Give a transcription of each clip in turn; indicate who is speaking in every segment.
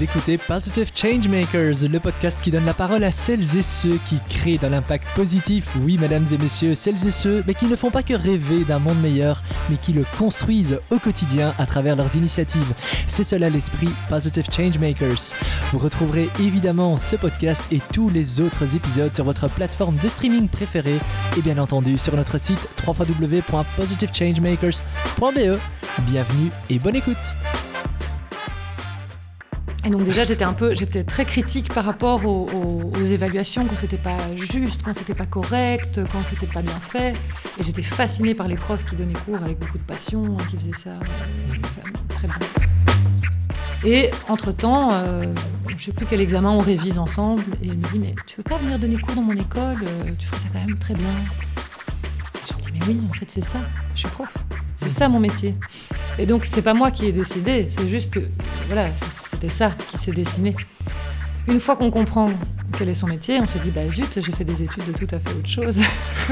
Speaker 1: Écoutez Positive Changemakers, le podcast qui donne la parole à celles et ceux qui créent de l'impact positif. Oui, mesdames et messieurs, celles et ceux, mais qui ne font pas que rêver d'un monde meilleur, mais qui le construisent au quotidien à travers leurs initiatives. C'est cela l'esprit Positive Changemakers. Vous retrouverez évidemment ce podcast et tous les autres épisodes sur votre plateforme de streaming préférée et bien entendu sur notre site www.positivechangemakers.be. Bienvenue et bonne écoute.
Speaker 2: Et donc déjà, j'étais un peu, j'étais très critique par rapport aux, évaluations, quand c'était pas juste, quand c'était pas correct, quand c'était pas bien fait. Et j'étais fascinée par les profs qui donnaient cours avec beaucoup de passion, qui faisaient ça euh, très bien. Et entre-temps, euh, je sais plus quel examen on révise ensemble, et elle me dit, mais tu veux pas venir donner cours dans mon école euh, Tu ferais ça quand même très bien. Oui, en fait, c'est ça, je suis prof. C'est ça mon métier. Et donc, c'est pas moi qui ai décidé, c'est juste que, voilà, c'était ça qui s'est dessiné. Une fois qu'on comprend quel est son métier, on se dit, bah zut, j'ai fait des études de tout à fait autre chose.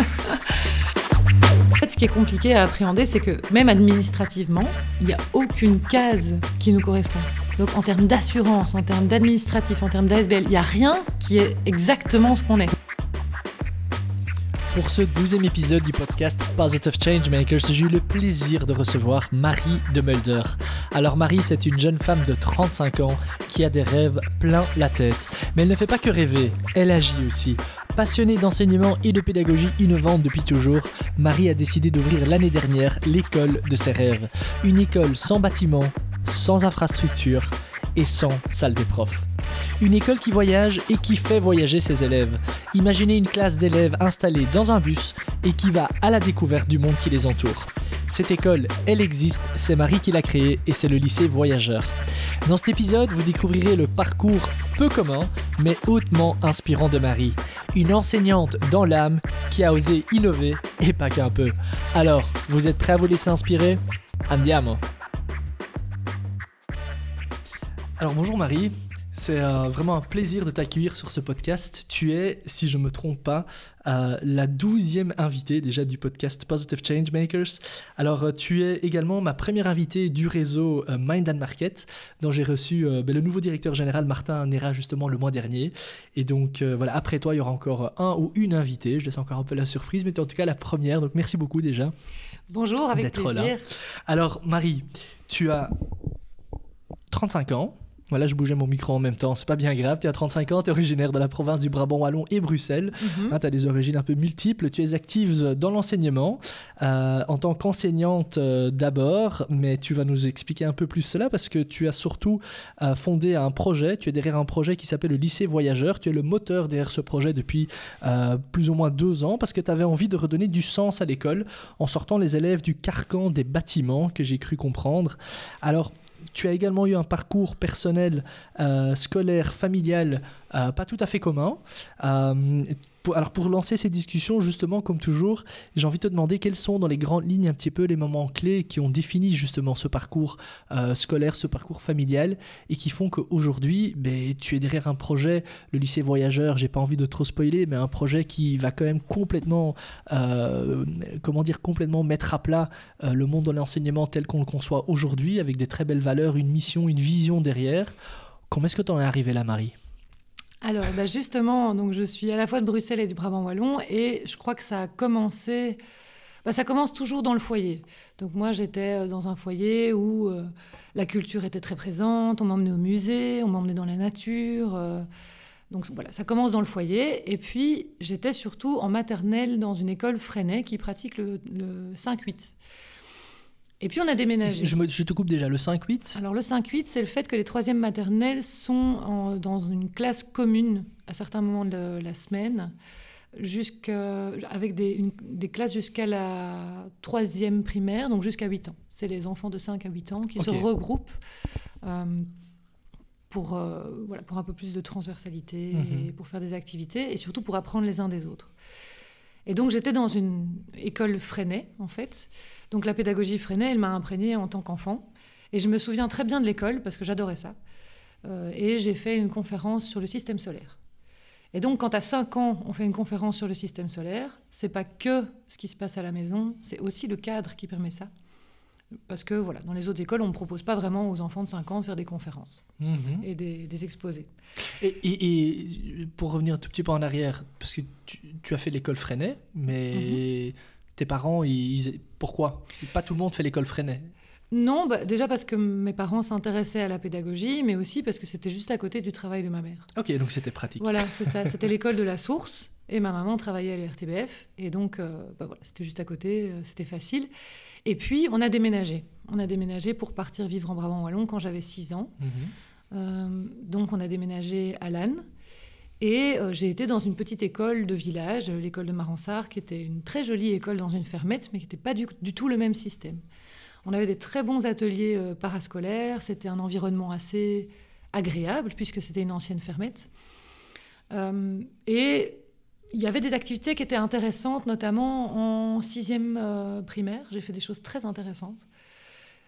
Speaker 2: en fait, ce qui est compliqué à appréhender, c'est que même administrativement, il n'y a aucune case qui nous correspond. Donc en termes d'assurance, en termes d'administratif, en termes d'ASBL, il n'y a rien qui est exactement ce qu'on est.
Speaker 1: Pour ce douzième épisode du podcast Positive Changemakers, j'ai eu le plaisir de recevoir Marie de Mulder. Alors Marie, c'est une jeune femme de 35 ans qui a des rêves plein la tête. Mais elle ne fait pas que rêver, elle agit aussi. Passionnée d'enseignement et de pédagogie innovante depuis toujours, Marie a décidé d'ouvrir l'année dernière l'école de ses rêves. Une école sans bâtiment, sans infrastructure et sans salle des profs. Une école qui voyage et qui fait voyager ses élèves. Imaginez une classe d'élèves installée dans un bus et qui va à la découverte du monde qui les entoure. Cette école, elle existe, c'est Marie qui l'a créée et c'est le lycée Voyageur. Dans cet épisode, vous découvrirez le parcours peu commun, mais hautement inspirant de Marie. Une enseignante dans l'âme qui a osé innover et pas qu'un peu. Alors, vous êtes prêts à vous laisser inspirer? Andiamo alors bonjour Marie, c'est euh, vraiment un plaisir de t'accueillir sur ce podcast. Tu es, si je ne me trompe pas, euh, la douzième invitée déjà du podcast Positive Changemakers. Alors euh, tu es également ma première invitée du réseau Mind and Market, dont j'ai reçu ben, le nouveau directeur général Martin Nera justement le mois dernier. Et donc voilà, après toi, il y aura encore un ou une invitée. Je laisse encore un peu la surprise, mais tu es en tout cas la première. Donc merci beaucoup déjà.
Speaker 2: Bonjour, avec plaisir. Là.
Speaker 1: Alors Marie, tu as 35 ans. Voilà, je bougeais mon micro en même temps, c'est pas bien grave. Tu as 35 ans, tu es originaire de la province du Brabant Wallon et Bruxelles. Mhm. Hein, tu as des origines un peu multiples. Tu es active dans l'enseignement euh, en tant qu'enseignante euh, d'abord, mais tu vas nous expliquer un peu plus cela parce que tu as surtout euh, fondé un projet. Tu es derrière un projet qui s'appelle le lycée voyageur. Tu es le moteur derrière ce projet depuis plus ou moins deux ans parce que tu avais envie de redonner du sens à l'école en sortant les élèves du carcan des bâtiments que j'ai cru comprendre. Alors, tu as également eu un parcours personnel, euh, scolaire, familial, euh, pas tout à fait commun. Euh, alors pour lancer ces discussions, justement, comme toujours, j'ai envie de te demander quels sont dans les grandes lignes un petit peu les moments clés qui ont défini justement ce parcours euh, scolaire, ce parcours familial, et qui font qu'aujourd'hui, ben, tu es derrière un projet, le lycée voyageur, j'ai pas envie de trop spoiler, mais un projet qui va quand même complètement, euh, comment dire, complètement mettre à plat euh, le monde de l'enseignement tel qu'on le conçoit aujourd'hui, avec des très belles valeurs, une mission, une vision derrière. Comment est-ce que tu en es arrivé là, Marie?
Speaker 2: Alors, bah, justement, donc je suis à la fois de Bruxelles et du Brabant wallon, et je crois que ça a commencé. Bah, ça commence toujours dans le foyer. Donc moi, j'étais euh, dans un foyer où euh, la culture était très présente. On m'emmenait au musée, on m'emmenait dans la nature. Euh. donc voilà, ça commence dans le foyer. Et puis, j'étais surtout en maternelle dans une école Freinet qui pratique le, le 5-8. Et puis on a déménagé.
Speaker 1: Je, te coupe déjà, le 5-8
Speaker 2: Alors le 5-8, c'est le fait que les troisièmes maternelles sont dans une classe commune à certains moments de la semaine, avec des, des classes jusqu'à la troisième primaire, donc jusqu'à 8 ans. C'est les enfants de 5 à 8 ans qui se regroupent euh, pour, euh, voilà, pour un peu plus de transversalité, mhm. et pour faire des activités et surtout pour apprendre les uns des autres. Et donc j'étais dans une école Freinet, en fait. Donc la pédagogie Freinet, elle m'a imprégnée en tant qu'enfant. Et je me souviens très bien de l'école parce que j'adorais ça. Euh, et j'ai fait une conférence sur le système solaire. Et donc, quand à 5 ans, on fait une conférence sur le système solaire, c'est pas que ce qui se passe à la maison, c'est aussi le cadre qui permet ça. Parce que voilà, dans les autres écoles, on ne propose pas vraiment aux enfants de 5 ans de faire des conférences
Speaker 1: Mhm.
Speaker 2: et des, des exposés.
Speaker 1: Et, et- et pour revenir un tout petit peu en arrière, parce que tu, tu as fait l'école Freinet, mais tes parents, ils, ils- pourquoi? Pas tout le monde fait l'école Freinet.
Speaker 2: Non, bah, déjà parce que mes parents s'intéressaient à la pédagogie, mais aussi parce que c'était juste à côté du travail de ma mère.
Speaker 1: Ok, donc c'était pratique.
Speaker 2: Voilà, c'est ça. C'était l'école de la source. Et ma maman travaillait à l'RTBF. Et donc, euh, bah voilà, c'était juste à côté, euh, c'était facile. Et puis, on a déménagé. On a déménagé pour partir vivre en Brabant-Wallon quand j'avais 6 ans.
Speaker 1: Mhm.
Speaker 2: Euh, donc, on a déménagé à Lannes. Et euh, j'ai été dans une petite école de village, euh, l'école de Maransart, qui était une très jolie école dans une fermette, mais qui n'était pas du, du tout le même système. On avait des très bons ateliers euh, parascolaires, c'était un environnement assez agréable, puisque c'était une ancienne fermette. Et il y avait des activités qui étaient intéressantes, notamment en sixième euh, primaire. J'ai fait des choses très intéressantes.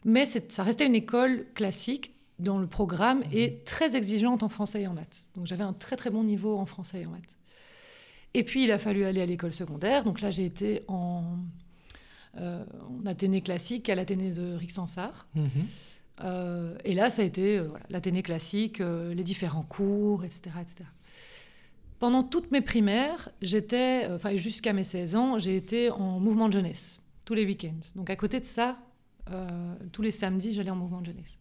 Speaker 2: Mais ça restait une école classique dans le programme et très exigeante en français et en maths. Donc j'avais un très très bon niveau en français et en maths. Et puis il a fallu aller à l'école secondaire. Donc là j'ai été en, euh, en Athénée classique à l'Athénée de Rixensart.
Speaker 1: Mhm.
Speaker 2: Euh, et là, ça a été l'Athénée classique, les différents cours, etc., etc. Pendant toutes mes primaires, j'étais, euh, enfin jusqu'à mes 16 ans, j'ai été en mouvement de jeunesse, tous les week-ends. Donc à côté de ça, euh, tous les samedis, j'allais en mouvement de jeunesse.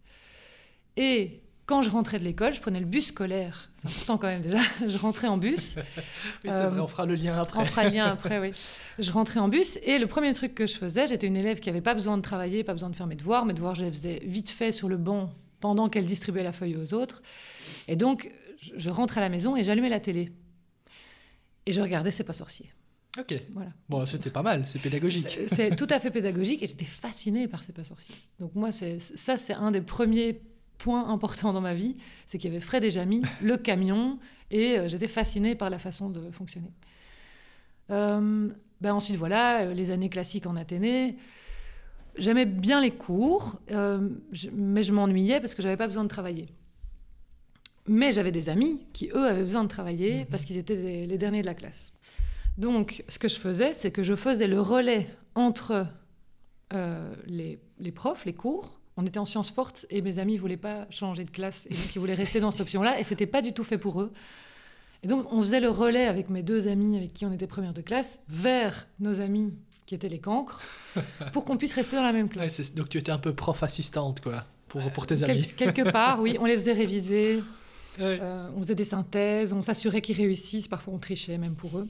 Speaker 2: Et quand je rentrais de l'école, je prenais le bus scolaire. C'est important quand même déjà. je rentrais en bus.
Speaker 1: Oui,
Speaker 2: Euh,
Speaker 1: vrai, on fera le lien après.
Speaker 2: On fera le lien après, oui. Je rentrais en bus et le premier truc que je faisais, j'étais une élève qui n'avait pas besoin de travailler, pas besoin de faire mes devoirs. Mes devoirs, je les faisais vite fait sur le banc pendant qu'elle distribuait la feuille aux autres. Et donc, je rentrais à la maison et j'allumais la télé. Et je regardais C'est pas sorcier.
Speaker 1: Ok.
Speaker 2: Voilà.
Speaker 1: Bon, c'était pas mal, c'est pédagogique.
Speaker 2: C'est tout à fait pédagogique et j'étais fascinée par C'est pas sorcier. Donc moi, ça, c'est un des premiers points importants dans ma vie, c'est qu'il y avait Fred et Jamy, le camion, et euh, j'étais fascinée par la façon de fonctionner. Euh, ben ensuite, voilà, euh, les années classiques en Athénée. J'aimais bien les cours, euh, mais je m'ennuyais parce que j'avais pas besoin de travailler. Mais j'avais des amis qui, eux, avaient besoin de travailler
Speaker 1: Mhm.
Speaker 2: parce qu'ils étaient des- les derniers de la classe. Donc, ce que je faisais, c'est que je faisais le relais entre euh, les, les profs, les cours. On était en sciences fortes et mes amis ne voulaient pas changer de classe et donc ils voulaient rester dans cette option-là et c'était pas du tout fait pour eux. Et donc, on faisait le relais avec mes deux amis avec qui on était première de classe vers nos amis qui étaient les cancres pour qu'on puisse rester dans la même classe.
Speaker 1: donc tu étais un peu prof assistante, quoi, pour, pour tes
Speaker 2: Quel-
Speaker 1: amis.
Speaker 2: quelque part, oui, on les faisait réviser. Euh, on faisait des synthèses, on s'assurait qu'ils réussissent, parfois on trichait même pour eux.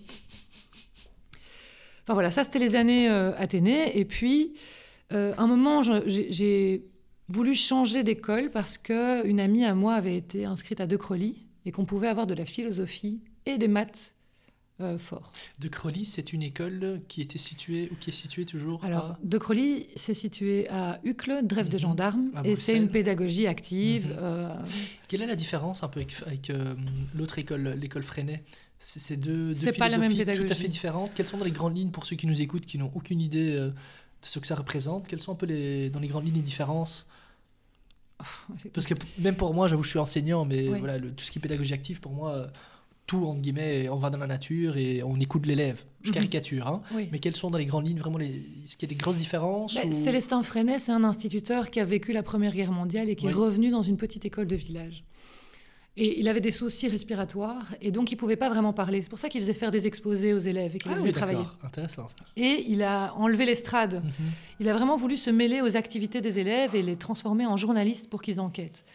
Speaker 2: Enfin voilà, ça c'était les années euh, Athénée. Et puis, euh, un moment, j'ai voulu changer d'école parce qu'une amie à moi avait été inscrite à De Crolly et qu'on pouvait avoir de la philosophie et des maths euh.
Speaker 1: De Crolly, c'est une école qui était située, ou qui est située toujours
Speaker 2: Alors,
Speaker 1: à-
Speaker 2: De Crolly, c'est situé à Uccle, Drève des
Speaker 1: Mhm.
Speaker 2: Gendarmes, et c'est une pédagogie active.
Speaker 1: Mhm.
Speaker 2: euh,
Speaker 1: Quelle est la différence un peu avec, avec, euh, l'autre école, l'école Freinet? C'est deux, deux
Speaker 2: pas la même
Speaker 1: philosophies tout à
Speaker 2: pédagogie.
Speaker 1: fait différentes. Quelles sont dans les grandes lignes pour ceux qui nous écoutent, qui n'ont aucune idée de ce que ça représente? Quelles sont un peu les, dans les grandes lignes les différences? Parce que même pour moi, j'avoue, je suis enseignant, mais
Speaker 2: Oui.
Speaker 1: voilà, le- tout ce qui est pédagogie active, pour moi, tout entre guillemets, on va dans la nature et on écoute l'élève. Je
Speaker 2: Mhm.
Speaker 1: caricature, hein.
Speaker 2: oui.
Speaker 1: Mais quelles sont dans les grandes lignes vraiment les... Est-ce qu'il y a des grosses différences ou-
Speaker 2: Célestin Freinet, c'est un instituteur qui a vécu la Première Guerre mondiale et qui
Speaker 1: Oui.
Speaker 2: est revenu dans une petite école de village. Et il avait des soucis respiratoires et donc il pouvait pas vraiment parler. C'est pour ça qu'il faisait faire des exposés aux élèves et qu'il
Speaker 1: Ah oui,
Speaker 2: faisait travailler.
Speaker 1: Intéressant ça.
Speaker 2: Et il a enlevé l'estrade.
Speaker 1: Mhm.
Speaker 2: Il a vraiment voulu se mêler aux activités des élèves et les transformer en journalistes pour qu'ils enquêtent.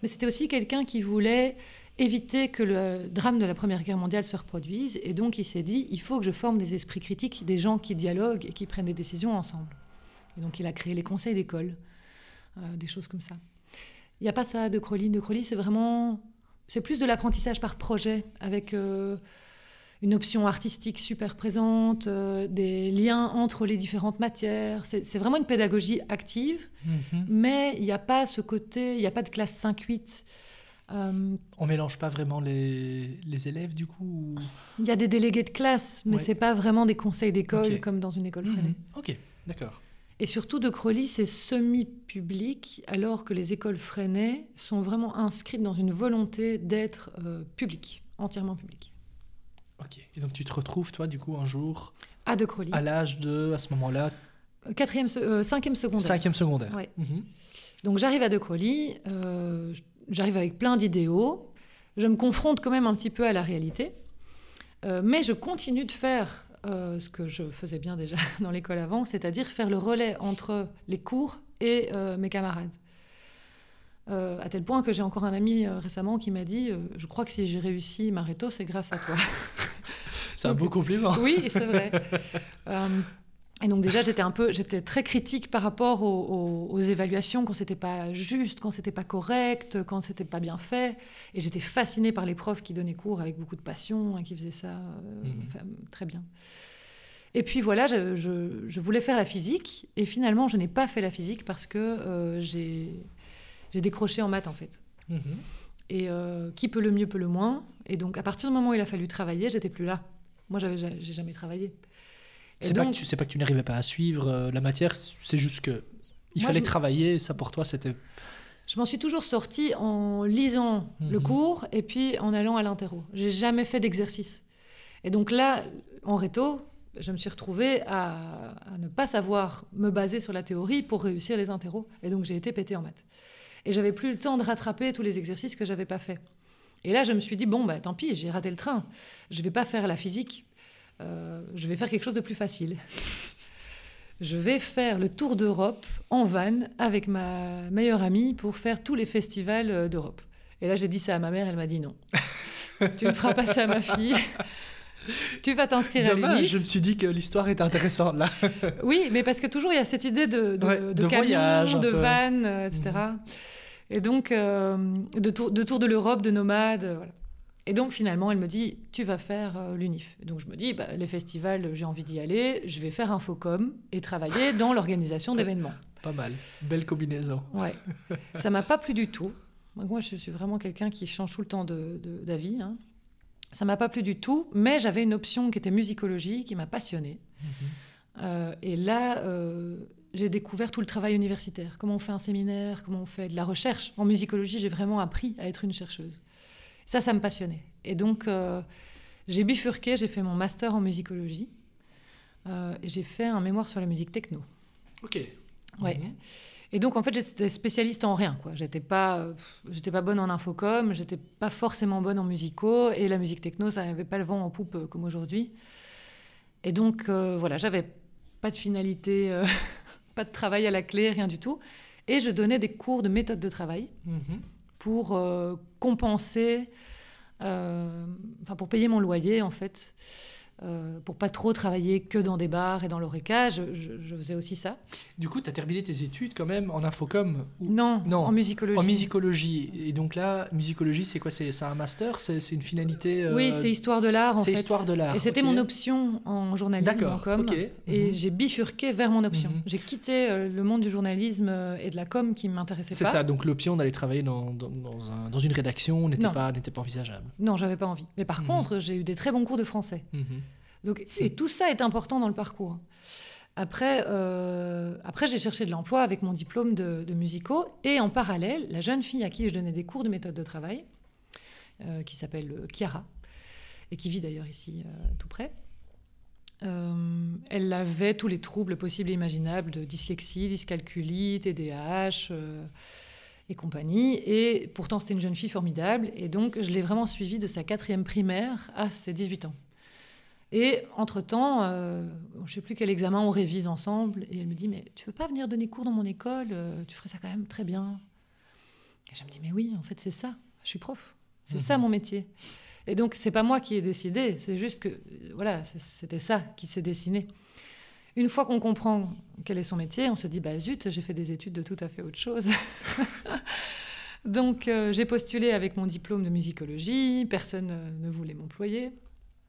Speaker 2: Mais c'était aussi quelqu'un qui voulait éviter que le drame de la Première Guerre mondiale se reproduise. Et donc il s'est dit, il faut que je forme des esprits critiques, des gens qui dialoguent et qui prennent des décisions ensemble. Et donc il a créé les conseils d'école, euh, des choses comme ça. Il n'y a pas ça de Crowley. De Crowley, c'est vraiment... C'est plus de l'apprentissage par projet, avec euh, une option artistique super présente, euh, des liens entre les différentes matières. C'est vraiment une pédagogie active.
Speaker 1: Mhm.
Speaker 2: Mais il n'y a pas ce côté, il n'y a pas de classe 5-8. Euh,
Speaker 1: On mélange pas vraiment les, les élèves du coup ou-
Speaker 2: Il y a des délégués de classe, mais
Speaker 1: Ouais.
Speaker 2: c'est pas vraiment des conseils d'école comme dans une école Freinet.
Speaker 1: Mhm. Ok, d'accord.
Speaker 2: Et surtout, de Crowley, c'est semi-public, alors que les écoles Freinet sont vraiment inscrites dans une volonté d'être euh, publiques, entièrement publiques.
Speaker 1: Ok. Et donc tu te retrouves toi du coup un jour
Speaker 2: À de Crowley.
Speaker 1: à l'âge de, à ce moment-là,
Speaker 2: quatrième, se- euh, cinquième secondaire.
Speaker 1: Cinquième secondaire.
Speaker 2: Ouais.
Speaker 1: Mhm.
Speaker 2: Donc j'arrive à De Crolly, euh, j'arrive avec plein d'idéaux, je me confronte quand même un petit peu à la réalité, euh, mais je continue de faire euh, ce que je faisais bien déjà dans l'école avant, c'est-à-dire faire le relais entre les cours et euh, mes camarades. À tel point que j'ai encore un ami récemment qui m'a dit Je crois que si j'ai réussi ma réto, c'est grâce à toi.
Speaker 1: C'est un beau compliment.
Speaker 2: Oui, c'est vrai. Et donc déjà, j'étais un peu, j'étais très critique par rapport aux, aux- aux évaluations quand c'était pas juste, quand c'était pas correct, quand c'était pas bien fait. Et j'étais fascinée par les profs qui donnaient cours avec beaucoup de passion et qui faisaient ça euh,
Speaker 1: Mhm.
Speaker 2: très bien. Et puis voilà, je, je- je voulais faire la physique et finalement, je n'ai pas fait la physique parce que euh, j'ai décroché en maths en fait.
Speaker 1: Mhm.
Speaker 2: Et euh, qui peut le mieux peut le moins. Et donc, à partir du moment où il a fallu travailler, j'étais plus là. Moi, j'avais, ja- j'ai jamais travaillé.
Speaker 1: C'est pas, que tu- c'est pas que tu n'arrivais pas à suivre euh, la matière, c'est juste que il
Speaker 2: Moi,
Speaker 1: fallait travailler. Ça pour toi, c'était.
Speaker 2: je m'en suis toujours sortie en lisant le
Speaker 1: Mhm.
Speaker 2: cours et puis en allant à l'interro. J'ai jamais fait d'exercice. Et donc là, en réto, je me suis retrouvée à, à ne pas savoir me baser sur la théorie pour réussir les interros. Et donc, j'ai été pétée en maths. Et j'avais plus le temps de rattraper tous les exercices que j'avais pas fait. Et là, je me suis dit bon, bah tant pis, j'ai raté le train. Je vais pas faire la physique. Euh, je vais faire quelque chose de plus facile. Je vais faire le tour d'Europe en van avec ma meilleure amie pour faire tous les festivals euh, d'Europe. Et là, j'ai dit ça à ma mère, elle m'a dit non. tu ne feras pas ça à ma fille. tu vas t'inscrire à l'UNIF.
Speaker 1: je me suis dit que l'histoire était intéressante là.
Speaker 2: Oui, mais parce que toujours il y a cette idée de, de,
Speaker 1: Ouais,
Speaker 2: de
Speaker 1: de
Speaker 2: camion,
Speaker 1: voyage,
Speaker 2: de.
Speaker 1: Mhm.
Speaker 2: van, euh, etc. Et donc, euh, de, tour, de tour de l'Europe, de nomade, voilà. Et donc, finalement, elle me dit, tu vas faire euh, l'UNIF. Donc, je me dis, bah, les festivals, j'ai envie d'y aller, je vais faire Infocom et travailler dans l'organisation d'événements.
Speaker 1: Pas mal. Belle combinaison.
Speaker 2: Ouais. Ça m'a pas plu du tout. Moi, je suis vraiment quelqu'un qui change tout le temps de- de- d'avis. hein. Ça m'a pas plu du tout, mais j'avais une option qui était musicologie, qui m'a passionnée. Euh, et là, euh, j'ai découvert tout le travail universitaire. Comment on fait un séminaire, comment on fait de la recherche. En musicologie, j'ai vraiment appris à être une chercheuse. Ça, ça me passionnait. Et donc, euh, j'ai bifurqué, j'ai fait mon master en musicologie. euh, et j'ai fait un mémoire sur la musique techno.
Speaker 1: Ok.
Speaker 2: Ouais. Et donc, en fait, j'étais spécialiste en rien. Quoi. J'étais pas, euh, j'étais pas bonne en infocom, j'étais pas forcément bonne en musicaux, et la musique techno, ça n'avait pas le vent en poupe euh, comme aujourd'hui. Et donc, voilà, j'avais pas de finalité, pas de travail à la clé, rien du tout. Et je donnais des cours de méthode de travail
Speaker 1: Mhm.
Speaker 2: Pour euh, compenser, euh, enfin pour payer mon loyer en fait, euh, pour pas trop travailler que dans des bars et dans l'oreca. Je, je- je faisais aussi ça.
Speaker 1: Du coup, tu as terminé tes études quand même en infocom ou
Speaker 2: Non,
Speaker 1: Non,
Speaker 2: en musicologie.
Speaker 1: en musicologie. Et donc là, musicologie, c'est quoi? C'est c'est un master? C'est c'est une finalité euh,
Speaker 2: Oui, c'est histoire de l'art en
Speaker 1: c'est
Speaker 2: fait.
Speaker 1: histoire de l'art,
Speaker 2: Et c'était mon option en journalisme,
Speaker 1: D'accord,
Speaker 2: en com.
Speaker 1: ok.
Speaker 2: Et
Speaker 1: Mhm.
Speaker 2: j'ai bifurqué vers mon option.
Speaker 1: Mhm.
Speaker 2: J'ai quitté euh, le monde du journalisme euh, et de la com qui m'intéressait
Speaker 1: C'est
Speaker 2: pas.
Speaker 1: ça, donc l'option d'aller travailler dans, dans, dans un- dans une rédaction n'était pas, n'était pas envisageable.
Speaker 2: Non, j'avais pas envie. Mais par
Speaker 1: Mhm.
Speaker 2: contre, j'ai eu des très bons cours de français. Donc, et tout ça est important dans le parcours. Après, euh, après j'ai cherché de l'emploi avec mon diplôme de, de musicaux. Et en parallèle, la jeune fille à qui je donnais des cours de méthode de travail, euh, qui s'appelle euh, Chiara, et qui vit d'ailleurs ici euh, tout près, elle avait tous les troubles possibles et imaginables de dyslexie, dyscalculie, TDAH et compagnie. Et pourtant, c'était une jeune fille formidable. Et donc, je l'ai vraiment suivie de sa quatrième primaire à ses 18 ans. Et entre-temps, euh, je ne sais plus quel examen on révise ensemble. Et elle me dit, mais tu veux pas venir donner cours dans mon école Euh, Tu ferais ça quand même très bien. Et je me dis, mais oui, en fait, c'est ça. Je suis prof. C'est
Speaker 1: Mhm.
Speaker 2: ça mon métier. Et donc, c'est pas moi qui ai décidé. C'est juste que, voilà, c'était ça qui s'est dessiné. Une fois qu'on comprend quel est son métier, on se dit, bah zut, j'ai fait des études de tout à fait autre chose. donc, euh, j'ai postulé avec mon diplôme de musicologie. Personne euh, ne voulait m'employer.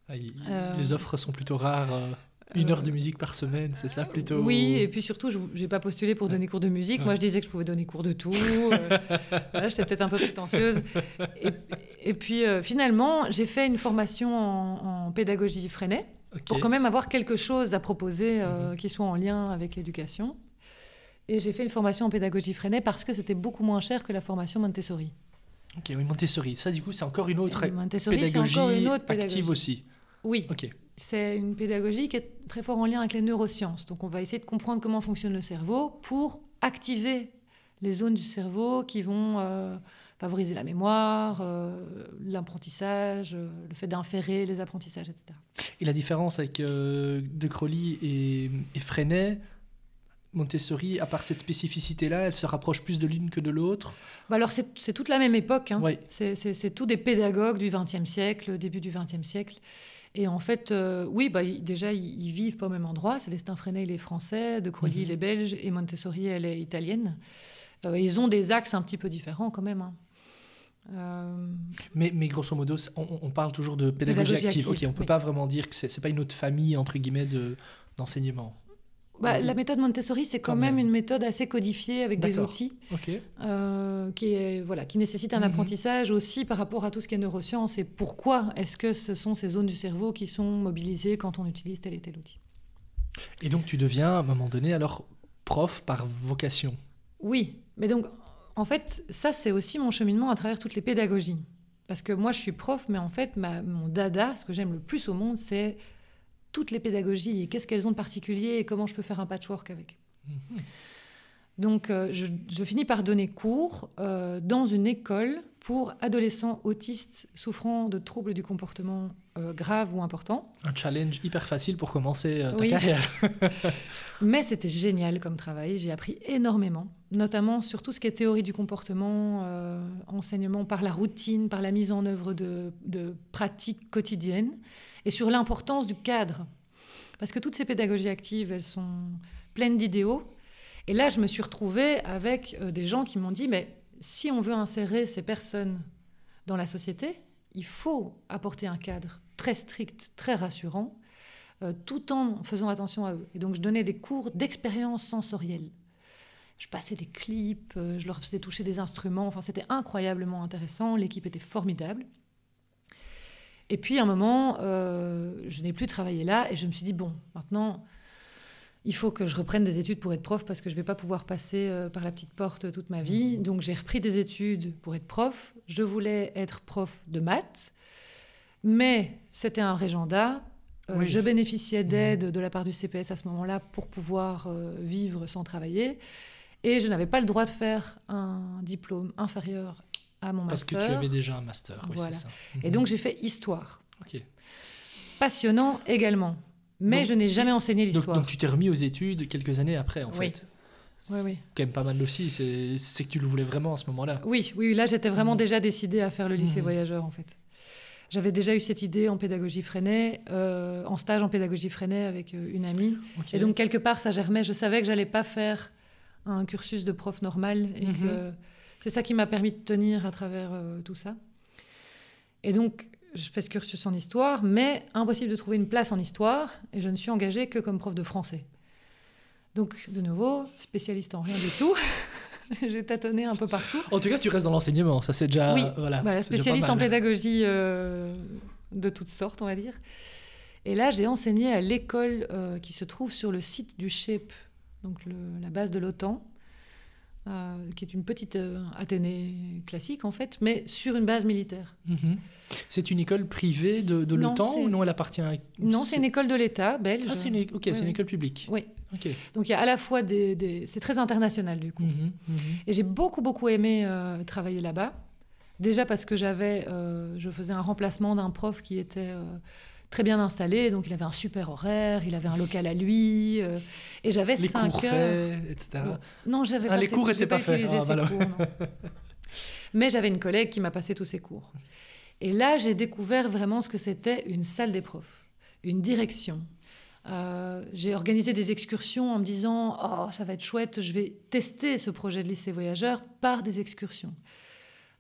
Speaker 1: Ah, il-
Speaker 2: Euh,
Speaker 1: Les offres sont plutôt rares. euh, Une heure de musique par semaine, c'est ça plutôt
Speaker 2: Oui, et puis surtout, je n'ai pas postulé pour donner cours de musique. Moi, je disais que je pouvais donner cours de tout. euh, voilà, J'étais peut-être un peu prétentieuse. Et, et puis, euh, finalement, j'ai fait une formation en, en pédagogie Freinet
Speaker 1: Ok.
Speaker 2: pour quand même avoir quelque chose à proposer euh, qui soit en lien avec l'éducation. Et j'ai fait une formation en pédagogie Freinet parce que c'était beaucoup moins cher que la formation Montessori.
Speaker 1: Ok, oui, Montessori. Ça, du coup, c'est encore une autre pédagogie
Speaker 2: encore une autre
Speaker 1: active
Speaker 2: pédagogie.
Speaker 1: aussi.
Speaker 2: Oui.
Speaker 1: Ok.
Speaker 2: c'est une pédagogie qui est très fort en lien avec les neurosciences. Donc on va essayer de comprendre comment fonctionne le cerveau pour activer les zones du cerveau qui vont euh, favoriser la mémoire, euh, l'apprentissage, euh, le fait d'inférer les apprentissages, etc.
Speaker 1: Et la différence avec De Crowley et, et Freinet, Montessori, à part cette spécificité-là, elle se rapproche plus de l'une que de l'autre?
Speaker 2: Bah Alors, c'est toute la même époque. Hein.
Speaker 1: Oui.
Speaker 2: C'est tous des pédagogues du XXe siècle, début du XXe siècle. Et en fait, euh, oui, bah, déjà, ils, vivent pas au même endroit. Célestin Freinet, il est français, De Crowley, il est belge, et Montessori, elle est italienne. Euh, ils ont des axes un petit peu différents quand même. Hein.
Speaker 1: Euh, mais, mais, grosso modo, on, parle toujours de pédagogie, active. Ok, on ne peut pas vraiment dire que ce n'est pas une autre famille, entre guillemets, d'enseignement.
Speaker 2: Bah, la méthode Montessori, c'est quand, même, une méthode assez codifiée avec des outils euh, qui, est, voilà, qui nécessite un mhm. apprentissage aussi par rapport à tout ce qui est neurosciences et pourquoi est-ce que ce sont ces zones du cerveau qui sont mobilisées quand on utilise tel et tel outil.
Speaker 1: Et donc tu deviens à un moment donné alors prof par vocation
Speaker 2: Oui, mais donc en fait ça c'est aussi mon cheminement à travers toutes les pédagogies. Parce que moi je suis prof, mais en fait ma, mon dada, ce que j'aime le plus au monde, c'est toutes les pédagogies et qu'est-ce qu'elles ont de particulier et comment je peux faire un patchwork avec. Mhm. Donc, euh, je, finis par donner cours euh, dans une école pour adolescents autistes souffrant de troubles du comportement euh, graves ou importants.
Speaker 1: Un challenge hyper facile pour commencer ta carrière.
Speaker 2: Mais c'était génial comme travail. J'ai appris énormément, notamment sur tout ce qui est théorie du comportement, enseignement par la routine, par la mise en œuvre de, de pratiques quotidiennes et sur l'importance du cadre. Parce que toutes ces pédagogies actives, elles sont pleines d'idéaux. Et là, je me suis retrouvée avec euh, des gens qui m'ont dit, mais si on veut insérer ces personnes dans la société, il faut apporter un cadre très strict, très rassurant, euh, tout en faisant attention à eux. Et donc, je donnais des cours d'expérience sensorielle. Je passais des clips, euh, je leur faisais toucher des instruments. Enfin, c'était incroyablement intéressant. L'équipe était formidable. Et puis, à un moment, euh, je n'ai plus travaillé là et je me suis dit, bon, maintenant, il faut que je reprenne des études pour être prof parce que je ne vais pas pouvoir passer euh, par la petite porte toute ma vie. Donc, j'ai repris des études pour être prof. Je voulais être prof de maths, mais c'était un régenda. Euh, je bénéficiais mmh. d'aide de la part du CPS à ce moment-là pour pouvoir vivre sans travailler. Et je n'avais pas le droit de faire un diplôme inférieur à mon
Speaker 1: Parce
Speaker 2: master.
Speaker 1: Parce que tu avais déjà un master, oui,
Speaker 2: voilà.
Speaker 1: c'est ça.
Speaker 2: Et donc j'ai fait histoire. Passionnant également. Mais je n'ai jamais enseigné l'histoire.
Speaker 1: Donc, tu t'es remis aux études quelques années après, en
Speaker 2: oui.
Speaker 1: fait. C'est oui, quand même pas mal aussi. C'est que tu le voulais vraiment à ce moment-là.
Speaker 2: Oui, oui, là j'étais vraiment mhm. déjà décidée à faire le lycée mhm. voyageur, en fait. J'avais déjà eu cette idée en pédagogie Freinet, euh, en stage en pédagogie Freinet avec euh, une amie. Et donc quelque part ça germait. Je savais que j'allais pas faire un cursus de prof normal et mhm. que c'est ça qui m'a permis de tenir à travers euh, tout ça. Et donc, je fais ce cursus en histoire, mais impossible de trouver une place en histoire, et je ne suis engagée que comme prof de français. Donc, de nouveau, spécialiste en rien du tout. J'ai tâtonné un peu partout.
Speaker 1: En tout cas, tu restes dans l'enseignement, ça c'est déjà...
Speaker 2: Oui, voilà, spécialiste en pédagogie euh, de toutes sortes, on va dire. Et là, j'ai enseigné à l'école euh, qui se trouve sur le site du SHEP, donc la base de l'OTAN, euh, qui est une petite euh, Athénée classique en fait, mais sur une base militaire.
Speaker 1: Mhm. C'est une école privée de, de l'OTAN ou non elle appartient à...
Speaker 2: Non, c'est une école de l'État belge.
Speaker 1: Ah, c'est une, ok, c'est une école publique.
Speaker 2: Oui. Donc il y a à la fois des... C'est très international du coup. Mhm, mhm. Et j'ai beaucoup, beaucoup aimé euh, travailler là-bas. Déjà parce que j'avais... je faisais un remplacement d'un prof qui était très bien installé, donc il avait un super horaire, il avait un local à lui, euh, et j'avais 5
Speaker 1: cours
Speaker 2: heures.
Speaker 1: Faits, etc.
Speaker 2: Non, j'avais
Speaker 1: ah,
Speaker 2: pas
Speaker 1: les cours n'étaient pas, faits.
Speaker 2: Ah, cours, Mais j'avais une collègue qui m'a passé tous ces cours. Et là, j'ai découvert vraiment ce que c'était une salle des profs, une direction. Euh, j'ai organisé des excursions en me disant Oh, ça va être chouette, je vais tester ce projet de lycée voyageur par des excursions.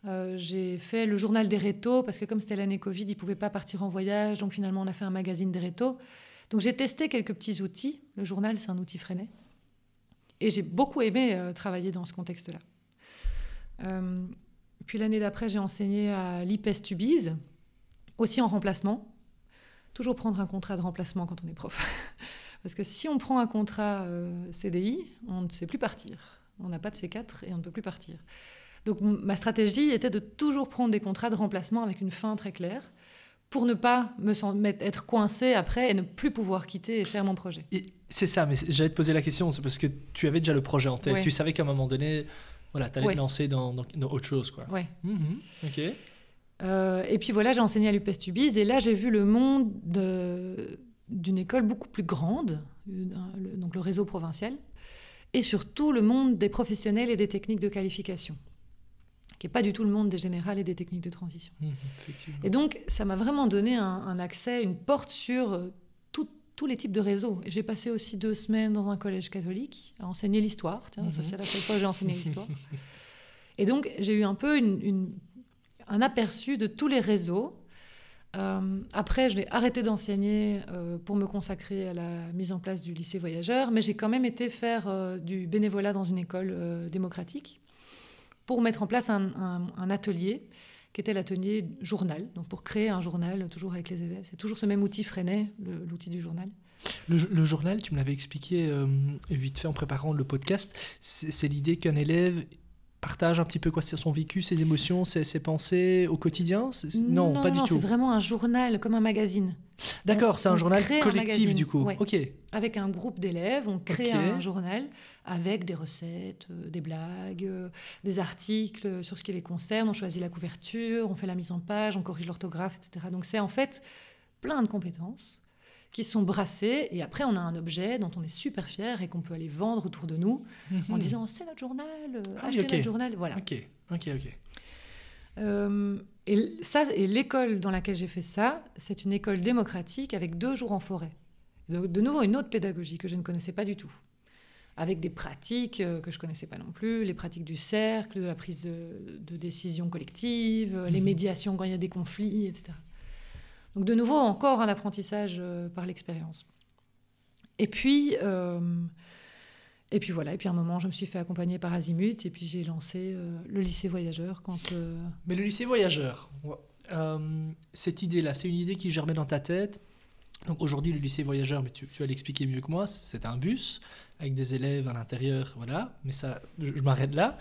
Speaker 2: Euh, j'ai fait le journal des rétos parce que comme c'était l'année Covid, ils ne pouvaient pas partir en voyage. Donc finalement, on a fait un magazine des rétos. Donc j'ai testé quelques petits outils. Le journal, c'est un outil freiné. Et j'ai beaucoup aimé euh, travailler dans ce contexte-là. Euh, puis l'année d'après, j'ai enseigné à l'IPES Tubize, aussi en remplacement. Toujours prendre un contrat de remplacement quand on est prof. Parce que si on prend un contrat CDI, on ne sait plus partir. On n'a pas de C4 et on ne peut plus partir. Donc ma stratégie était de toujours prendre des contrats de remplacement avec une fin très claire pour ne pas me mettre, être coincé après et ne plus pouvoir quitter et faire mon projet.
Speaker 1: C'est ça, mais j'allais te poser la question, c'est parce que tu avais déjà le projet en tête. Tu savais qu'à un moment donné, voilà, tu allais te lancer dans, autre chose. Quoi.
Speaker 2: Ouais.
Speaker 1: Mhm, ok.
Speaker 2: Euh, et puis voilà, j'ai enseigné à l'UPES Tubize et là j'ai vu le monde d'une école beaucoup plus grande, donc le réseau provincial, et surtout le monde des professionnels et des techniques de qualification qui n'est pas du tout le monde des générales et des techniques de transition.
Speaker 1: Mmh,
Speaker 2: et donc, ça m'a vraiment donné un, accès, une porte sur euh, tous les types de réseaux. J'ai passé aussi deux semaines dans un collège catholique à enseigner l'histoire. Tiens, ça, mmh. c'est la seule fois que j'ai enseigné l'histoire. et donc, j'ai eu un peu une, un aperçu de tous les réseaux. Euh, après, je l'ai arrêté d'enseigner euh, pour me consacrer à la mise en place du lycée voyageur, mais j'ai quand même été faire du bénévolat dans une école démocratique pour mettre en place un, atelier qui était l'atelier journal, donc pour créer un journal toujours avec les élèves. C'est toujours ce même outil Freinet, l'outil du journal.
Speaker 1: Le, journal, tu me l'avais expliqué euh, vite fait en préparant le podcast, c'est l'idée qu'un élève partage un petit peu quoi c'est son vécu, ses émotions, ses, pensées au quotidien
Speaker 2: Non,
Speaker 1: pas du tout.
Speaker 2: C'est vraiment un journal, comme un magazine.
Speaker 1: D'accord, c'est un journal collectif du coup. Ok.
Speaker 2: Avec un groupe d'élèves, on crée un journal avec des recettes, euh, des blagues, euh, des articles sur ce qui les concerne. On choisit la couverture, on fait la mise en page, on corrige l'orthographe, etc. Donc c'est en fait plein de compétences qui sont brassées et après on a un objet dont on est super fier et qu'on peut aller vendre autour de nous en mhm. disant c'est notre journal, euh, ah achetez notre journal, voilà.
Speaker 1: Ok, ok, ok.
Speaker 2: et ça, et l'école dans laquelle j'ai fait ça, c'est une école démocratique avec deux jours en forêt. de nouveau, une autre pédagogie que je ne connaissais pas du tout avec des pratiques euh, que je connaissais pas non plus, les pratiques du cercle, de la prise de, décision collective, euh, les mhm. médiations quand il y a des conflits, etc. Donc de nouveau, encore un apprentissage euh, par l'expérience. Et puis, et puis voilà, et puis à un moment, je me suis fait accompagner par Azimut, et puis j'ai lancé le lycée voyageur quand...
Speaker 1: Mais le lycée voyageur, cette idée-là, c'est une idée qui germait dans ta tête donc aujourd'hui, le lycée voyageur, mais tu, tu vas l'expliquer mieux que moi, c'est un bus avec des élèves à l'intérieur, voilà, mais ça, je, m'arrête là.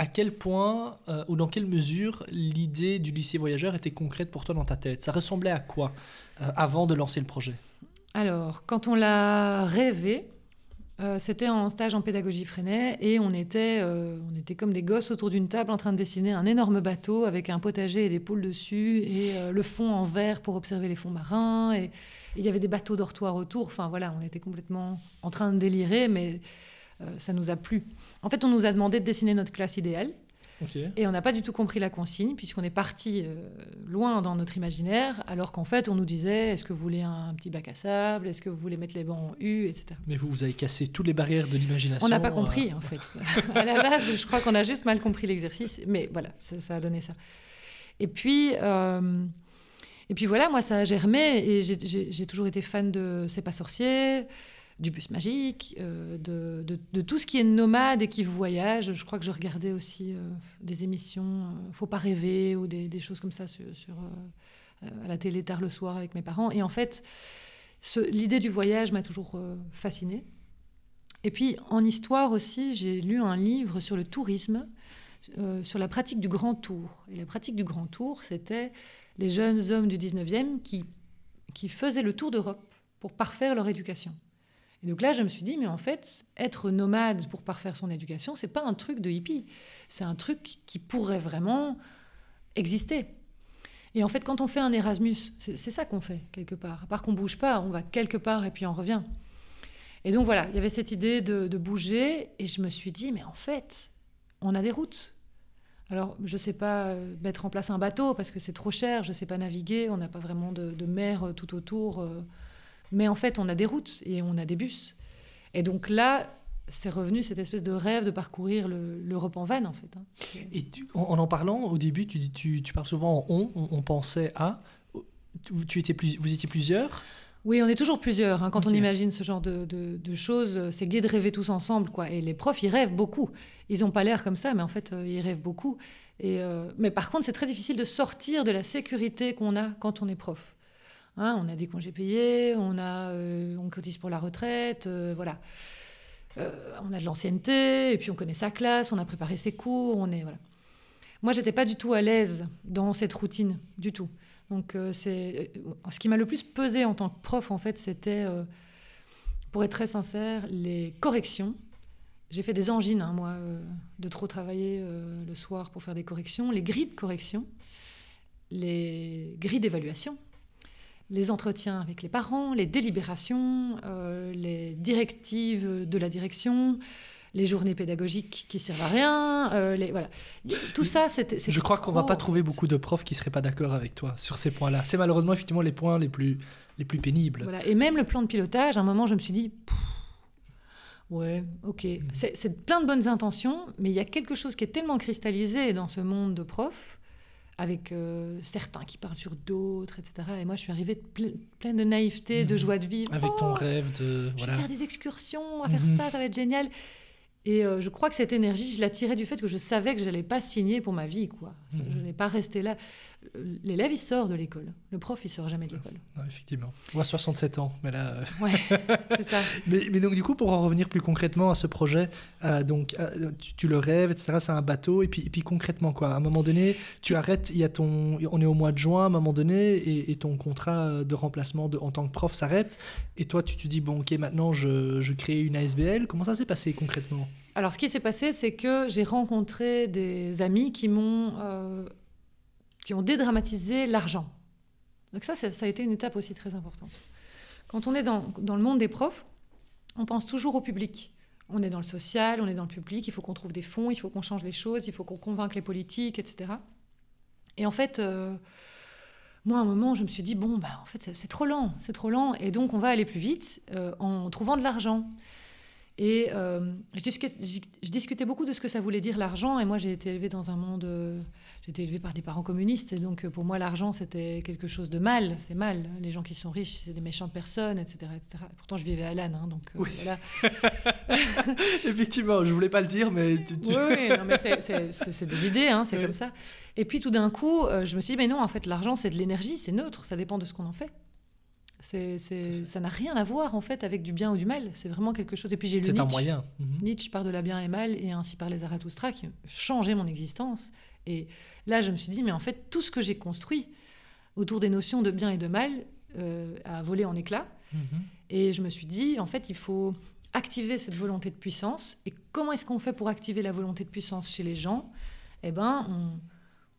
Speaker 1: Euh, à quel point euh, ou dans quelle mesure l'idée du lycée voyageur était concrète pour toi dans ta tête? Ça ressemblait à quoi euh, avant de lancer le projet?
Speaker 2: Alors, quand on l'a rêvé, c'était en stage en pédagogie Freinet et on était, on était comme des gosses autour d'une table en train de dessiner un énorme bateau avec un potager et des poules dessus et le fond en verre pour observer les fonds marins et il y avait des bateaux dortoirs autour. Enfin voilà, on était complètement en train de délirer, mais euh, ça nous a plu. En fait, on nous a demandé de dessiner notre classe idéale. Et on n'a pas du tout compris la consigne, puisqu'on est parti euh, loin dans notre imaginaire, alors qu'en fait, on nous disait est-ce que vous voulez un, petit bac à sable? Est-ce que vous voulez mettre les bancs en U etc.
Speaker 1: Mais vous, vous avez cassé toutes les barrières de l'imagination.
Speaker 2: On n'a pas compris, euh. en fait. à la base, je crois qu'on a juste mal compris l'exercice, mais voilà, ça, a donné ça. Et puis. Et puis voilà, moi, ça a germé et j'ai toujours été fan de C'est pas sorcier, du bus magique, euh, de, tout ce qui est nomade et qui voyage. Je crois que je regardais aussi euh, des émissions euh, Faut pas rêver ou des, choses comme ça sur, à la télé tard le soir avec mes parents. Et en fait, l'idée du voyage m'a toujours fascinée. Et puis en histoire aussi, j'ai lu un livre sur le tourisme, sur la pratique du grand tour. Et la pratique du grand tour, c'était les jeunes hommes du 19e qui, qui faisaient le tour d'Europe pour parfaire leur éducation. Et donc là, je me suis dit, mais en fait, être nomade pour parfaire son éducation, c'est pas un truc de hippie. C'est un truc qui pourrait vraiment exister. Et en fait, quand on fait un Erasmus, c'est ça qu'on fait quelque part. À part qu'on bouge pas, on va quelque part et puis on revient. Et donc voilà, il y avait cette idée de, bouger, et je me suis dit, mais en fait, on a des routes. Alors, je ne sais pas euh, mettre en place un bateau parce que c'est trop cher, je ne sais pas naviguer, on n'a pas vraiment de, mer euh, tout autour. Euh. Mais en fait, on a des routes et on a des bus. Et donc là, c'est revenu cette espèce de rêve de parcourir l'Europe en van, en fait. Hein.
Speaker 1: Et en, en parlant, au début, tu, tu, tu parles souvent en on, on, pensait à. Tu étais plus, vous étiez plusieurs?
Speaker 2: Oui, on est toujours plusieurs. Hein. Quand on imagine ce genre de, choses, c'est gai de rêver tous ensemble. Quoi. Et les profs, ils rêvent beaucoup. Ils n'ont pas l'air comme ça, mais en fait, euh, ils rêvent beaucoup. Et, euh, mais par contre, c'est très difficile de sortir de la sécurité qu'on a quand on est prof. Hein, on a des congés payés, on, a, euh, on cotise pour la retraite, voilà. on a de l'ancienneté, et puis on connaît sa classe, on a préparé ses cours, on est... Voilà. Moi, j'étais pas du tout à l'aise dans cette routine, du tout. Donc, euh, c'est ce qui m'a le plus pesé en tant que prof, en fait, c'était, pour être très sincère, les corrections. J'ai fait des angines, hein, moi, de trop travailler le soir pour faire des corrections, les grilles de correction, les grilles d'évaluation les entretiens avec les parents, les délibérations, euh, les directives de la direction, les journées pédagogiques qui servent à rien, euh, les, voilà. Tout ça, c'était.
Speaker 1: Je crois qu'on va pas trouver beaucoup de profs qui seraient pas d'accord avec toi sur ces points-là. C'est malheureusement effectivement les points les plus les plus pénibles.
Speaker 2: Voilà. Et même le plan de pilotage, à un moment, je me suis dit. Ouais, ok. Mm. C'est plein de bonnes intentions, mais il y a quelque chose qui est tellement cristallisé dans ce monde de profs avec euh, certains qui parlent sur d'autres, etc. Et moi, je suis arrivée pleine de naïveté, de mhm. joie de vivre.
Speaker 1: Avec ton oh, rêve de...
Speaker 2: Je vais faire des excursions, faire mhm. ça, ça va être génial. Et euh, je crois que cette énergie, je la tirais du fait que je savais que je n'allais pas signer pour ma vie. quoi. Mhm. Je n'ai pas resté là. L'élève, il sort de l'école. Le prof, il sort jamais de l'école.
Speaker 1: effectivement. Moi, 67 ans, mais là... Euh,
Speaker 2: ouais, c'est ça.
Speaker 1: mais, mais, donc, du coup, pour en revenir plus concrètement à ce projet, euh, donc, tu, le rêves, etc., c'est un bateau, et puis, et puis concrètement, quoi, à un moment donné, tu arrêtes, il y a ton... On est au mois de juin, à un moment donné, et, ton contrat de remplacement de, en tant que prof s'arrête, et toi, tu te dis, bon, ok, maintenant, je, je crée une ASBL. Comment ça s'est passé concrètement?
Speaker 2: Alors, ce qui s'est passé, c'est que j'ai rencontré des amis qui m'ont euh, qui ont dédramatisé l'argent. Donc ça, ça, a été une étape aussi très importante. Quand on est dans, dans, le monde des profs, on pense toujours au public. On est dans le social, on est dans le public, il faut qu'on trouve des fonds, il faut qu'on change les choses, il faut qu'on convainque les politiques, etc. Et en fait, euh, moi, à un moment, je me suis dit, bon, bah, en fait, c'est trop lent, c'est trop lent, et donc on va aller plus vite euh, en trouvant de l'argent. Et euh, je, discutais, beaucoup de ce que ça voulait dire l'argent. Et moi, j'ai été élevée dans un monde. Euh, j'ai été élevée par des parents communistes. Et donc, euh, pour moi, l'argent, c'était quelque chose de mal. C'est mal. Les gens qui sont riches, c'est des méchantes personnes, etc. etc. pourtant, je vivais à Lannes. Hein, donc, voilà.
Speaker 1: Effectivement, je voulais pas le dire, mais.
Speaker 2: Oui, mais c'est des idées, hein, c'est comme ça. Et puis, tout d'un coup, je me suis dit, mais non, en fait, l'argent, c'est de l'énergie, c'est neutre, ça dépend de ce qu'on en fait. C'est, ça n'a rien à voir en fait avec du bien ou du mal. C'est vraiment quelque chose. Et puis j'ai lu
Speaker 1: C'est
Speaker 2: un
Speaker 1: moyen.
Speaker 2: Mhm. Nietzsche part de la bien et mal et ainsi par les Zarathustra qui ont changé mon existence. Et là, je me suis dit, mais en fait, tout ce que j'ai construit autour des notions de bien et de mal euh, a volé en éclats. Mhm. Et je me suis dit, en fait, il faut activer cette volonté de puissance. Et comment est-ce qu'on fait pour activer la volonté de puissance chez les gens? Eh ben, on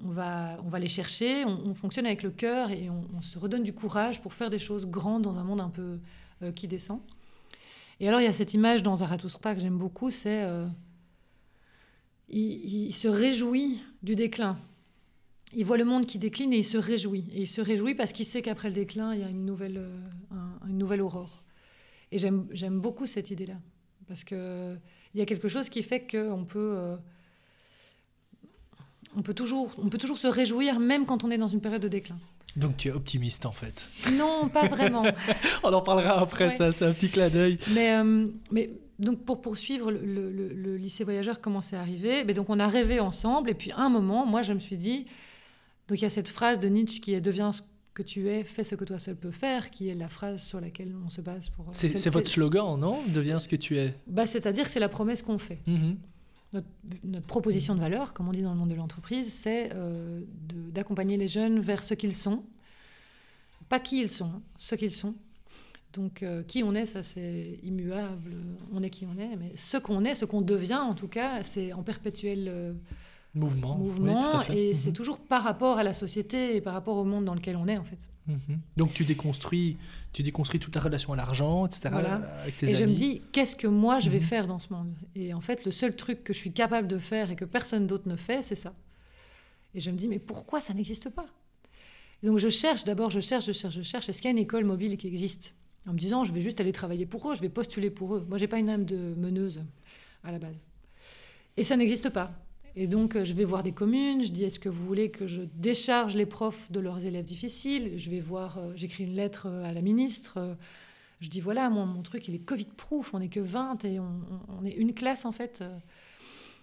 Speaker 2: on va, on va les chercher, on, fonctionne avec le cœur et on, se redonne du courage pour faire des choses grandes dans un monde un peu euh, qui descend. Et alors il y a cette image dans Zarathustra que j'aime beaucoup, c'est euh, il, se réjouit du déclin. Il voit le monde qui décline et il se réjouit. Et il se réjouit parce qu'il sait qu'après le déclin, il y a une nouvelle, euh, une nouvelle aurore. Et j'aime beaucoup cette idée-là. Parce qu'il y a quelque chose qui fait qu'on peut on peut toujours, on peut toujours se réjouir, même quand on est dans une période de déclin.
Speaker 1: Donc tu es optimiste en fait
Speaker 2: Non, pas vraiment.
Speaker 1: on en parlera après, ça, c'est un petit clin d'œil.
Speaker 2: Mais, euh, mais donc pour poursuivre, le, lycée voyageur commençait à arriver. Mais donc on a rêvé ensemble. Et puis à un moment, moi je me suis dit, donc il y a cette phrase de Nietzsche qui est deviens ce que tu es, fais ce que toi seul peux faire, qui est la phrase sur laquelle on se base pour.
Speaker 1: C'est votre slogan, non? Deviens ce que tu es.
Speaker 2: Bah, c'est-à-dire que c'est la promesse qu'on fait. Mm-hmm. Notre, proposition de valeur, comme on dit dans le monde de l'entreprise, c'est euh, d'accompagner les jeunes vers ce qu'ils sont. Pas qui ils sont, hein, ce qu'ils sont. Donc, euh, qui on est, ça c'est immuable, on est qui on est, mais ce qu'on est, ce qu'on devient en tout cas, c'est en perpétuel euh,
Speaker 1: mouvement.
Speaker 2: mouvement et c'est mhm. toujours par rapport à la société et par rapport au monde dans lequel on est en fait.
Speaker 1: Mhm. Donc tu déconstruis, tu déconstruis toute ta relation à l'argent, etc. Avec tes
Speaker 2: et je me dis, qu'est-ce que moi je vais mhm. faire dans ce monde? Et en fait, le seul truc que je suis capable de faire et que personne d'autre ne fait, c'est ça. Et je me dis, mais pourquoi ça n'existe pas? Donc je cherche, d'abord je cherche, je cherche, je cherche, est-ce qu'il y a une école mobile qui existe? En me disant, je vais juste aller travailler pour eux, je vais postuler pour eux. Moi, j'ai pas une âme de meneuse à la base. Et ça n'existe pas. Et donc, euh, je vais voir des communes, je dis est-ce que vous voulez que je décharge les profs de leurs élèves difficiles? Je vais voir, euh, j'écris une lettre euh, à la ministre. je dis voilà, mon, truc, il est Covid-proof, on n'est que 20 et on, est une classe en fait.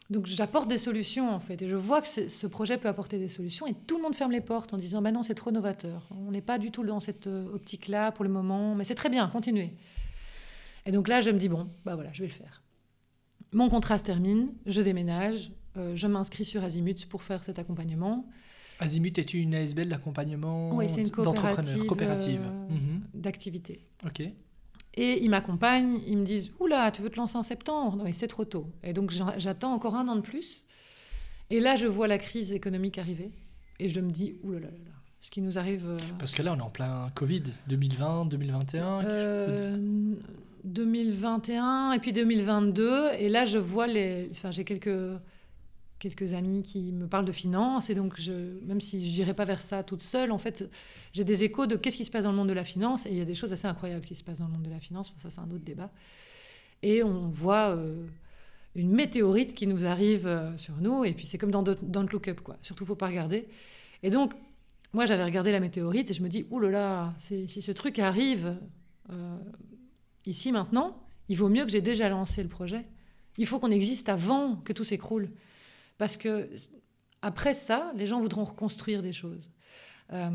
Speaker 2: Donc, j'apporte des solutions en fait. Et je vois que ce projet peut apporter des solutions et tout le monde ferme les portes en disant bah non, c'est trop novateur. On n'est pas du tout dans cette optique-là pour le moment, mais c'est très bien, continuez. Et donc là, je me dis bon, bah voilà, je vais le faire. Mon contrat se termine, je déménage, euh, je m'inscris sur Azimut pour faire cet accompagnement.
Speaker 1: Azimut est une ASBL d'accompagnement
Speaker 2: Oui,
Speaker 1: d'entrepreneurs,
Speaker 2: coopérative, euh,
Speaker 1: Mhm.
Speaker 2: d'activité.
Speaker 1: Ok.
Speaker 2: Et ils m'accompagnent, ils me disent Oula, tu veux te lancer en septembre? Non, mais c'est trop tôt. Et donc j'a- j'attends encore un an de plus. Et là, je vois la crise économique arriver. Et je me dis Oula, là, là, là, ce qui nous arrive. euh,
Speaker 1: Parce que là, on est en plein Covid, 2020, 2021.
Speaker 2: euh, 2021 et puis 2022. Et là, je vois les. Enfin, j'ai quelques, quelques amis qui me parlent de finance. Et donc, je, même si je n'irai pas vers ça toute seule, en fait, j'ai des échos de qu'est-ce qui se passe dans le monde de la finance. Et il y a des choses assez incroyables qui se passent dans le monde de la finance. Ça, c'est un autre débat. Et on voit euh, une météorite qui nous arrive euh, sur nous. Et puis, c'est comme dans Don't Look Up, quoi. Surtout, faut pas regarder. Et donc, moi, j'avais regardé la météorite et je me dis, c'est- si ce truc arrive euh, ici maintenant, il vaut mieux que j'ai déjà lancé le projet. Il faut qu'on existe avant que tout s'écroule. Parce que après ça, les gens voudront reconstruire des choses. Euh,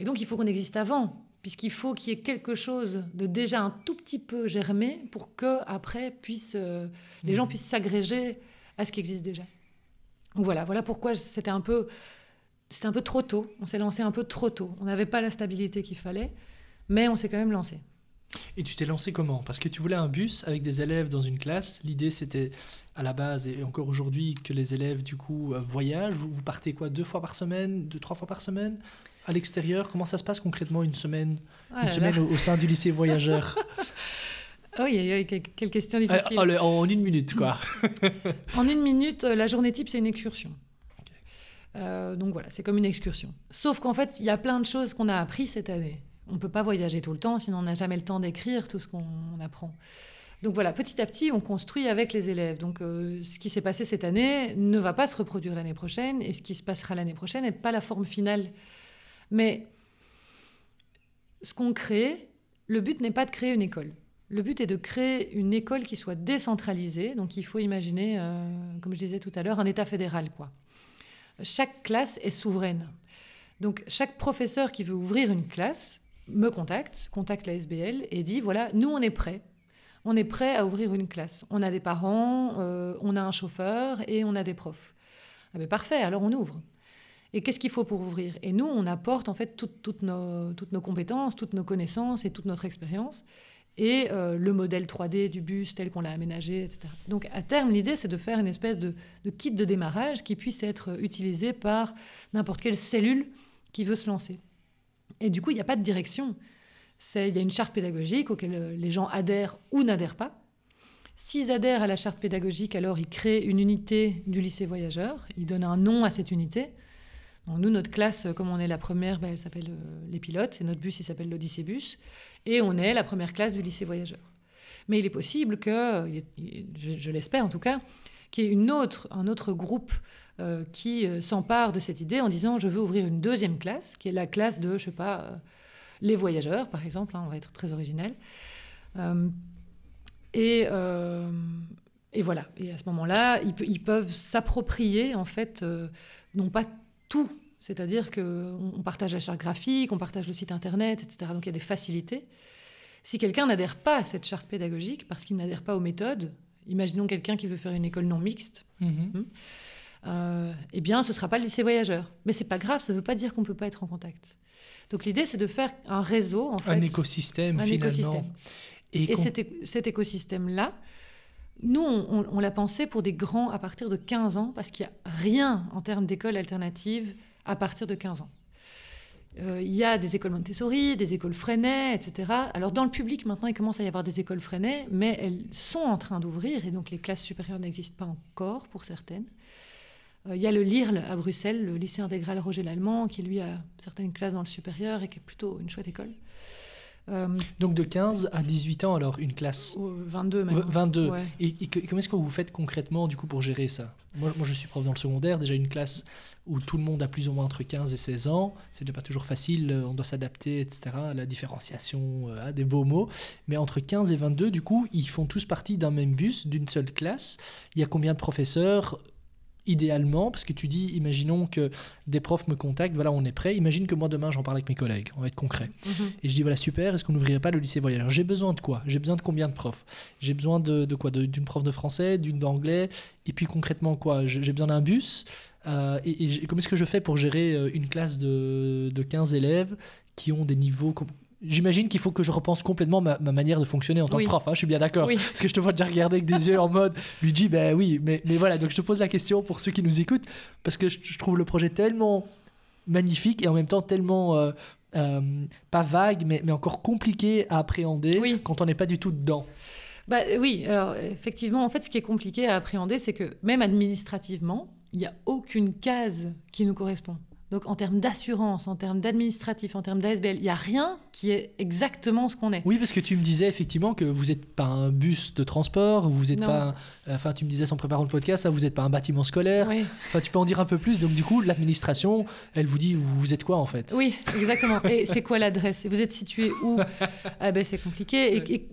Speaker 2: et donc, il faut qu'on existe avant, puisqu'il faut qu'il y ait quelque chose de déjà un tout petit peu germé pour que après puisse, euh, les gens
Speaker 1: Mhm.
Speaker 2: puissent s'agréger à ce qui existe déjà. Donc voilà, voilà pourquoi c'était un peu, c'était un peu trop tôt. On s'est lancé un peu trop tôt. On n'avait pas la stabilité qu'il fallait, mais on s'est quand même lancé.
Speaker 1: Et tu t'es lancé comment? Parce que tu voulais un bus avec des élèves dans une classe. L'idée, c'était à la base, et encore aujourd'hui, que les élèves, du coup, euh, voyagent. Vous, vous partez quoi? Deux fois par semaine? Deux, trois fois par semaine? À l'extérieur? Comment ça se passe concrètement une semaine,
Speaker 2: Ah
Speaker 1: une
Speaker 2: là
Speaker 1: semaine
Speaker 2: là.
Speaker 1: au, au sein du lycée voyageur
Speaker 2: oui, quelle, quelle question
Speaker 1: Ah,
Speaker 2: difficile.
Speaker 1: allez, En une minute, quoi.
Speaker 2: En une minute, euh, la journée type, c'est une excursion. Euh, donc voilà, c'est comme une excursion. Sauf qu'en fait, il y a plein de choses qu'on a appris cette année. On ne peut pas voyager tout le temps, sinon on n'a jamais le temps d'écrire tout ce qu'on apprend. Donc voilà, petit à petit, on construit avec les élèves. Donc euh, ce qui s'est passé cette année ne va pas se reproduire l'année prochaine, et ce qui se passera l'année prochaine n'est pas la forme finale. Mais ce qu'on crée, le but n'est pas de créer une école. Le but est de créer une école qui soit décentralisée. Donc il faut imaginer, euh, comme je disais tout à l'heure, un État fédéral. Quoi. Chaque classe est souveraine. Donc chaque professeur qui veut ouvrir une classe me contacte, contacte la SBL et dit, voilà, nous on est prêts. On est prêt à ouvrir une classe. On a des parents, euh, on a un chauffeur et on a des profs. Ah ben parfait, alors on ouvre. Et qu'est-ce qu'il faut pour ouvrir? Et nous, on apporte en fait toutes, nos, toutes nos compétences, toutes nos connaissances et toute notre expérience et euh, le modèle 3D du bus tel qu'on l'a aménagé, etc. Donc à terme, l'idée, c'est de faire une espèce de, de kit de démarrage qui puisse être utilisé par n'importe quelle cellule qui veut se lancer. Et du coup, il n'y a pas de direction. Il y a une charte pédagogique auquel euh, les gens adhèrent ou n'adhèrent pas. S'ils adhèrent à la charte pédagogique, alors ils créent une unité du lycée voyageur. Ils donnent un nom à cette unité. Nous, notre classe, comme on est la première, ben, elle s'appelle euh, les pilotes, et notre bus, il s'appelle l'Odyssée Bus, et on est la première classe du lycée voyageur. Mais il est possible que, euh, je, je l'espère en tout cas, qu'il y ait une autre, un autre groupe euh, qui euh, s'empare de cette idée en disant je veux ouvrir une deuxième classe, qui est la classe de, je sais pas, euh, les voyageurs, par exemple, hein, on va être très original. Et, et voilà. Et à ce moment-là, ils, pe- ils peuvent s'approprier, en fait, non pas tout, c'est-à-dire qu'on on partage la charte graphique, on partage le site internet, etc. Donc il y a des facilités. Si quelqu'un n'adhère pas à cette charte pédagogique, parce qu'il n'adhère pas aux méthodes, imaginons quelqu'un qui veut faire une école non mixte,
Speaker 1: Mhm.
Speaker 2: Euh, eh bien, ce ne sera pas le lycée voyageur. Mais c'est pas grave, ça ne veut pas dire qu'on ne peut pas être en contact. Donc l'idée, c'est de faire un réseau, en fait.
Speaker 1: Un écosystème,
Speaker 2: Un
Speaker 1: finalement.
Speaker 2: écosystème.
Speaker 1: Et,
Speaker 2: cet, écosystème-là, nous, on, on- on l'a pensé pour des grands à partir de 15 ans, parce qu'il n'y a rien en termes d'écoles alternatives à partir de 15 ans. Euh, Il y a des écoles Montessori, des écoles Freinet, etc. Alors dans le public, maintenant, il commence à y avoir des écoles Freinet, mais elles sont en train d'ouvrir, et donc les classes supérieures n'existent pas encore pour certaines. Euh, Il y a le LIRL à Bruxelles, le lycée intégral Roger Lallemand, qui lui a certaines classes dans le supérieur et qui est plutôt une chouette école. Euh,
Speaker 1: Donc de 15 à 18 ans, alors, une classe
Speaker 2: ou 22 même.
Speaker 1: V- 22.
Speaker 2: Ouais.
Speaker 1: Et, comment est-ce que vous faites concrètement du coup pour gérer ça? Moi, moi, je suis prof dans le secondaire, déjà une classe où tout le monde a plus ou moins entre 15 et 16 ans. C'est déjà pas toujours facile, euh, on doit s'adapter, etc. La différenciation, des beaux mots. Mais entre 15 et 22, du coup, ils font tous partie d'un même bus, d'une seule classe. Il y a combien de professeurs? Idéalement, parce que tu dis, imaginons que des profs me contactent, voilà, on est prêt. Imagine que moi demain j'en parle avec mes collègues, on va être concret.
Speaker 2: Mhm.
Speaker 1: Et je dis voilà super, est-ce qu'on n'ouvrirait pas le lycée voyageur? J'ai besoin de quoi? J'ai besoin de combien de profs? J'ai besoin de, de quoi? D'une prof de français, d'une d'anglais, et puis concrètement quoi? J'ai j'ai besoin d'un bus. Euh, et, et comment est-ce que je fais pour gérer euh, une classe de, de 15 élèves qui ont des niveaux J'imagine qu'il faut que je repense complètement ma, manière de fonctionner en tant que prof, hein, je suis bien d'accord. Parce que je te vois déjà regarder avec des yeux en mode, lui dis, ben oui, mais, mais voilà, donc je te pose la question pour ceux qui nous écoutent, parce que je, trouve le projet tellement magnifique et en même temps tellement, euh, euh, pas vague, mais, mais encore compliqué à appréhender quand on n'est pas du tout dedans.
Speaker 2: Bah, oui, alors effectivement, en fait, ce qui est compliqué à appréhender, c'est que même administrativement, il n'y a aucune case qui nous correspond. Donc en termes d'assurance, en termes d'administratif, en termes d'ASBL, il n'y a rien qui est exactement ce qu'on est.
Speaker 1: Oui, parce que tu me disais effectivement que vous n'êtes pas un bus de transport, vous n'êtes pas... enfin, tu me disais en préparant le podcast, vous n'êtes pas un bâtiment scolaire. Enfin, tu peux en dire un peu plus. Donc du coup, l'administration, elle vous dit, vous êtes quoi en fait?
Speaker 2: Oui, exactement. Et c'est quoi l'adresse? Vous êtes situé où? Ah ben, C'est compliqué. et,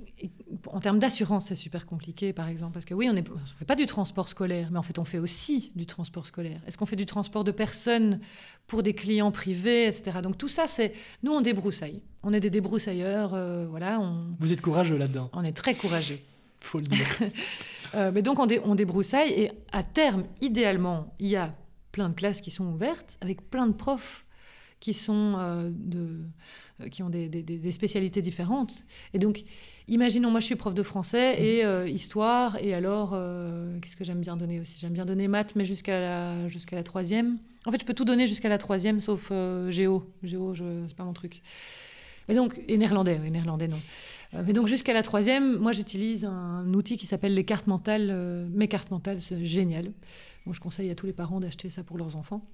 Speaker 2: en termes d'assurance, c'est super compliqué, par exemple, parce que oui, on ne fait pas du transport scolaire, mais en fait, on fait aussi du transport scolaire. Est-ce qu'on fait du transport de personnes pour des clients privés, etc. Donc tout ça, c'est nous, on débroussaille. On est des débroussailleurs, euh, voilà. On...
Speaker 1: Vous êtes courageux là-dedans.
Speaker 2: On est très courageux.
Speaker 1: Faut le dire.
Speaker 2: Euh, mais donc on, on débroussaille et à terme, idéalement, il y a plein de classes qui sont ouvertes avec plein de profs qui sont euh, de qui ont des, des, spécialités différentes. Et donc, Imaginons, moi je suis prof de français mhm. et euh, histoire, et alors, euh, qu'est-ce que j'aime bien donner aussi? J'aime bien donner maths, mais jusqu'à la, jusqu'à la troisième. En fait, je peux tout donner jusqu'à la troisième, sauf euh, géo. Géo, c'est pas mon truc. Mais donc, et néerlandais, et néerlandais non. mais donc jusqu'à la troisième, moi j'utilise un outil qui s'appelle les cartes mentales. mes cartes mentales, c'est génial. Moi je conseille à tous les parents d'acheter ça pour leurs enfants.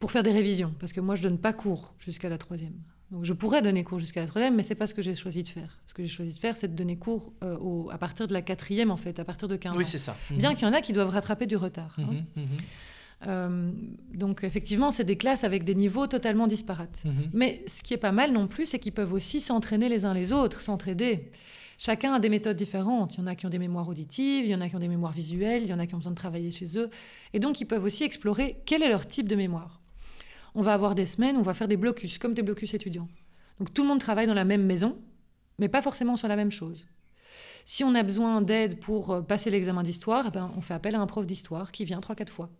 Speaker 2: pour faire des révisions, parce que moi je donne pas cours jusqu'à la troisième. Donc je pourrais donner cours jusqu'à la troisième, mais c'est pas ce que j'ai choisi de faire. Ce que j'ai choisi de faire, c'est de donner cours euh, au, à partir de la quatrième, en fait, à partir de 15
Speaker 1: ans.
Speaker 2: Oui,
Speaker 1: c'est ça.
Speaker 2: Bien mhm. qu'il y en a qui doivent rattraper du retard. Hein. Mhm, mhm. Euh, donc effectivement, c'est des classes avec des niveaux totalement disparates. Mais ce qui est pas mal non plus, c'est qu'ils peuvent aussi s'entraîner les uns les autres, s'entraider. Chacun a des méthodes différentes. Il y en a qui ont des mémoires auditives, il y en a qui ont des mémoires visuelles, il y en a qui ont besoin de travailler chez eux. Et donc, ils peuvent aussi explorer quel est leur type de mémoire on va avoir des semaines on va faire des blocus, comme des blocus étudiants. Donc tout le monde travaille dans la même maison, mais pas forcément sur la même chose. Si on a besoin d'aide pour euh, passer l'examen d'histoire, eh ben, on fait appel à un prof d'histoire qui vient trois, quatre fois.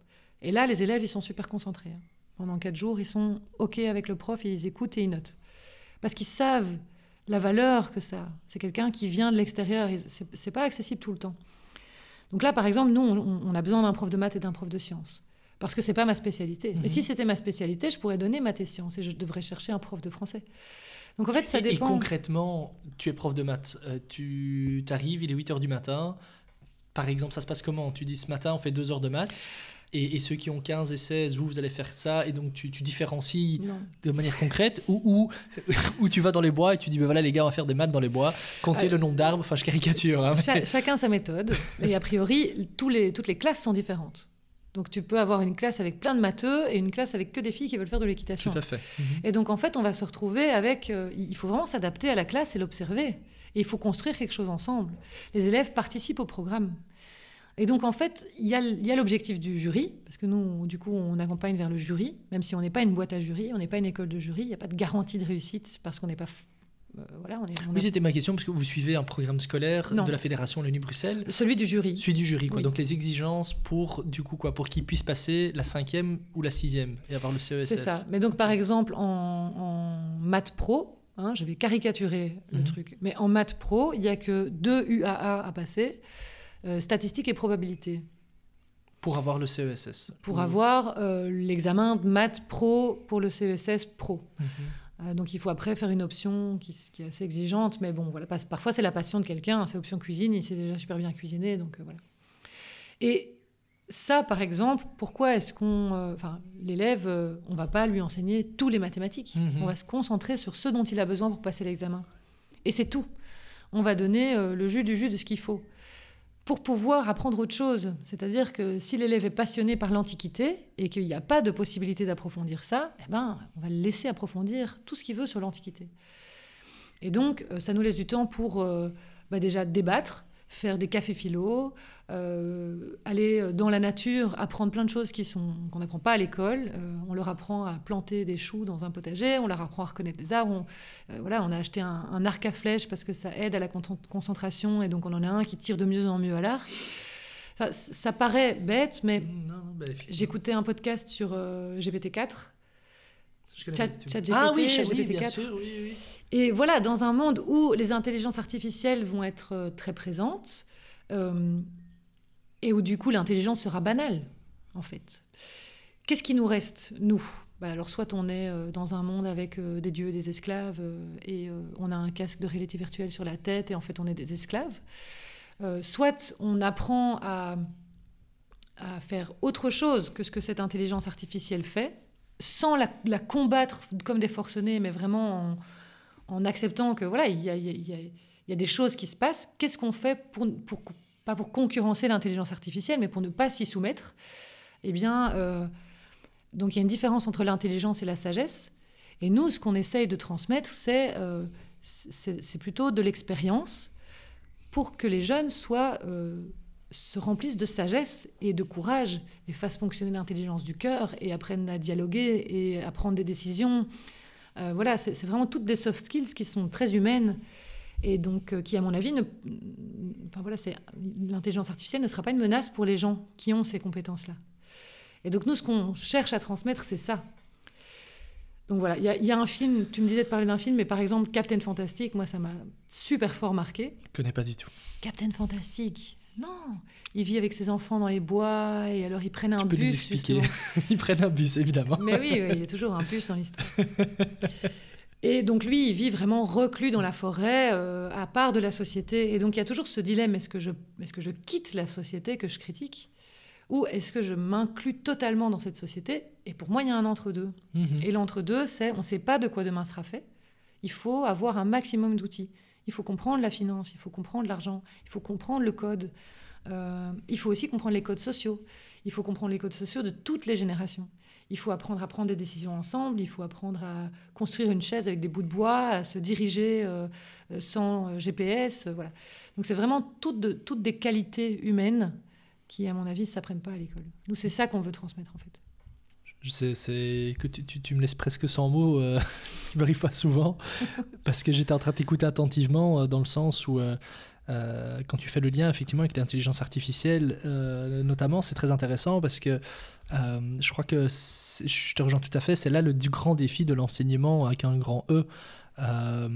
Speaker 2: Et là, les élèves, ils sont super concentrés. Hein. Pendant quatre jours, ils sont OK avec le prof ils écoutent et ils notent. Parce qu'ils savent la valeur que ça. C'est quelqu'un qui vient de l'extérieur. C'est pas accessible tout le temps. Donc là, par exemple, nous, on a besoin d'un prof de maths et d'un prof de sciences parce que c'est pas ma spécialité. Mais si mhm. c'était ma spécialité, je pourrais donner maths et sciences et je devrais chercher un prof de français.
Speaker 1: Donc en fait, ça dépend. Et concrètement, tu es prof de maths, euh, tu arrives, il est 8 h du matin. Par exemple, ça se passe comment? Tu dis ce matin, on fait 2 heures de maths. Et, ceux qui ont 15 et 16, vous, vous allez faire ça, et donc tu, différencies de manière concrète, ou, ou, tu vas dans les bois et tu dis, ben voilà les gars, on va faire des maths dans les bois, compter euh, le nombre d'arbres, enfin je caricature. Hein,
Speaker 2: chacun sa méthode, et a priori, tous les, toutes les classes sont différentes. Donc tu peux avoir une classe avec plein de matheux et une classe avec que des filles qui veulent faire de l'équitation.
Speaker 1: Tout à fait.
Speaker 2: Mhm. Et donc en fait, on va se retrouver avec... Euh, il faut vraiment s'adapter à la classe et l'observer. Et il faut construire quelque chose ensemble. Les élèves participent au programme. Et donc en fait, il y a l'objectif du jury, parce que nous, du coup, on accompagne vers le jury, même si on n'est pas une boîte à jury, on n'est pas une école de jury, il n'y a pas de garantie de réussite parce qu'on n'est pas
Speaker 1: euh, oui, c'était ma question, parce que vous suivez un programme scolaire de la Fédération Wallonie-Bruxelles.
Speaker 2: Celui du jury.
Speaker 1: Celui du jury, quoi. Donc les exigences pour, du coup, quoi, pour qu'ils puissent passer la cinquième ou la sixième et avoir le CESS.
Speaker 2: C'est ça. Mais donc, par exemple, en, maths pro, hein, je vais caricaturer le mhm. truc, mais en maths pro, il n'y a que deux UAA à passer, euh, statistiques et probabilité.
Speaker 1: Pour avoir le CESS.
Speaker 2: Pour avoir euh, l'examen de maths pro pour le CESS pro. Mhm. Euh, donc il faut après faire une option qui, est assez exigeante, mais bon, voilà, parfois c'est la passion de quelqu'un, c'est option cuisine, il sait déjà super bien cuisiner, donc euh, voilà. Et ça, par exemple, pourquoi est-ce qu'on, euh, enfin, l'élève, on va pas lui enseigner tous les mathématiques, mhm. on va se concentrer sur ce dont il a besoin pour passer l'examen, et c'est tout. On va donner le jus du jus de ce qu'il faut pour pouvoir apprendre autre chose. C'est-à-dire que si l'élève est passionné par l'Antiquité et qu'il n'y a pas de possibilité d'approfondir ça, eh ben, on va le laisser approfondir tout ce qu'il veut sur l'Antiquité. Et donc, euh, ça nous laisse du temps pour euh, bah, déjà débattre, faire des cafés philo, euh, aller dans la nature, apprendre plein de choses qui sont qu'on n'apprend pas à l'école. Euh, on leur apprend à planter des choux dans un potager, on leur apprend à reconnaître des arbres. On, euh, voilà, on a acheté un, arc à flèche parce que ça aide à la concentration et donc on en a un qui tire de mieux en mieux à l'arc. Enfin, ça paraît bête, mais
Speaker 1: bah,
Speaker 2: j'écoutais un podcast sur euh, GPT-4. Chat-. ChatGPT,
Speaker 1: Ah oui, je- oui,
Speaker 2: GPT-4.
Speaker 1: bien sûr, oui, oui.
Speaker 2: Et voilà, dans un monde où les intelligences artificielles vont être euh, très présentes, euh, et où du coup l'intelligence sera banale, en fait. Qu'est-ce qui nous reste, nous? Bah, Alors, soit on est euh, dans un monde avec euh, des dieux et des esclaves, et on a un casque de réalité virtuelle sur la tête, et en fait on est des esclaves. Soit on apprend à, à faire autre chose que ce que cette intelligence artificielle fait, sans la, combattre comme des forcenés, mais vraiment en, acceptant que voilà, il y a, des choses qui se passent. Qu'est-ce qu'on fait pour, pas pour concurrencer l'intelligence artificielle, mais pour ne pas s'y soumettre Eh bien, euh, donc il y a une différence entre l'intelligence et la sagesse. Et nous, ce qu'on essaye de transmettre, c'est euh, plutôt de l'expérience pour que les jeunes soient euh, se remplissent de sagesse et de courage et fassent fonctionner l'intelligence du cœur et apprennent à dialoguer et à prendre des décisions. Euh, voilà, c'est vraiment toutes des soft skills qui sont très humaines et donc euh, qui, à mon avis, ne, enfin voilà, l'intelligence artificielle ne sera pas une menace pour les gens qui ont ces compétences-là. Et donc nous, ce qu'on cherche à transmettre, c'est ça. Donc voilà, il y, a- il y a un film. Tu me disais de parler d'un film, mais par exemple Captain Fantastic, moi, ça m'a super fort marqué.
Speaker 1: Je connais pas du tout.
Speaker 2: Captain Fantastic. Non, il vit avec ses enfants dans les bois et alors ils prennent un
Speaker 1: Tu peux
Speaker 2: bus.
Speaker 1: nous expliquer. Ils prennent un bus, évidemment.
Speaker 2: Mais oui, oui, il y a toujours un bus dans l'histoire. Et donc lui, il vit vraiment reclus dans la forêt, euh, à part de la société. Et donc il y a toujours ce dilemme est-ce que je, est-ce que je quitte la société que je critique, ou est-ce que je m'inclus totalement dans cette société? Et pour moi, il y a un entre-deux.
Speaker 1: Mhm.
Speaker 2: Et l'entre-deux, c'est on ne sait pas de quoi demain sera fait. Il faut avoir un maximum d'outils. Il faut comprendre la finance, il faut comprendre l'argent, il faut comprendre le code. Euh, il faut aussi comprendre les codes sociaux. Il faut comprendre les codes sociaux de toutes les générations. Il faut apprendre à prendre des décisions ensemble. Il faut apprendre à construire une chaise avec des bouts de bois, à se diriger euh, euh, sans GPS. voilà. Donc c'est vraiment toutes, de- toutes des qualités humaines qui, à mon avis, ne s'apprennent pas à l'école. Nous, c'est ça qu'on veut transmettre, en fait.
Speaker 1: C'est que tu, me laisses presque sans mots, ce qui m'arrive pas souvent, parce que j'étais en train de t'écouter attentivement euh, dans le sens où euh, euh, quand tu fais le lien effectivement avec l'intelligence artificielle, euh, notamment, c'est très intéressant parce que euh, je crois que je te rejoins tout à fait. C'est là le du grand défi de l'enseignement avec un grand E. Euh,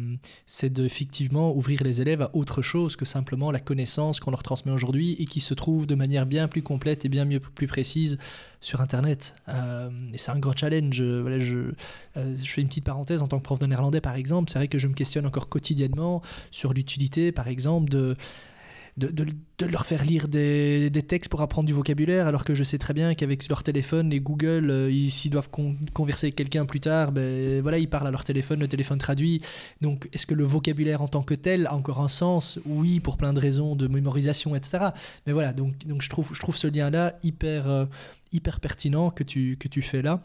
Speaker 1: c'est de effectivement ouvrir les élèves à autre chose que simplement la connaissance qu'on leur transmet aujourd'hui et qui se trouve de manière bien plus complète et bien mieux, plus précise sur Internet. Euh, et c'est un grand challenge. Voilà, je, euh, je fais une petite parenthèse en tant que prof de néerlandais, par exemple. C'est vrai que je me questionne encore quotidiennement sur l'utilité, par exemple, de, de, de- leur faire lire des, des textes pour apprendre du vocabulaire, alors que je sais très bien qu'avec leur téléphone et Google, euh, ils- s'ils doivent con- converser avec quelqu'un plus tard, ben, voilà, ils parlent à leur téléphone, le téléphone traduit. Donc, est-ce que le vocabulaire en tant que tel a encore un sens? Oui, pour plein de raisons de mémorisation, etc. Mais voilà, donc, donc je, trouve, je trouve ce lien-là hyper, euh, hyper pertinent que tu, que tu fais là.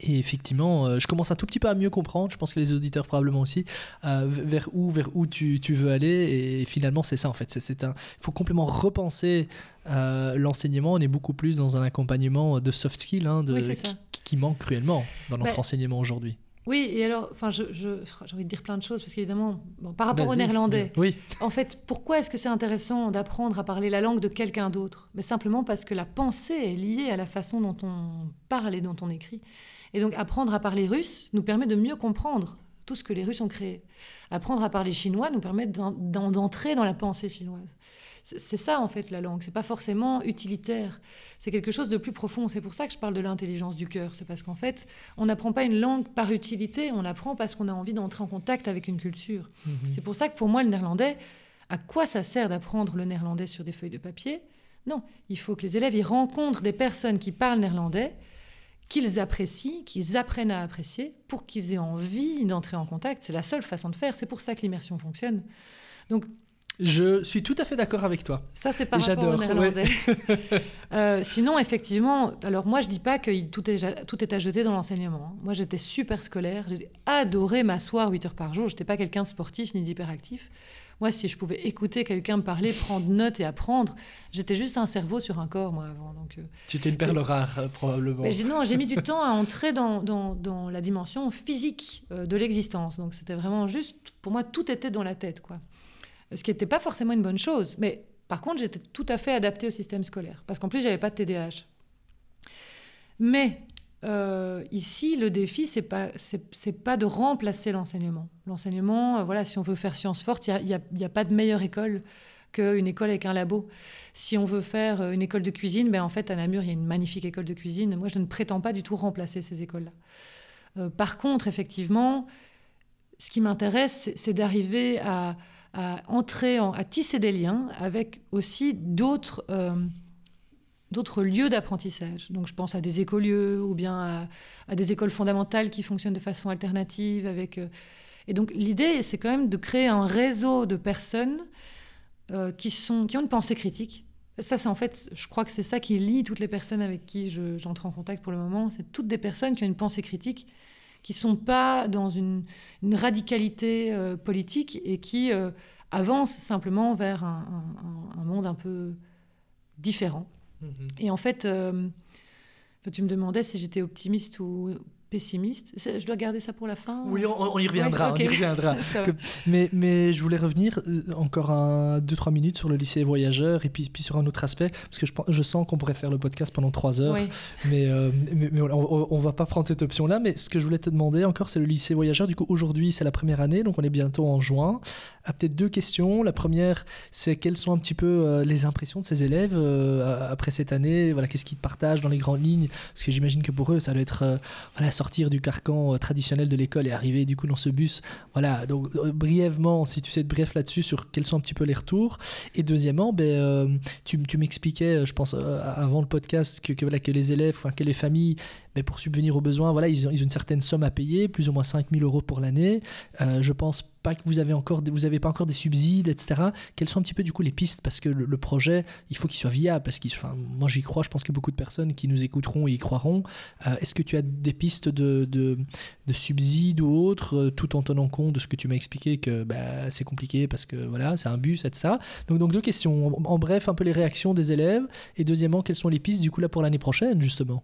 Speaker 1: Et effectivement, euh, je commence un tout petit peu à mieux comprendre, je pense que les auditeurs probablement aussi, euh, vers où, vers où tu, tu veux aller. Et finalement, c'est ça en fait. C'est- C'est un, il faut complètement repenser euh, l'enseignement. On est beaucoup plus dans un accompagnement de soft skills hein, de,
Speaker 2: Oui,
Speaker 1: qui manque cruellement dans notre
Speaker 2: Bah,
Speaker 1: enseignement aujourd'hui.
Speaker 2: Oui, et alors, enfin, j'ai envie de dire plein de choses parce qu'évidemment, bon, par rapport au néerlandais,
Speaker 1: Oui.
Speaker 2: en fait, pourquoi est-ce que c'est intéressant d'apprendre à parler la langue de quelqu'un d'autre? Mais simplement parce que la pensée est liée à la façon dont on parle et dont on écrit. Et donc, apprendre à parler russe nous permet de mieux comprendre tout ce que les Russes ont créé. Apprendre à parler chinois nous permet d'en- d'en- d'entrer dans la pensée chinoise. C'est ça en fait la langue. C'est pas forcément utilitaire. C'est quelque chose de plus profond. C'est pour ça que je parle de l'intelligence du cœur. C'est parce qu'en fait, on n'apprend pas une langue par utilité. On l'apprend parce qu'on a envie d'entrer en contact avec une culture.
Speaker 1: Mhm.
Speaker 2: C'est pour ça que pour moi, le néerlandais, à quoi ça sert d'apprendre le néerlandais sur des feuilles de papier? Non, il faut que les élèves y rencontrent des personnes qui parlent néerlandais, qu'ils apprécient, qu'ils apprennent à apprécier, pour qu'ils aient envie d'entrer en contact. C'est la seule façon de faire. C'est pour ça que l'immersion fonctionne. Donc
Speaker 1: Je suis tout à fait d'accord avec toi.
Speaker 2: ça, c'est par rapport au néerlandais. Euh, sinon, effectivement, alors moi, je dis pas que tout est, tout est à jeter dans l'enseignement. hein. Moi, j'étais super scolaire. J'ai adoré m'asseoir 8 heures par jour. Je n'étais pas quelqu'un de sportif ni d'hyperactif. Moi, si je pouvais écouter quelqu'un me parler, prendre note et apprendre, j'étais juste un cerveau sur un corps, moi, avant. Donc, euh,
Speaker 1: Tu étais une perle rare, euh, probablement.
Speaker 2: mais non, j'ai mis du temps à entrer dans, dans, dans la dimension physique euh, de l'existence. Donc c'était vraiment juste, pour moi, tout était dans la tête, quoi. Ce qui n'était pas forcément une bonne chose, mais Par contre, j'étais tout à fait adaptée au système scolaire, parce qu'en plus, j'avais pas de TDAH. Mais euh, ici, le défi, c'est pas, pas de remplacer l'enseignement. L'enseignement, euh, voilà, si on veut faire sciences fortes, il n'y a, a, a, pas de meilleure école qu'une école avec un labo. Si on veut faire euh, une école de cuisine, ben en fait, à Namur, il y a une magnifique école de cuisine. Moi, je ne prétends pas du tout remplacer ces écoles-là. par contre, effectivement, ce qui m'intéresse, c'est, d'arriver à, à, entrer, en, à tisser des liens avec aussi d'autres d'autres lieux d'apprentissage. Donc je pense à des écolieux ou bien à, des écoles fondamentales qui fonctionnent de façon alternative. Avec, euh, Et donc l'idée, c'est quand même de créer un réseau de personnes euh, qui, sont, qui ont une pensée critique. Ça, c'est en fait, je crois que c'est ça qui lie toutes les personnes avec qui j'entre en contact pour le moment. C'est toutes des personnes qui ont une pensée critique, qui ne sont pas dans une, radicalité euh, politique et qui avancent simplement vers un monde un peu différent. Mhm. Et en fait, euh, tu me demandais si j'étais optimiste ou pessimiste. Je dois garder ça pour la fin
Speaker 1: Oui, on, y reviendra. On y reviendra. mais, mais je voulais revenir euh, encore un, deux, trois minutes sur le lycée voyageur et puis, puis sur un autre aspect, parce que je, je sens qu'on pourrait faire le podcast pendant trois heures, mais, euh, mais, on ne va pas prendre cette option-là. Mais ce que je voulais te demander encore, c'est le lycée voyageur. Du coup, aujourd'hui, c'est la première année, donc on est bientôt en juin. À peut-être deux questions. La première, c'est quelles sont un petit peu euh, les impressions de ces élèves après cette année? Voilà, Qu'est-ce qu'ils partagent dans les grandes lignes? Parce que j'imagine que pour eux, ça doit être voilà, sortir du carcan euh, traditionnel de l'école et arriver du coup dans ce bus. Voilà, donc euh, brièvement, si tu sais être bref là-dessus sur quels sont un petit peu les retours. Et deuxièmement, ben, euh, tu, tu m'expliquais, je pense, avant le podcast, que, voilà, que les élèves, enfin, que les familles mais pour subvenir aux besoins, voilà, ils ont, une certaine somme à payer, plus ou moins 5000 euros pour l'année. Euh, je pense pas que vous avez encore, vous avez pas encore des subsides, etc. Quelles sont un petit peu du coup les pistes? Parce que le, projet, il faut qu'il soit viable parce moi j'y crois. Je pense que beaucoup de personnes qui nous écouteront y croiront. Euh, est-ce que tu as des pistes de, de, de subsides ou autres, euh, tout en tenant compte de ce que tu m'as expliqué que bah, c'est compliqué parce que voilà, c'est un bus, etc. Donc, donc deux questions. En, en bref, un peu les réactions des élèves et deuxièmement, quelles sont les pistes du coup là pour l'année prochaine justement?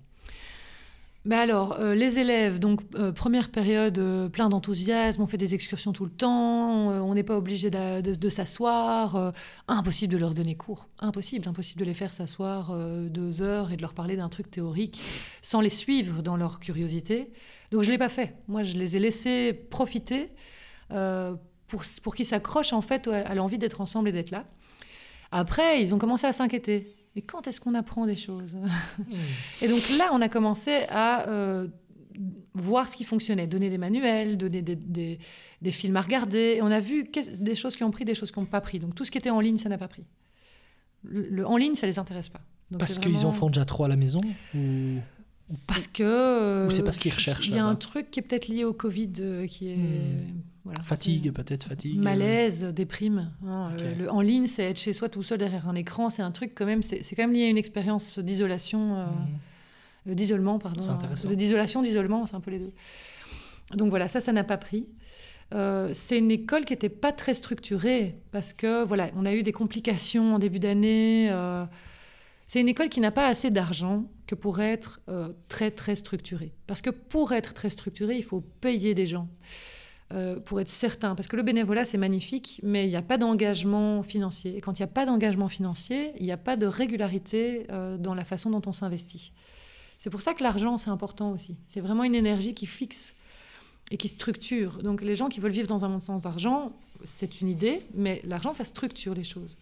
Speaker 2: Mais alors, euh, les élèves, donc euh, première période, euh, plein d'enthousiasme, on fait des excursions tout le temps, on n'est pas obligé de, s'asseoir, impossible de leur donner cours, impossible, impossible de les faire s'asseoir deux heures et de leur parler d'un truc théorique sans les suivre dans leur curiosité. Donc je ne l'ai pas fait. Moi, je les ai laissés profiter pour, pour qu'ils s'accrochent en fait à l'envie d'être ensemble et d'être là. Après, ils ont commencé à s'inquiéter mais quand est-ce qu'on apprend des choses? Hmm. Et donc là, on a commencé à euh, voir ce qui fonctionnait, donner des manuels, donner des, des, films à regarder. Et on a vu des choses qui ont pris, des choses qui n'ont pas pris. Donc tout ce qui était en ligne, ça n'a pas pris. Le, en ligne, ça les intéresse pas.
Speaker 1: Parce qu'ils en font déjà trop à la maison
Speaker 2: Parce que.
Speaker 1: ou c'est parce qu'ils recherchent.
Speaker 2: Il y a un truc qui est peut-être lié au Covid euh, qui est. Hmm.
Speaker 1: Fatigue, peut-être, fatigue.
Speaker 2: Malaise, déprime. Hein, le, en ligne, c'est être chez soi tout seul derrière un écran. C'est un truc, quand même, c'est quand même lié à une expérience d'isolation, euh, mhm. d'isolement, pardon. C'est intéressant. D'isolation, d'isolement, c'est un peu les deux. Donc voilà, ça, ça n'a pas pris. Euh, c'est une école qui n'était pas très structurée parce que voilà, on a eu des complications en début d'année. Euh, c'est une école qui n'a pas assez d'argent que pour être très très structurée. Parce que pour être très structurée, il faut payer des gens. Euh, pour être certain. Parce que le bénévolat, c'est magnifique, mais il n'y a pas d'engagement financier. Et quand il n'y a pas d'engagement financier, il n'y a pas de régularité euh, dans la façon dont on s'investit. C'est pour ça que l'argent, c'est important aussi. C'est vraiment une énergie qui fixe et qui structure. Donc les gens qui veulent vivre dans un monde sans argent, c'est une idée, mais l'argent, ça structure les choses.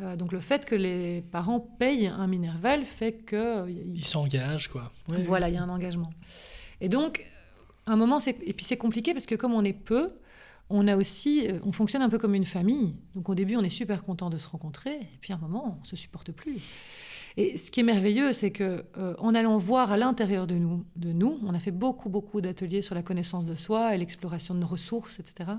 Speaker 2: Euh, donc le fait que les parents payent un Minerval fait que...
Speaker 1: Ils s'engagent, quoi.
Speaker 2: voilà, il y a un engagement. Et donc, un moment, et puis c'est compliqué parce que comme on est peu, on a aussi, euh, on fonctionne un peu comme une famille. Donc au début, on est super content de se rencontrer, et puis à un moment, on se supporte plus. Et ce qui est merveilleux, c'est que euh, en allant voir à l'intérieur de nous, de nous, on a fait beaucoup, beaucoup d'ateliers sur la connaissance de soi et l'exploration de nos ressources, etc.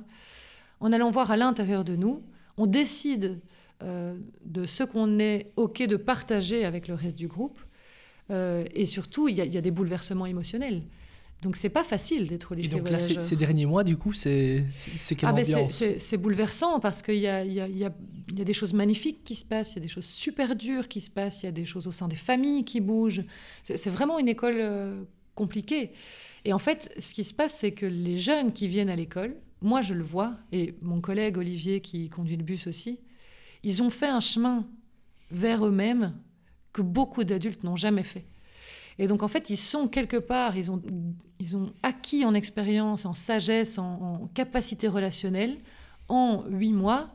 Speaker 2: En allant voir à l'intérieur de nous, on décide euh, de ce qu'on est ok de partager avec le reste du groupe. et surtout, il y, a des bouleversements émotionnels. Donc c'est pas facile d'être au lycée Et donc là,
Speaker 1: ces derniers mois, du coup, c'est quelle ah ben, ambiance
Speaker 2: C'est bouleversant parce qu'il y a, y, a, y, a, y a, des choses magnifiques qui se passent, il y a des choses super dures qui se passent, il y a des choses au sein des familles qui bougent. C'est vraiment une école euh, compliquée. Et en fait, ce qui se passe, c'est que les jeunes qui viennent à l'école, moi je le vois, et mon collègue Olivier qui conduit le bus aussi, ils ont fait un chemin vers eux-mêmes que beaucoup d'adultes n'ont jamais fait. Et donc, en fait, ils sont quelque part, ils ont, ils ont acquis en expérience, en sagesse, en, capacité relationnelle, en huit mois,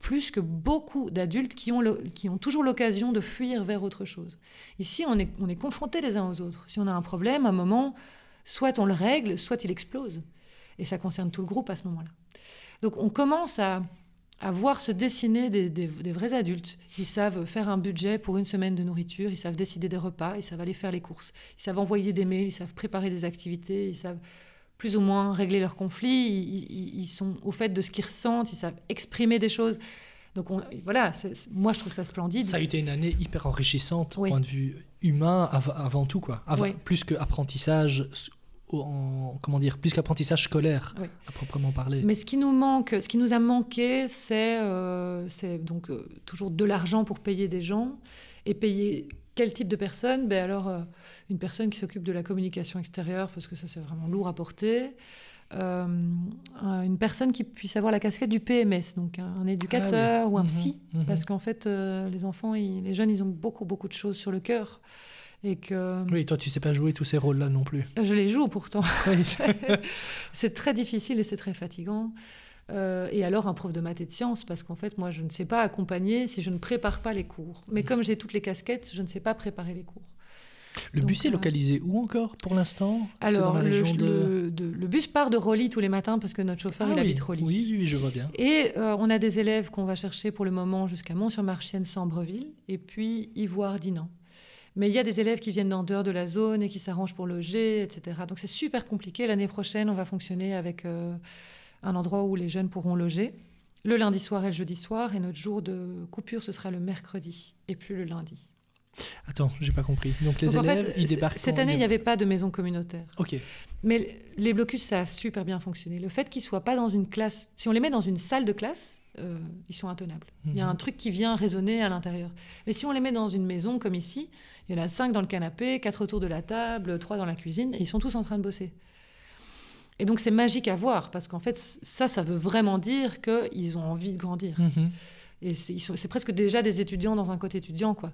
Speaker 2: plus que beaucoup d'adultes qui ont, qui ont toujours l'occasion de fuir vers autre chose. Ici, on est, on est confrontés les uns aux autres. Si on a un problème, à un moment, soit on le règle, soit il explose. Et ça concerne tout le groupe à ce moment-là. Donc on commence à, à voir se dessiner des, des- des vrais adultes. Ils savent faire un budget pour une semaine de nourriture, ils savent décider des repas, ils savent aller faire les courses, ils savent envoyer des mails, ils savent préparer des activités, ils savent plus ou moins régler leurs conflits, ils, ils- ils sont au fait de ce qu'ils ressentent, ils savent exprimer des choses. Donc on- voilà, moi je trouve ça splendide.
Speaker 1: Ça a été une année hyper enrichissante
Speaker 2: Oui.
Speaker 1: point de vue humain av- avant tout quoi. Av-
Speaker 2: Oui.
Speaker 1: Plus que apprentissage en comment dire, plus qu'apprentissage scolaire
Speaker 2: Oui.
Speaker 1: à proprement parler.
Speaker 2: Mais ce qui nous manque, ce qui nous a manqué, c'est euh, donc euh, toujours de l'argent pour payer des gens et payer quel type de personne Ben alors euh, une personne qui s'occupe de la communication extérieure parce que ça c'est vraiment lourd à porter. Euh, un- une personne qui puisse avoir la casquette du PMS, donc un, un éducateur
Speaker 1: Ah oui.
Speaker 2: ou un
Speaker 1: Mhm,
Speaker 2: psy,
Speaker 1: mhm.
Speaker 2: parce qu'en fait les enfants, ils- les jeunes, ils ont beaucoup beaucoup de choses sur le cœur et que
Speaker 1: Oui, toi tu sais pas jouer tous ces rôles-là non plus.
Speaker 2: je les joue pourtant.
Speaker 1: Oui.
Speaker 2: c'est très difficile et c'est très fatigant. Euh, et alors un prof de maths et de sciences, parce qu'en fait, moi, je ne sais pas accompagner si je ne prépare pas les cours. Mais comme j'ai toutes les casquettes, je ne sais pas préparer les cours.
Speaker 1: Le
Speaker 2: Donc,
Speaker 1: bus est
Speaker 2: euh,
Speaker 1: localisé où encore pour l'instant? Dans
Speaker 2: Alors,
Speaker 1: la
Speaker 2: le,
Speaker 1: région de...
Speaker 2: le- de- le bus part de Roli tous les matins parce que notre chauffeur,
Speaker 1: Ah
Speaker 2: il
Speaker 1: oui.
Speaker 2: habite Roli.
Speaker 1: Oui, oui, je vois bien.
Speaker 2: Et euh, on a des élèves qu'on va chercher pour le moment jusqu'à Mont-sur-Marchienne, Sambreville, et puis Ivoire, Dinan. Mais il y a des élèves qui viennent d'en dehors de la zone et qui s'arrangent pour loger, etc. Donc c'est super compliqué. L'année prochaine, on va fonctionner avec euh, un endroit où les jeunes pourront loger. Le lundi soir et le jeudi soir, et notre jour de coupure, ce sera le mercredi, et plus le lundi.
Speaker 1: Attends, j'ai pas compris. Donc les
Speaker 2: Donc, en
Speaker 1: élèves,
Speaker 2: fait,
Speaker 1: ils débarquent
Speaker 2: cette année, il n'y avait pas de maison communautaire.
Speaker 1: Ok.
Speaker 2: Mais les blocus, ça a super bien fonctionné. Le fait qu'ils soient pas dans une classe, si on les met dans une salle de classe, euh, ils sont intenables. Il y a
Speaker 1: Mhm.
Speaker 2: un truc qui vient résonner à l'intérieur. Mais si on les met dans une maison comme ici, il y en a cinq dans le canapé, quatre autour de la table, trois dans la cuisine, et ils sont tous en train de bosser. Et donc c'est magique à voir, parce qu'en fait, ça, ça veut vraiment dire qu'ils ont envie de grandir.
Speaker 1: Mhm.
Speaker 2: Et c'est presque déjà des étudiants dans un côté étudiant, quoi.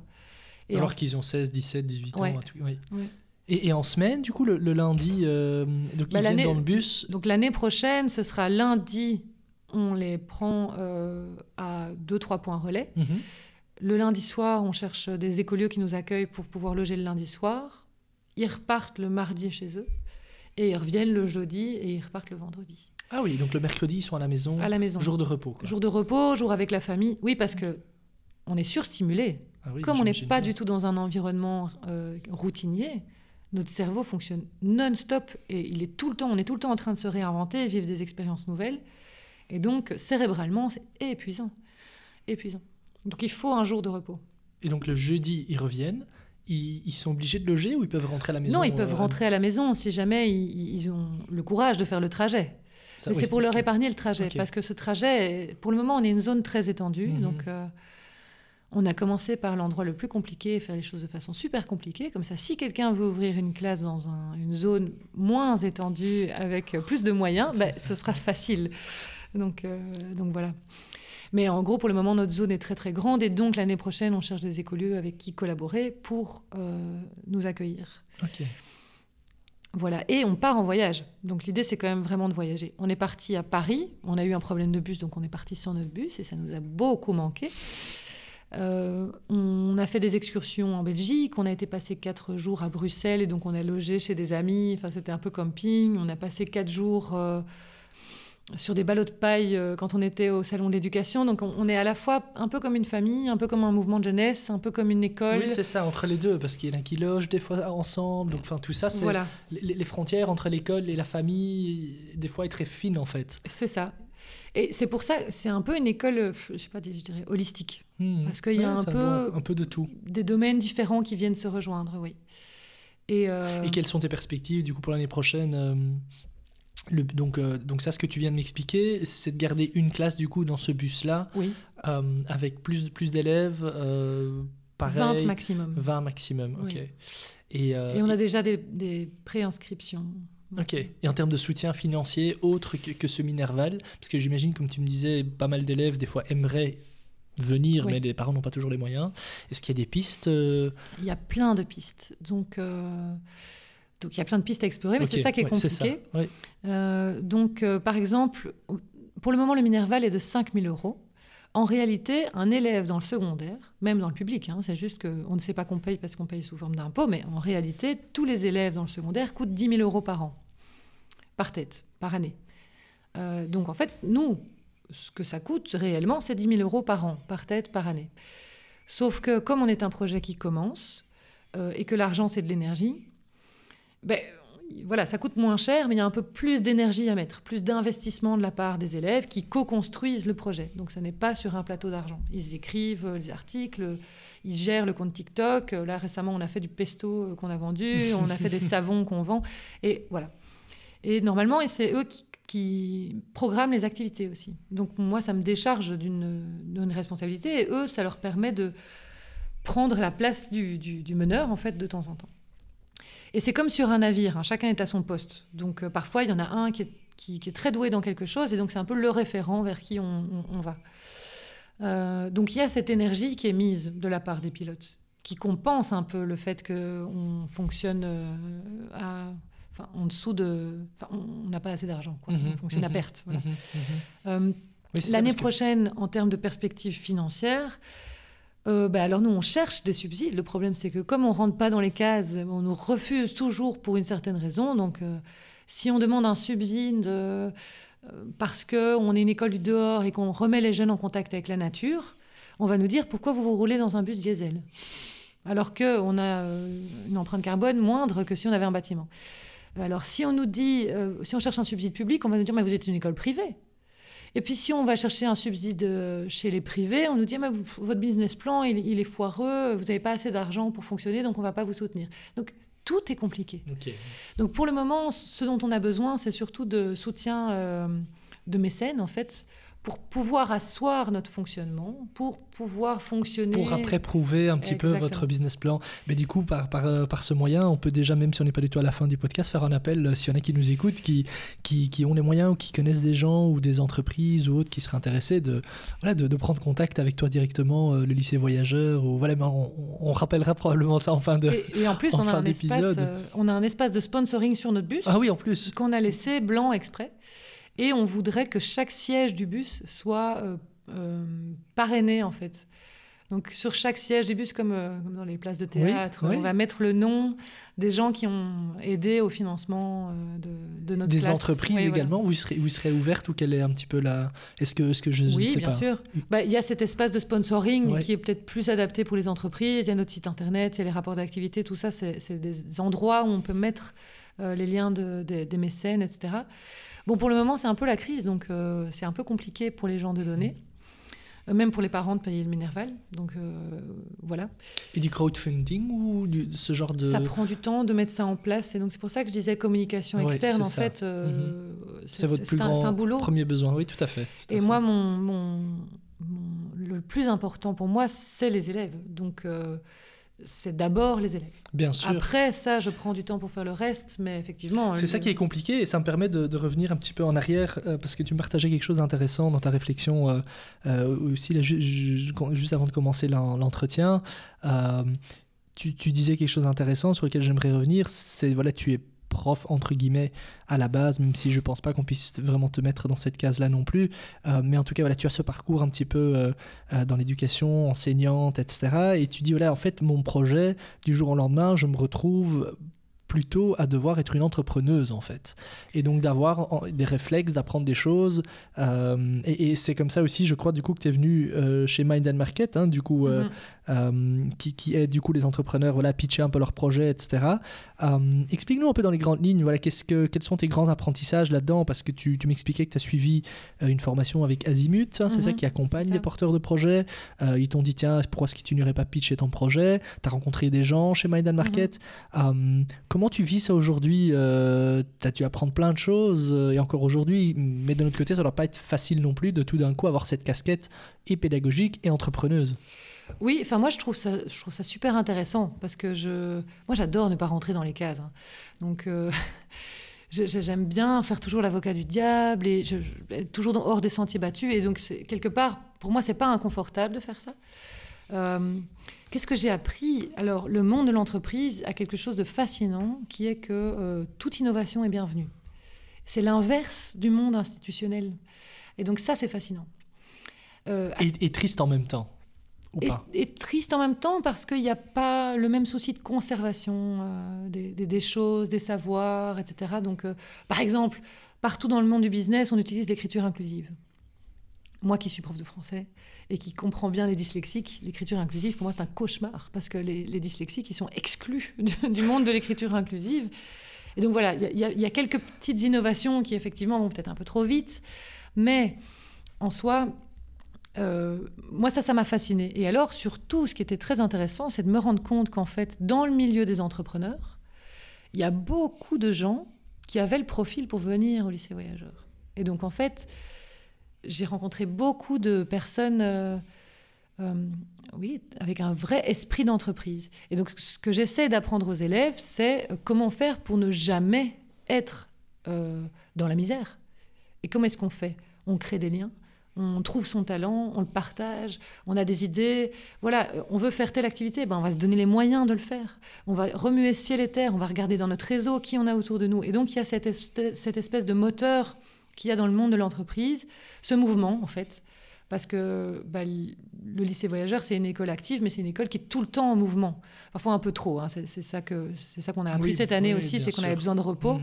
Speaker 2: Et
Speaker 1: Alors
Speaker 2: en-
Speaker 1: qu'ils ont 16, 17, 18
Speaker 2: Ouais.
Speaker 1: ans. oui.
Speaker 2: Ouais.
Speaker 1: Et, et en semaine, du coup, le, le lundi, euh, donc
Speaker 2: Bah,
Speaker 1: ils viennent dans le bus.
Speaker 2: Donc l'année prochaine, ce sera lundi, on les prend euh, à 2-3 points relais.
Speaker 1: Mhm.
Speaker 2: Le lundi soir, on cherche des écolieux qui nous accueillent pour pouvoir loger le lundi soir. Ils repartent le mardi chez eux. Et ils reviennent le jeudi et ils repartent le vendredi.
Speaker 1: Ah oui, donc le mercredi, ils sont à la maison.
Speaker 2: À la maison.
Speaker 1: Jour de repos. quoi.
Speaker 2: Jour de repos, jour avec la famille. Oui, parce que on est surstimulé.
Speaker 1: Ah oui,
Speaker 2: Comme on n'est pas
Speaker 1: bien.
Speaker 2: du tout dans un environnement euh, routinier, notre cerveau fonctionne non-stop et il est tout le temps, on est tout le temps en train de se réinventer, vivre des expériences nouvelles. Et donc, cérébralement, c'est épuisant. Épuisant. Donc, il faut un jour de repos.
Speaker 1: Et donc le jeudi, ils reviennent. Ils, sont obligés de loger ou ils peuvent rentrer à la maison
Speaker 2: non, ils peuvent
Speaker 1: euh,
Speaker 2: rentrer à la maison si jamais ils, ils ont le courage de faire le trajet.
Speaker 1: ça,
Speaker 2: Mais
Speaker 1: oui,
Speaker 2: c'est pour leur épargner le trajet. Parce que ce trajet, pour le moment, on est une zone très étendue.
Speaker 1: Mhm.
Speaker 2: Donc, euh, on a commencé par l'endroit le plus compliqué, faire les choses de façon super compliquée. Comme ça, si quelqu'un veut ouvrir une classe dans un- une zone moins étendue, avec plus de moyens,
Speaker 1: ça.
Speaker 2: ce sera facile. Donc, euh, donc voilà. Mais en gros, pour le moment, notre zone est très très grande et donc l'année prochaine, on cherche des écolieux avec qui collaborer pour euh, nous accueillir.
Speaker 1: Ok.
Speaker 2: Voilà, et on part en voyage. Donc l'idée, c'est quand même vraiment de voyager. On est parti à Paris, on a eu un problème de bus, donc on est parti sans notre bus, et ça nous a beaucoup manqué. Euh, on a fait des excursions en Belgique, on a été passé quatre jours à Bruxelles, et donc on a logé chez des amis, enfin c'était un peu camping. On a passé quatre jours euh, sur des ballots de paille euh, quand on était au salon de l'éducation. Donc on, on est à la fois un peu comme une famille, un peu comme un mouvement de jeunesse, un peu comme une école.
Speaker 1: Oui, c'est ça, entre les deux, parce qu'il y en a qui logent des fois ensemble. Donc, enfin, tout ça, c'est
Speaker 2: voilà,
Speaker 1: les, les frontières entre l'école et la famille, des fois, est très fine en fait.
Speaker 2: c'est ça. Et c'est pour ça, c'est un peu une école, euh, je sais pas, je dirais holistique.
Speaker 1: Hmm.
Speaker 2: Parce qu'il y a un peu-
Speaker 1: un peu de tout.
Speaker 2: Des domaines différents qui viennent se rejoindre, oui. Et, euh,
Speaker 1: Et quelles sont tes perspectives du coup pour l'année prochaine le, donc, euh, donc ça, ce que tu viens de m'expliquer, c'est de garder une classe du coup dans ce bus-là,
Speaker 2: oui,
Speaker 1: euh, avec plus, plus d'élèves, euh, pareil,
Speaker 2: 20 maximum.
Speaker 1: 20 maximum, ok. Et,
Speaker 2: Et on a déjà des, des préinscriptions.
Speaker 1: Ok. Et en termes de soutien financier, autre que, que ce Minerval, parce que j'imagine, comme tu me disais, pas mal d'élèves des fois aimeraient venir,
Speaker 2: Oui.
Speaker 1: mais les parents n'ont pas toujours les moyens. Est-ce qu'il y a des pistes
Speaker 2: Il y a plein de pistes. Donc, donc il y a plein de pistes à explorer, mais c'est ça qui est
Speaker 1: ouais,
Speaker 2: compliqué.
Speaker 1: ouais.
Speaker 2: Euh, donc, euh, par exemple, pour le moment, le Minerval est de 5000 euros. En réalité, un élève dans le secondaire, même dans le public, hein, c'est juste qu'on ne sait pas qu'on paye parce qu'on paye sous forme d'impôt, mais en réalité, tous les élèves dans le secondaire coûtent 10 000 euros par an, par tête, par année. Euh, donc, en fait, nous, ce que ça coûte réellement, c'est 10 000 euros par an, par tête, par année. Sauf que, comme on est un projet qui commence euh, et que l'argent, c'est de l'énergie, ben, voilà, ça coûte moins cher, mais il y a un peu plus d'énergie à mettre, plus d'investissement de la part des élèves qui co-construisent le projet. Donc, ce n'est pas sur un plateau d'argent. Ils écrivent les articles, ils gèrent le compte TikTok. Là, récemment, on a fait du pesto euh, qu'on a vendu, on a fait des savons qu'on vend. Et voilà. Et normalement, et c'est eux qui, qui programment les activités aussi. Donc, moi, ça me décharge d'une d'une responsabilité. Et eux, ça leur permet de prendre la place du, du- du meneur, en fait, de temps en temps. Et c'est comme sur un navire, hein, chacun est à son poste. Donc euh, parfois, il y en a un qui est, qui, qui est très doué dans quelque chose, et donc c'est un peu le référent vers qui on, on- on va. Euh, donc il y a cette énergie qui est mise de la part des pilotes, qui compense un peu le fait qu'on fonctionne euh, à, enfin, en dessous de... Enfin, on n'a pas assez d'argent, quoi.
Speaker 1: Mhm,
Speaker 2: on fonctionne à
Speaker 1: mhm,
Speaker 2: perte. voilà.
Speaker 1: Mhm, Oui,
Speaker 2: L'année
Speaker 1: que-
Speaker 2: prochaine, en termes de perspectives financières, euh, bah alors nous, on cherche des subsides. Le problème, c'est que comme on rentre pas dans les cases, on nous refuse toujours pour une certaine raison. Donc, euh, si on demande un subside euh, parce qu'on est une école du dehors et qu'on remet les jeunes en contact avec la nature, on va nous dire pourquoi vous vous roulez dans un bus diesel alors qu'on a une empreinte carbone moindre que si on avait un bâtiment. Alors si on nous dit, si on cherche un subside public, on va nous dire mais vous êtes une école privée. Et puis si on va chercher un subside euh, chez les privés, on nous dit mais vous- votre business plan il, il est foireux, vous n'avez pas assez d'argent pour fonctionner, donc on va pas vous soutenir. Donc tout est compliqué. Donc pour le moment, ce dont on a besoin, c'est surtout de soutien euh, de mécènes en fait, pour pouvoir asseoir notre fonctionnement, pour pouvoir fonctionner.
Speaker 1: Pour après prouver un petit peu votre business plan. Mais du coup, par, par, euh, par ce moyen, on peut déjà, même si on n'est pas du tout à la fin du podcast, faire un appel euh, s'il y en a qui nous écoutent, qui, qui, qui ont les moyens ou qui connaissent des gens ou des entreprises ou autres qui seraient intéressés de, voilà, de, de prendre contact avec toi directement, euh, le lycée voyageur. Ou, voilà, mais on, on rappellera probablement ça en fin de.
Speaker 2: Et, et en plus,
Speaker 1: en
Speaker 2: on a, un espace, euh, on a un espace de sponsoring sur notre bus
Speaker 1: Ah oui, en plus.
Speaker 2: qu'on a laissé blanc exprès. Et on voudrait que chaque siège du bus soit euh, euh, parrainé, en fait. Donc, sur chaque siège du bus, comme, euh, comme dans les places de théâtre,
Speaker 1: oui.
Speaker 2: on va mettre le nom des gens qui ont aidé au financement euh, de, de notre
Speaker 1: Des
Speaker 2: classe.
Speaker 1: entreprises
Speaker 2: Oui, voilà.
Speaker 1: également, vous serez, vous serez ouverte ou quelle est un petit peu la. Est-ce que, est-ce que je,
Speaker 2: Oui,
Speaker 1: sais
Speaker 2: bien
Speaker 1: pas?
Speaker 2: sûr. Bah, Il y a cet espace de sponsoring qui est peut-être plus adapté pour les entreprises. Il y a notre site internet, il y a les rapports d'activité, tout ça, c'est c'est des endroits où on peut mettre euh, les liens de- de- des mécènes, etc. Bon, pour le moment, c'est un peu la crise, donc euh, c'est un peu compliqué pour les gens de donner. Euh, Même pour les parents de payer le Minerval. Donc euh, voilà.
Speaker 1: Et du crowdfunding ou du- ce genre de.
Speaker 2: Ça prend du temps de mettre ça en place. Et donc c'est pour ça que je disais communication
Speaker 1: Ouais,
Speaker 2: externe. En
Speaker 1: ça.
Speaker 2: fait, euh,
Speaker 1: C'est votre plus
Speaker 2: un,
Speaker 1: grand
Speaker 2: c'est un boulot.
Speaker 1: premier besoin, oui, tout à fait. tout à
Speaker 2: Et
Speaker 1: fait.
Speaker 2: moi, mon, mon- mon- le plus important pour moi, c'est les élèves. Donc, c'est d'abord les élèves.
Speaker 1: Bien sûr.
Speaker 2: Après, ça, je prends du temps pour faire le reste, mais effectivement.
Speaker 1: C'est
Speaker 2: le-
Speaker 1: ça qui est compliqué et ça me permet de, de revenir un petit peu en arrière euh, parce que tu me partageais quelque chose d'intéressant dans ta réflexion euh, euh, aussi là, ju- ju- quand- juste avant de commencer l'en- l'entretien. Tu, tu disais quelque chose d'intéressant sur lequel j'aimerais revenir. C'est voilà, tu es prof entre guillemets à la base, même si je pense pas qu'on puisse vraiment te mettre dans cette case-là non plus. Euh, mais en tout cas, voilà, tu as ce parcours un petit peu euh, euh, dans l'éducation, enseignante, etc. Et tu dis voilà, en fait, mon projet du jour au lendemain, je me retrouve plutôt à devoir être une entrepreneuse en fait et donc d'avoir des réflexes d'apprendre des choses euh, et, et c'est comme ça aussi je crois du coup que tu es venu euh, chez Mind and Market hein, du coup euh,
Speaker 2: Mhm.
Speaker 1: euh, qui, qui aide du coup les entrepreneurs voilà, à pitcher un peu leurs projets, etc. Explique-nous un peu dans les grandes lignes, voilà, qu'est-ce que, quels sont tes grands apprentissages là-dedans? Parce que tu, tu m'expliquais que tu as suivi une formation avec Azimut, hein, c'est ça qui accompagne les porteurs de projets. Ils t'ont dit, tiens, pourquoi est-ce que tu n'irais pas pitcher ton projet? Tu as rencontré des gens chez Mind and Market. Euh, comment tu vis ça aujourd'hui euh, T'as dû apprendre plein de choses, euh, et encore aujourd'hui, mais de notre côté, ça ne doit pas être facile non plus de tout d'un coup avoir cette casquette et pédagogique et entrepreneuse.
Speaker 2: Oui, enfin moi je trouve ça, je trouve ça super intéressant parce que je, moi j'adore ne pas rentrer dans les cases. hein. Donc euh, j'aime bien faire toujours l'avocat du diable et je, toujours hors des sentiers battus. Et donc, quelque part, pour moi, c'est pas inconfortable de faire ça. Euh, qu'est-ce que j'ai appris? Alors, le monde de l'entreprise a quelque chose de fascinant qui est que euh, toute innovation est bienvenue. C'est l'inverse du monde institutionnel. Et donc, ça, c'est fascinant.
Speaker 1: Euh, et, triste en même temps. Ou
Speaker 2: et,
Speaker 1: pas?
Speaker 2: et, triste en même temps parce qu'il n'y a pas le même souci de conservation des, des, choses, des savoirs, etc. Donc, par exemple, partout dans le monde du business, on utilise l'écriture inclusive. Moi qui suis prof de français, et qui comprend bien les dyslexiques, l'écriture inclusive, pour moi, c'est un cauchemar, parce que les, dyslexiques, ils sont exclus du, monde de l'écriture inclusive. Et donc voilà, il y, a quelques petites innovations qui, effectivement, vont peut-être un peu trop vite, mais en soi, euh, moi, ça, ça m'a fasciné. Et alors, surtout, ce qui était très intéressant, c'est de me rendre compte qu'en fait, dans le milieu des entrepreneurs, il y a beaucoup de gens qui avaient le profil pour venir au lycée voyageur. Et donc, en fait, j'ai rencontré beaucoup de personnes, euh, euh, oui, avec un vrai esprit d'entreprise. Et donc, ce que j'essaie d'apprendre aux élèves, c'est euh, comment faire pour ne jamais être dans la misère. Et comment est-ce qu'on fait? On crée des liens, on trouve son talent, on le partage, on a des idées. Voilà, on veut faire telle activité, ben on va se donner les moyens de le faire. On va remuer ciel et terre, on va regarder dans notre réseau qui on a autour de nous. Et donc, il y a cette espèce de moteur qu'il y a dans le monde de l'entreprise, ce mouvement en fait. Parce que bah, le lycée voyageur, c'est une école active, mais c'est une école qui est tout le temps en mouvement. Parfois un peu trop. Hein. C'est ça que c'est ça qu'on a appris cette année aussi, c'est qu'on avait besoin de repos. Mhm.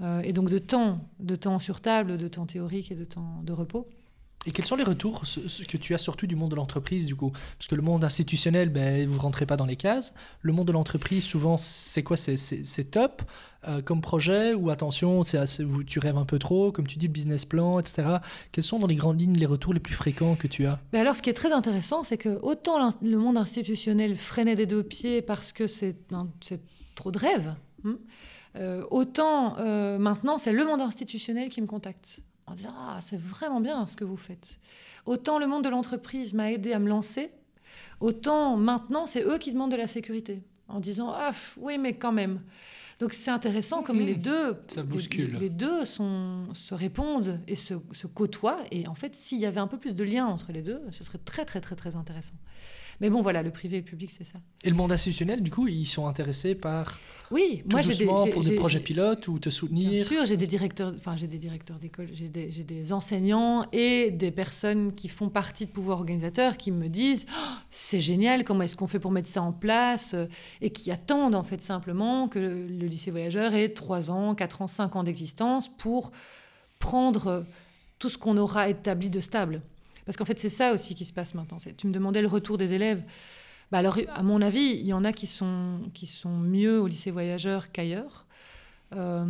Speaker 2: Euh, et donc de temps, de temps sur table, de temps théorique et de temps de repos.
Speaker 1: Et quels sont les retours que tu as surtout du monde de l'entreprise du coup? Parce que le monde institutionnel, ben, vous ne rentrez pas dans les cases. Le monde de l'entreprise, souvent, c'est quoi? C'est top euh, comme projet ou attention, assez, tu rêves un peu trop, comme tu dis, business plan, etc. Quels sont dans les grandes lignes les retours les plus fréquents que tu as?
Speaker 2: Ben Alors, ce qui est très intéressant, c'est que autant le monde institutionnel freinait des deux pieds parce que c'est trop de rêves, hein, euh, autant euh, maintenant, c'est le monde institutionnel qui me contacte en disant Ah, c'est vraiment bien ce que vous faites. Autant le monde de l'entreprise m'a aidé à me lancer, autant maintenant, c'est eux qui demandent de la sécurité, en disant Ah, oui, mais quand même. Donc c'est intéressant comme les deux, Les, deux sont, se répondent et se, se côtoient. Et en fait, s'il y avait un peu plus de lien entre les deux, ce serait très très très très intéressant. Mais bon, voilà, le privé et le public, c'est ça.
Speaker 1: Et le monde institutionnel, du coup, ils sont intéressés par.
Speaker 2: Oui, moi j'ai
Speaker 1: des. pour des projets pilotes ou te soutenir
Speaker 2: Bien sûr, j'ai des directeurs, enfin, j'ai des directeurs d'école, j'ai des, des, enseignants et des personnes qui font partie de pouvoir organisateur qui me disent oh, c'est génial, comment est-ce qu'on fait pour mettre ça en place Et qui attendent, en fait, simplement que le lycée voyageur ait 3 ans, 4 ans, 5 ans d'existence pour prendre tout ce qu'on aura établi de stable. Parce qu'en fait, c'est ça aussi qui se passe maintenant. Tu me demandais le retour des élèves. Bah alors, à mon avis, il y en a qui sont, qui sont mieux au lycée voyageur qu'ailleurs. Euh,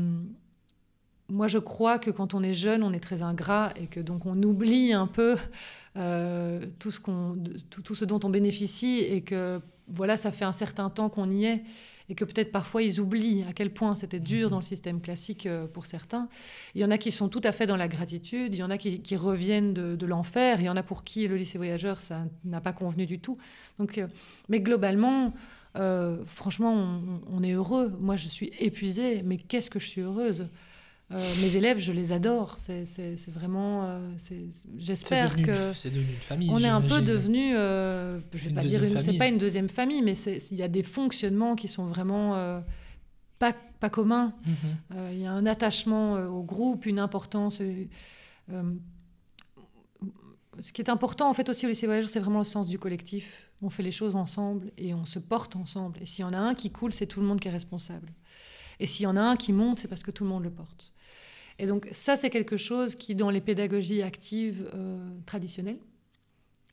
Speaker 2: moi, je crois que quand on est jeune, on est très ingrat et que donc on oublie un peu euh, tout, ce tout, ce dont on bénéficie et que voilà, ça fait un certain temps qu'on y est et que peut-être parfois ils oublient à quel point c'était dur dans le système classique euh, pour certains. Il y en a qui sont tout à fait dans la gratitude, il y en a qui, reviennent de, l'enfer, il y en a pour qui le lycée voyageur, ça n'a pas convenu du tout. Donc, euh, mais globalement, euh, franchement, on, on, est heureux. Moi, je suis épuisée, mais qu'est-ce que je suis heureuse? Euh, mes élèves, je les adore. C'est vraiment. Euh, j'espère que.
Speaker 1: C'est devenu une famille.
Speaker 2: On est un peu devenu. Euh, je vais pas dire une. C'est pas une deuxième famille, mais il y a des fonctionnements qui sont vraiment pas, pas communs. Mhm. Il y a un attachement au groupe, une importance. ce qui est important en fait aussi au lycée voyageur, c'est vraiment le sens du collectif. On fait les choses ensemble et on se porte ensemble. Et s'il y en a un qui coule, c'est tout le monde qui est responsable. Et s'il y en a un qui monte, c'est parce que tout le monde le porte. Et donc ça, c'est quelque chose qui, dans les pédagogies actives euh, traditionnelles,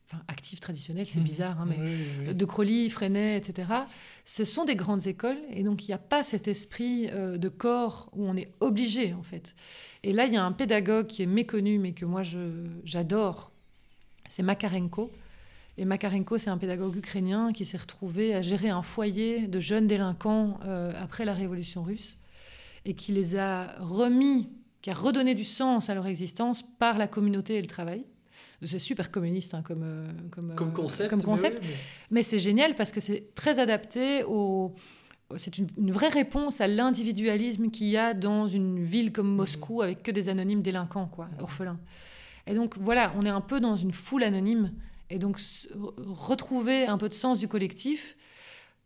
Speaker 2: enfin actives traditionnelles, c'est mmh. bizarre, hein, mais de Crowley, Freinet, etc., ce sont des grandes écoles, et donc il n'y a pas cet esprit euh, de corps où on est obligé, en fait. Et là, il y a un pédagogue qui est méconnu, mais que moi, j'adore, c'est Makarenko. Et Makarenko, c'est un pédagogue ukrainien qui s'est retrouvé à gérer un foyer de jeunes délinquants euh, après la révolution russe et qui les a remis qui a redonné du sens à leur existence par la communauté et le travail. C'est super communiste hein, comme, euh,
Speaker 1: comme, comme, concept.
Speaker 2: Comme concept. Mais, c'est génial parce que c'est très adapté aux, c'est une, une, vraie réponse à l'individualisme qu'il y a dans une ville comme Moscou avec que des anonymes délinquants, quoi, orphelins. Et donc voilà, on est un peu dans une foule anonyme. Et donc retrouver un peu de sens du collectif,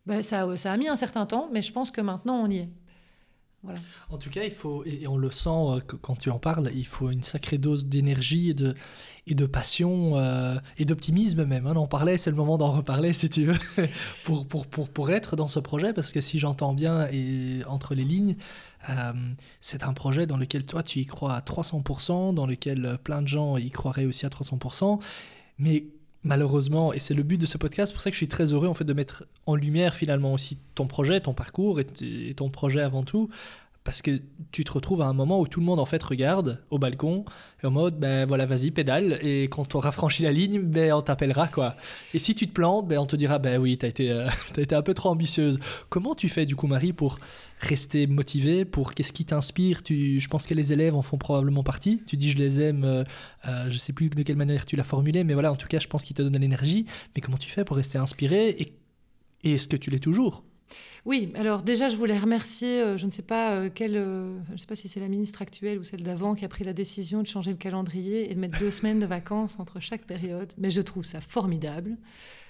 Speaker 2: ben, ça, ça a mis un certain temps, mais je pense que maintenant on y est.
Speaker 1: En tout cas, il faut, et on le sent euh, quand tu en parles, il faut une sacrée dose d'énergie et de, et de passion euh, et d'optimisme même. Hein. On en parlait, c'est le moment d'en reparler si tu veux, pour, pour, pour, pour, être dans ce projet, parce que si j'entends bien et entre les lignes, euh, c'est un projet dans lequel toi tu y crois à 300%, dans lequel plein de gens y croiraient aussi à 300%, mais malheureusement, et c'est le but de ce podcast, pour ça que je suis très heureux en fait de mettre en lumière finalement aussi ton projet, ton parcours et, ton projet avant tout, parce que tu te retrouves à un moment où tout le monde en fait regarde au balcon et en mode ben voilà vas-y pédale. Et quand on rafraîchit la ligne ben on t'appellera quoi. Et si tu te plantes ben on te dira ben oui t'as été euh, as été un peu trop ambitieuse. Comment tu fais du coup Marie pour rester motivée pour qu'est-ce qui t'inspire? Tu je pense que les élèves en font probablement partie. Tu dis je les aime euh, euh, je sais plus de quelle manière tu l'as formulé mais voilà en tout cas je pense qu'ils te donnent l'énergie. Mais comment tu fais pour rester inspiré et, et est-ce que tu l'es toujours?
Speaker 2: Oui, alors déjà, je voulais remercier, euh, je ne sais pas euh, quelle, euh, je ne sais pas si c'est la ministre actuelle ou celle d'avant qui a pris la décision de changer le calendrier et de mettre deux semaines de vacances entre chaque période. Mais je trouve ça formidable.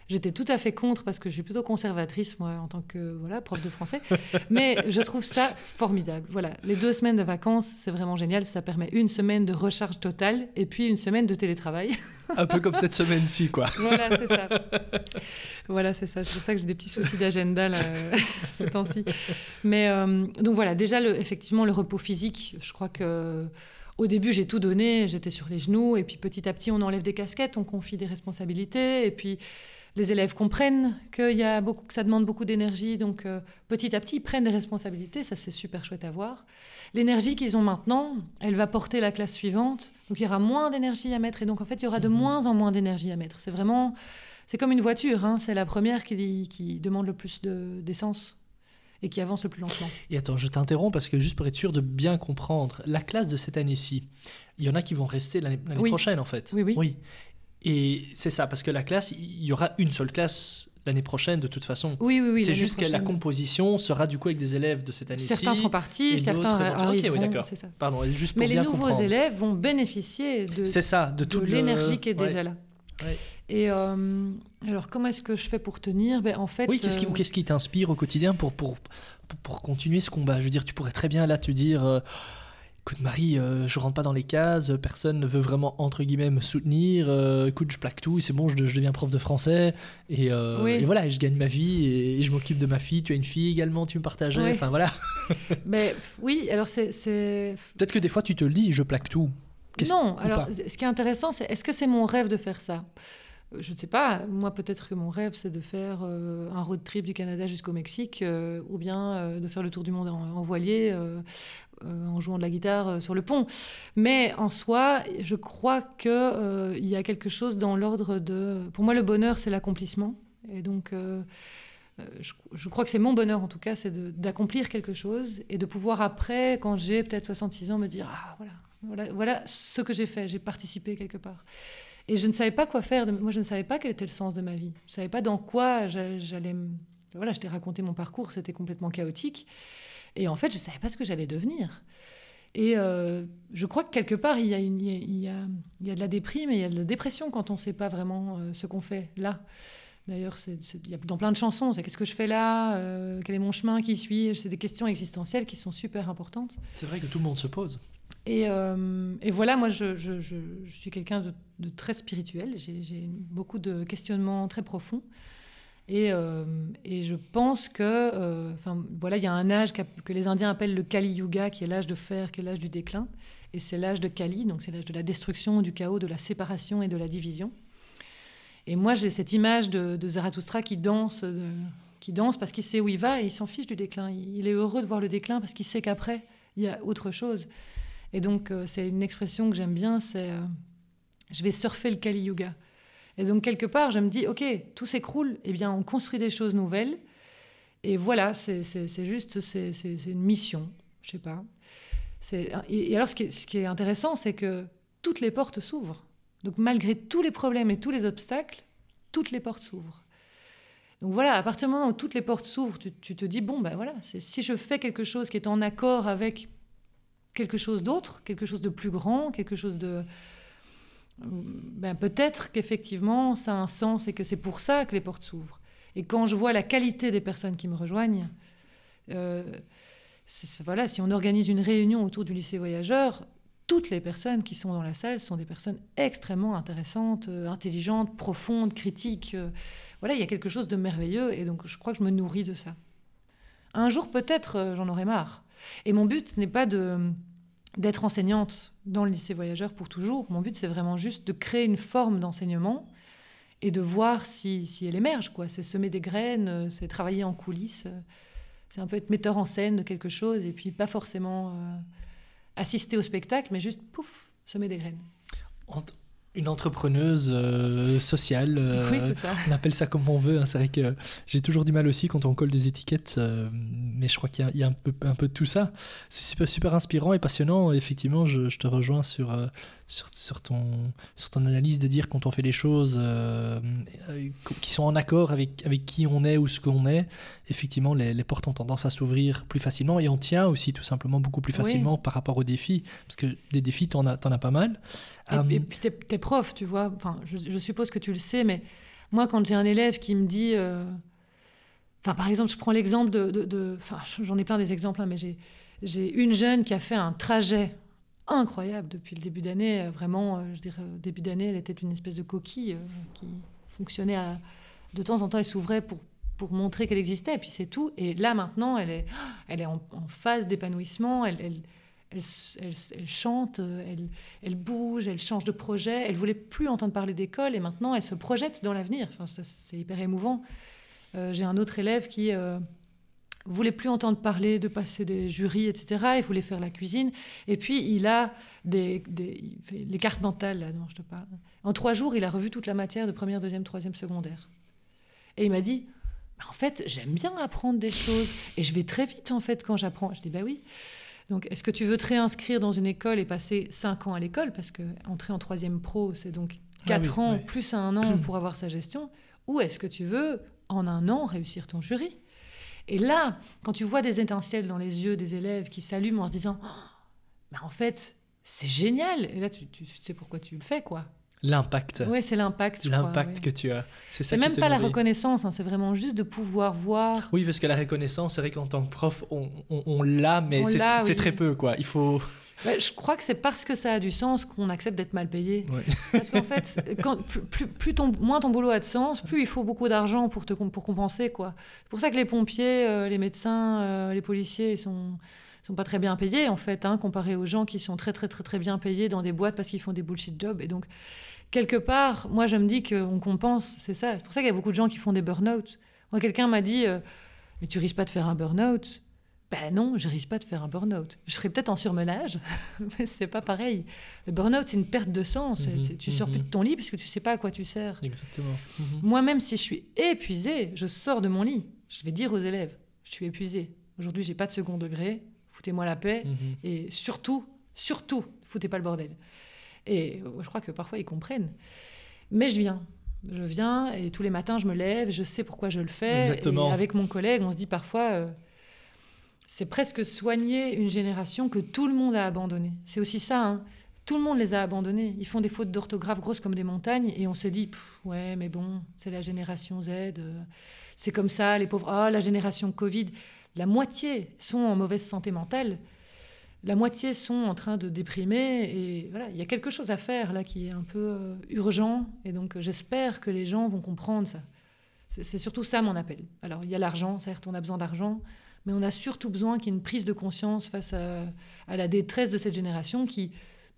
Speaker 2: J'étais tout à fait contre parce que je suis plutôt conservatrice, moi, en tant que voilà, prof de français. Mais je trouve ça formidable. Voilà, les deux semaines de vacances, c'est vraiment génial. Ça permet une semaine de recharge totale et puis une semaine de télétravail.
Speaker 1: Un peu comme cette semaine-ci, quoi.
Speaker 2: Voilà, c'est ça. Voilà, c'est ça. C'est pour ça que j'ai des petits soucis d'agenda là, ces temps-ci. Mais euh, donc voilà, déjà, le, effectivement, le repos physique, je crois que. Au début, j'ai tout donné, j'étais sur les genoux, et puis petit à petit, on enlève des casquettes, on confie des responsabilités, et puis les élèves comprennent qu'il y a beaucoup, que ça demande beaucoup d'énergie, donc euh, petit à petit, ils prennent des responsabilités, ça c'est super chouette à voir. L'énergie qu'ils ont maintenant, elle va porter la classe suivante, donc il y aura moins d'énergie à mettre, et donc en fait, il y aura de mhm. moins en moins d'énergie à mettre. C'est vraiment, c'est comme une voiture, hein, c'est la première qui, qui demande le plus d'essence. et qui avance le plus lentement.
Speaker 1: Et attends, je t'interromps parce que juste pour être sûr de bien comprendre, la classe de cette année-ci, il y en a qui vont rester l'année prochaine en fait.
Speaker 2: Oui, oui.
Speaker 1: oui. Et c'est ça, parce que la classe, il y aura une seule classe l'année prochaine de toute façon.
Speaker 2: Oui, oui, oui.
Speaker 1: C'est juste que la composition sera du coup avec des élèves de cette année-ci.
Speaker 2: Certains seront partis, certains arriveront. Ok, oui, d'accord.
Speaker 1: Pardon, juste
Speaker 2: pour
Speaker 1: Mais
Speaker 2: les nouveaux élèves vont bénéficier de,
Speaker 1: ça, de,
Speaker 2: de l'énergie qui est déjà là. Et euh, alors, comment est-ce que je fais pour tenir? Ben, en fait,
Speaker 1: Oui, qu'est-ce qui, euh, qu'est-ce qui t'inspire au quotidien pour, pour, pour, continuer ce combat? Je veux dire, tu pourrais très bien là te dire... Euh, écoute Marie, euh, je rentre pas dans les cases, personne ne veut vraiment entre guillemets me soutenir, euh, écoute je plaque tout, c'est bon, je, deviens prof de français et, euh, voilà, je gagne ma vie et, je m'occupe de ma fille, tu as une fille également, tu me partageais, enfin voilà.
Speaker 2: Mais oui, alors c'est...
Speaker 1: Peut-être que des fois tu te le dis, je plaque tout.
Speaker 2: Non, alors ce qui est intéressant, c'est est-ce que c'est mon rêve de faire ça? Je ne sais pas, moi peut-être que mon rêve c'est de faire un road trip du Canada jusqu'au Mexique ou bien de faire le tour du monde en, en voilier euh, en jouant de la guitare euh, sur le pont. Mais en soi, je crois qu'il euh, y a quelque chose dans l'ordre de... Pour moi, le bonheur, c'est l'accomplissement. Et donc, je, crois que c'est mon bonheur, en tout cas, c'est d'accomplir quelque chose et de pouvoir après, quand j'ai peut-être 66 ans, me dire, ah voilà, voilà, voilà ce que j'ai fait, j'ai participé quelque part. Et je ne savais pas quoi faire. Moi, je ne savais pas quel était le sens de ma vie. Je ne savais pas dans quoi j'allais... Voilà, je t'ai raconté mon parcours, c'était complètement chaotique. Et en fait, je ne savais pas ce que j'allais devenir. Et euh, je crois que quelque part, il y, a il, y a, il y, a, de la déprime et il y a de la dépression quand on ne sait pas vraiment euh, ce qu'on fait là. D'ailleurs, il y a dans plein de chansons, c'est qu'est-ce que je fais là euh, Quel est mon chemin Qui suis-je? C'est des questions existentielles qui sont super importantes.
Speaker 1: C'est vrai que tout le monde se pose.
Speaker 2: Et, et voilà, moi, je, je, je, je suis quelqu'un de, de, très spirituel. J'ai beaucoup de questionnements très profonds. Et, euh, et, je pense que, euh, enfin, voilà, il y a un âge que les Indiens appellent le Kali Yuga, qui est l'âge de fer, qui est l'âge du déclin. Et c'est l'âge de Kali, donc c'est l'âge de la destruction, du chaos, de la séparation et de la division. Et moi, j'ai cette image de, de Zarathustra qui danse, qui danse parce qu'il sait où il va et il s'en fiche du déclin. Il, est heureux de voir le déclin parce qu'il sait qu'après, il y a autre chose. Et donc, euh, c'est une expression que j'aime bien, c'est je vais surfer le Kali Yuga. Et donc, quelque part, je me dis, OK, tout s'écroule, eh bien, on construit des choses nouvelles. Et voilà, c'est juste, c'est une mission, je sais pas. Et, alors, ce qui est, intéressant, c'est que toutes les portes s'ouvrent. Donc, malgré tous les problèmes et tous les obstacles, toutes les portes s'ouvrent. Donc voilà, à partir du moment où toutes les portes s'ouvrent, tu, te dis, bon, ben voilà, si je fais quelque chose qui est en accord avec quelque chose d'autre, quelque chose de plus grand, quelque chose de... Ben, peut-être qu'effectivement, ça a un sens et que c'est pour ça que les portes s'ouvrent. Et quand je vois la qualité des personnes qui me rejoignent, euh, voilà, si on organise une réunion autour du lycée voyageur, toutes les personnes qui sont dans la salle sont des personnes extrêmement intéressantes, euh, intelligentes, profondes, critiques. Euh, voilà, il y a quelque chose de merveilleux et donc je crois que je me nourris de ça. Un jour peut-être j'en aurai marre. Et mon but n'est pas de d'être enseignante dans le lycée voyageur pour toujours. Mon but c'est vraiment juste de créer une forme d'enseignement et de voir si, si elle émerge. quoi. C'est semer des graines, c'est travailler en coulisses c'est un peu être metteur en scène de quelque chose et puis pas forcément euh, assister au spectacle, mais juste pouf, semer des graines
Speaker 1: une entrepreneuse euh, sociale.
Speaker 2: Euh, oui, ça.
Speaker 1: On appelle ça comme on veut. Hein. C'est vrai que j'ai toujours du mal aussi quand on colle des étiquettes, euh, mais je crois qu'il y, a, un, peu, un peu de tout ça. C'est super, super inspirant et passionnant. Effectivement, je, te rejoins sur, sur, sur, ton, sur ton analyse de dire quand on fait les choses qui sont en accord avec, avec qui on est ou ce qu'on est, effectivement, les, les, portes ont tendance à s'ouvrir plus facilement et on tient aussi tout simplement beaucoup plus facilement par rapport aux défis. Parce que des défis, tu en, en as pas mal.
Speaker 2: Et, et puis t'es, prof, tu vois. Enfin, je, suppose que tu le sais, mais moi, quand j'ai un élève qui me dit. Euh, enfin, par exemple, je prends l'exemple de. Enfin, j'en ai plein des exemples, hein, mais j'ai, j'ai une jeune qui a fait un trajet incroyable depuis le début d'année. Euh, vraiment, euh, je dirais, début d'année, elle était une espèce de coquille qui fonctionnait. De temps en temps, elle s'ouvrait pour, pour montrer qu'elle existait, et puis c'est tout. Et là, maintenant, elle est, elle est en, phase d'épanouissement. elle, elle elle, chante, elle, elle, bouge, elle change de projet. Elle voulait plus entendre parler d'école et maintenant elle se projette dans l'avenir. Enfin, c'est hyper émouvant. Euh, j'ai un autre élève qui euh, voulait plus entendre parler de passer des jurys, etc. Il voulait faire la cuisine. Et puis il a des, les cartes mentales là dont je te parle. En trois jours, il a revu toute la matière de première, deuxième, troisième, secondaire. Et il m'a dit. En fait, j'aime bien apprendre des choses et je vais très vite en fait quand j'apprends. Je dis bah oui. Donc, est-ce que tu veux te réinscrire dans une école et passer 5 ans à l'école? Parce que entrer en troisième pro, c'est donc 4 ah ans plus un an pour avoir sa gestion. Ou est-ce que tu veux, en un an, réussir ton jury? Et là, quand tu vois des étincelles dans les yeux des élèves qui s'allument en se disant oh, en fait, c'est génial Et là, tu, tu sais pourquoi tu le fais, quoi.
Speaker 1: L'impact.
Speaker 2: Oui, c'est l'impact.
Speaker 1: L'impact que tu as.
Speaker 2: C'est même pas la reconnaissance, hein, c'est vraiment juste de pouvoir voir.
Speaker 1: Oui, parce que la reconnaissance, c'est vrai qu'en tant que prof, on, on, l'a, mais c'est très peu, quoi. Il faut.
Speaker 2: Je crois que c'est parce que ça a du sens qu'on accepte d'être mal payé. Parce qu'en fait, quand, plus, plus, ton, moins ton boulot a de sens, plus il faut beaucoup d'argent pour, te, pour compenser. quoi. C'est pour ça que les pompiers, euh, les médecins, euh, les policiers, ils sont sont pas très bien payés en fait, hein, comparé aux gens qui sont très très très très bien payés dans des boîtes parce qu'ils font des bullshit jobs. Et donc quelque part, moi, je me dis qu'on compense, c'est ça. C'est pour ça qu'il y a beaucoup de gens qui font des burn-out. Moi, quelqu'un m'a dit euh, Mais tu risques pas de faire un burn-out Ben non, je risque pas de faire un burn-out. Je serais peut-être en surmenage, mais c'est pas pareil. Le burn-out, c'est une perte de sens. Mhm, tu sors plus mhm. de ton lit puisque tu sais pas à quoi tu sers.
Speaker 1: Exactement. Mhm.
Speaker 2: Moi-même, si je suis épuisée, je sors de mon lit. Je vais dire aux élèves Je suis épuisée. Aujourd'hui, j'ai pas de second degré. Foutez-moi la paix. Et surtout, surtout, foutez pas le bordel. Et je crois que parfois ils comprennent. Mais je viens. Je viens et tous les matins je me lève, je sais pourquoi je le fais.
Speaker 1: Exactement.
Speaker 2: Et avec mon collègue, on se dit parfois, euh, c'est presque soigner une génération que tout le monde a abandonnée. C'est aussi ça. Hein. Tout le monde les a abandonnés. Ils font des fautes d'orthographe grosses comme des montagnes et on se dit, ouais, mais bon, c'est la génération Z. Euh, c'est comme ça, les pauvres. Ah, la génération Covid. La moitié sont en mauvaise santé mentale la moitié sont en train de déprimer et voilà, il y a quelque chose à faire là qui est un peu euh, urgent et donc j'espère que les gens vont comprendre ça. C'est surtout ça mon appel. Alors il y a l'argent, certes on a besoin d'argent, mais on a surtout besoin qu'il y ait une prise de conscience face à, la détresse de cette génération qui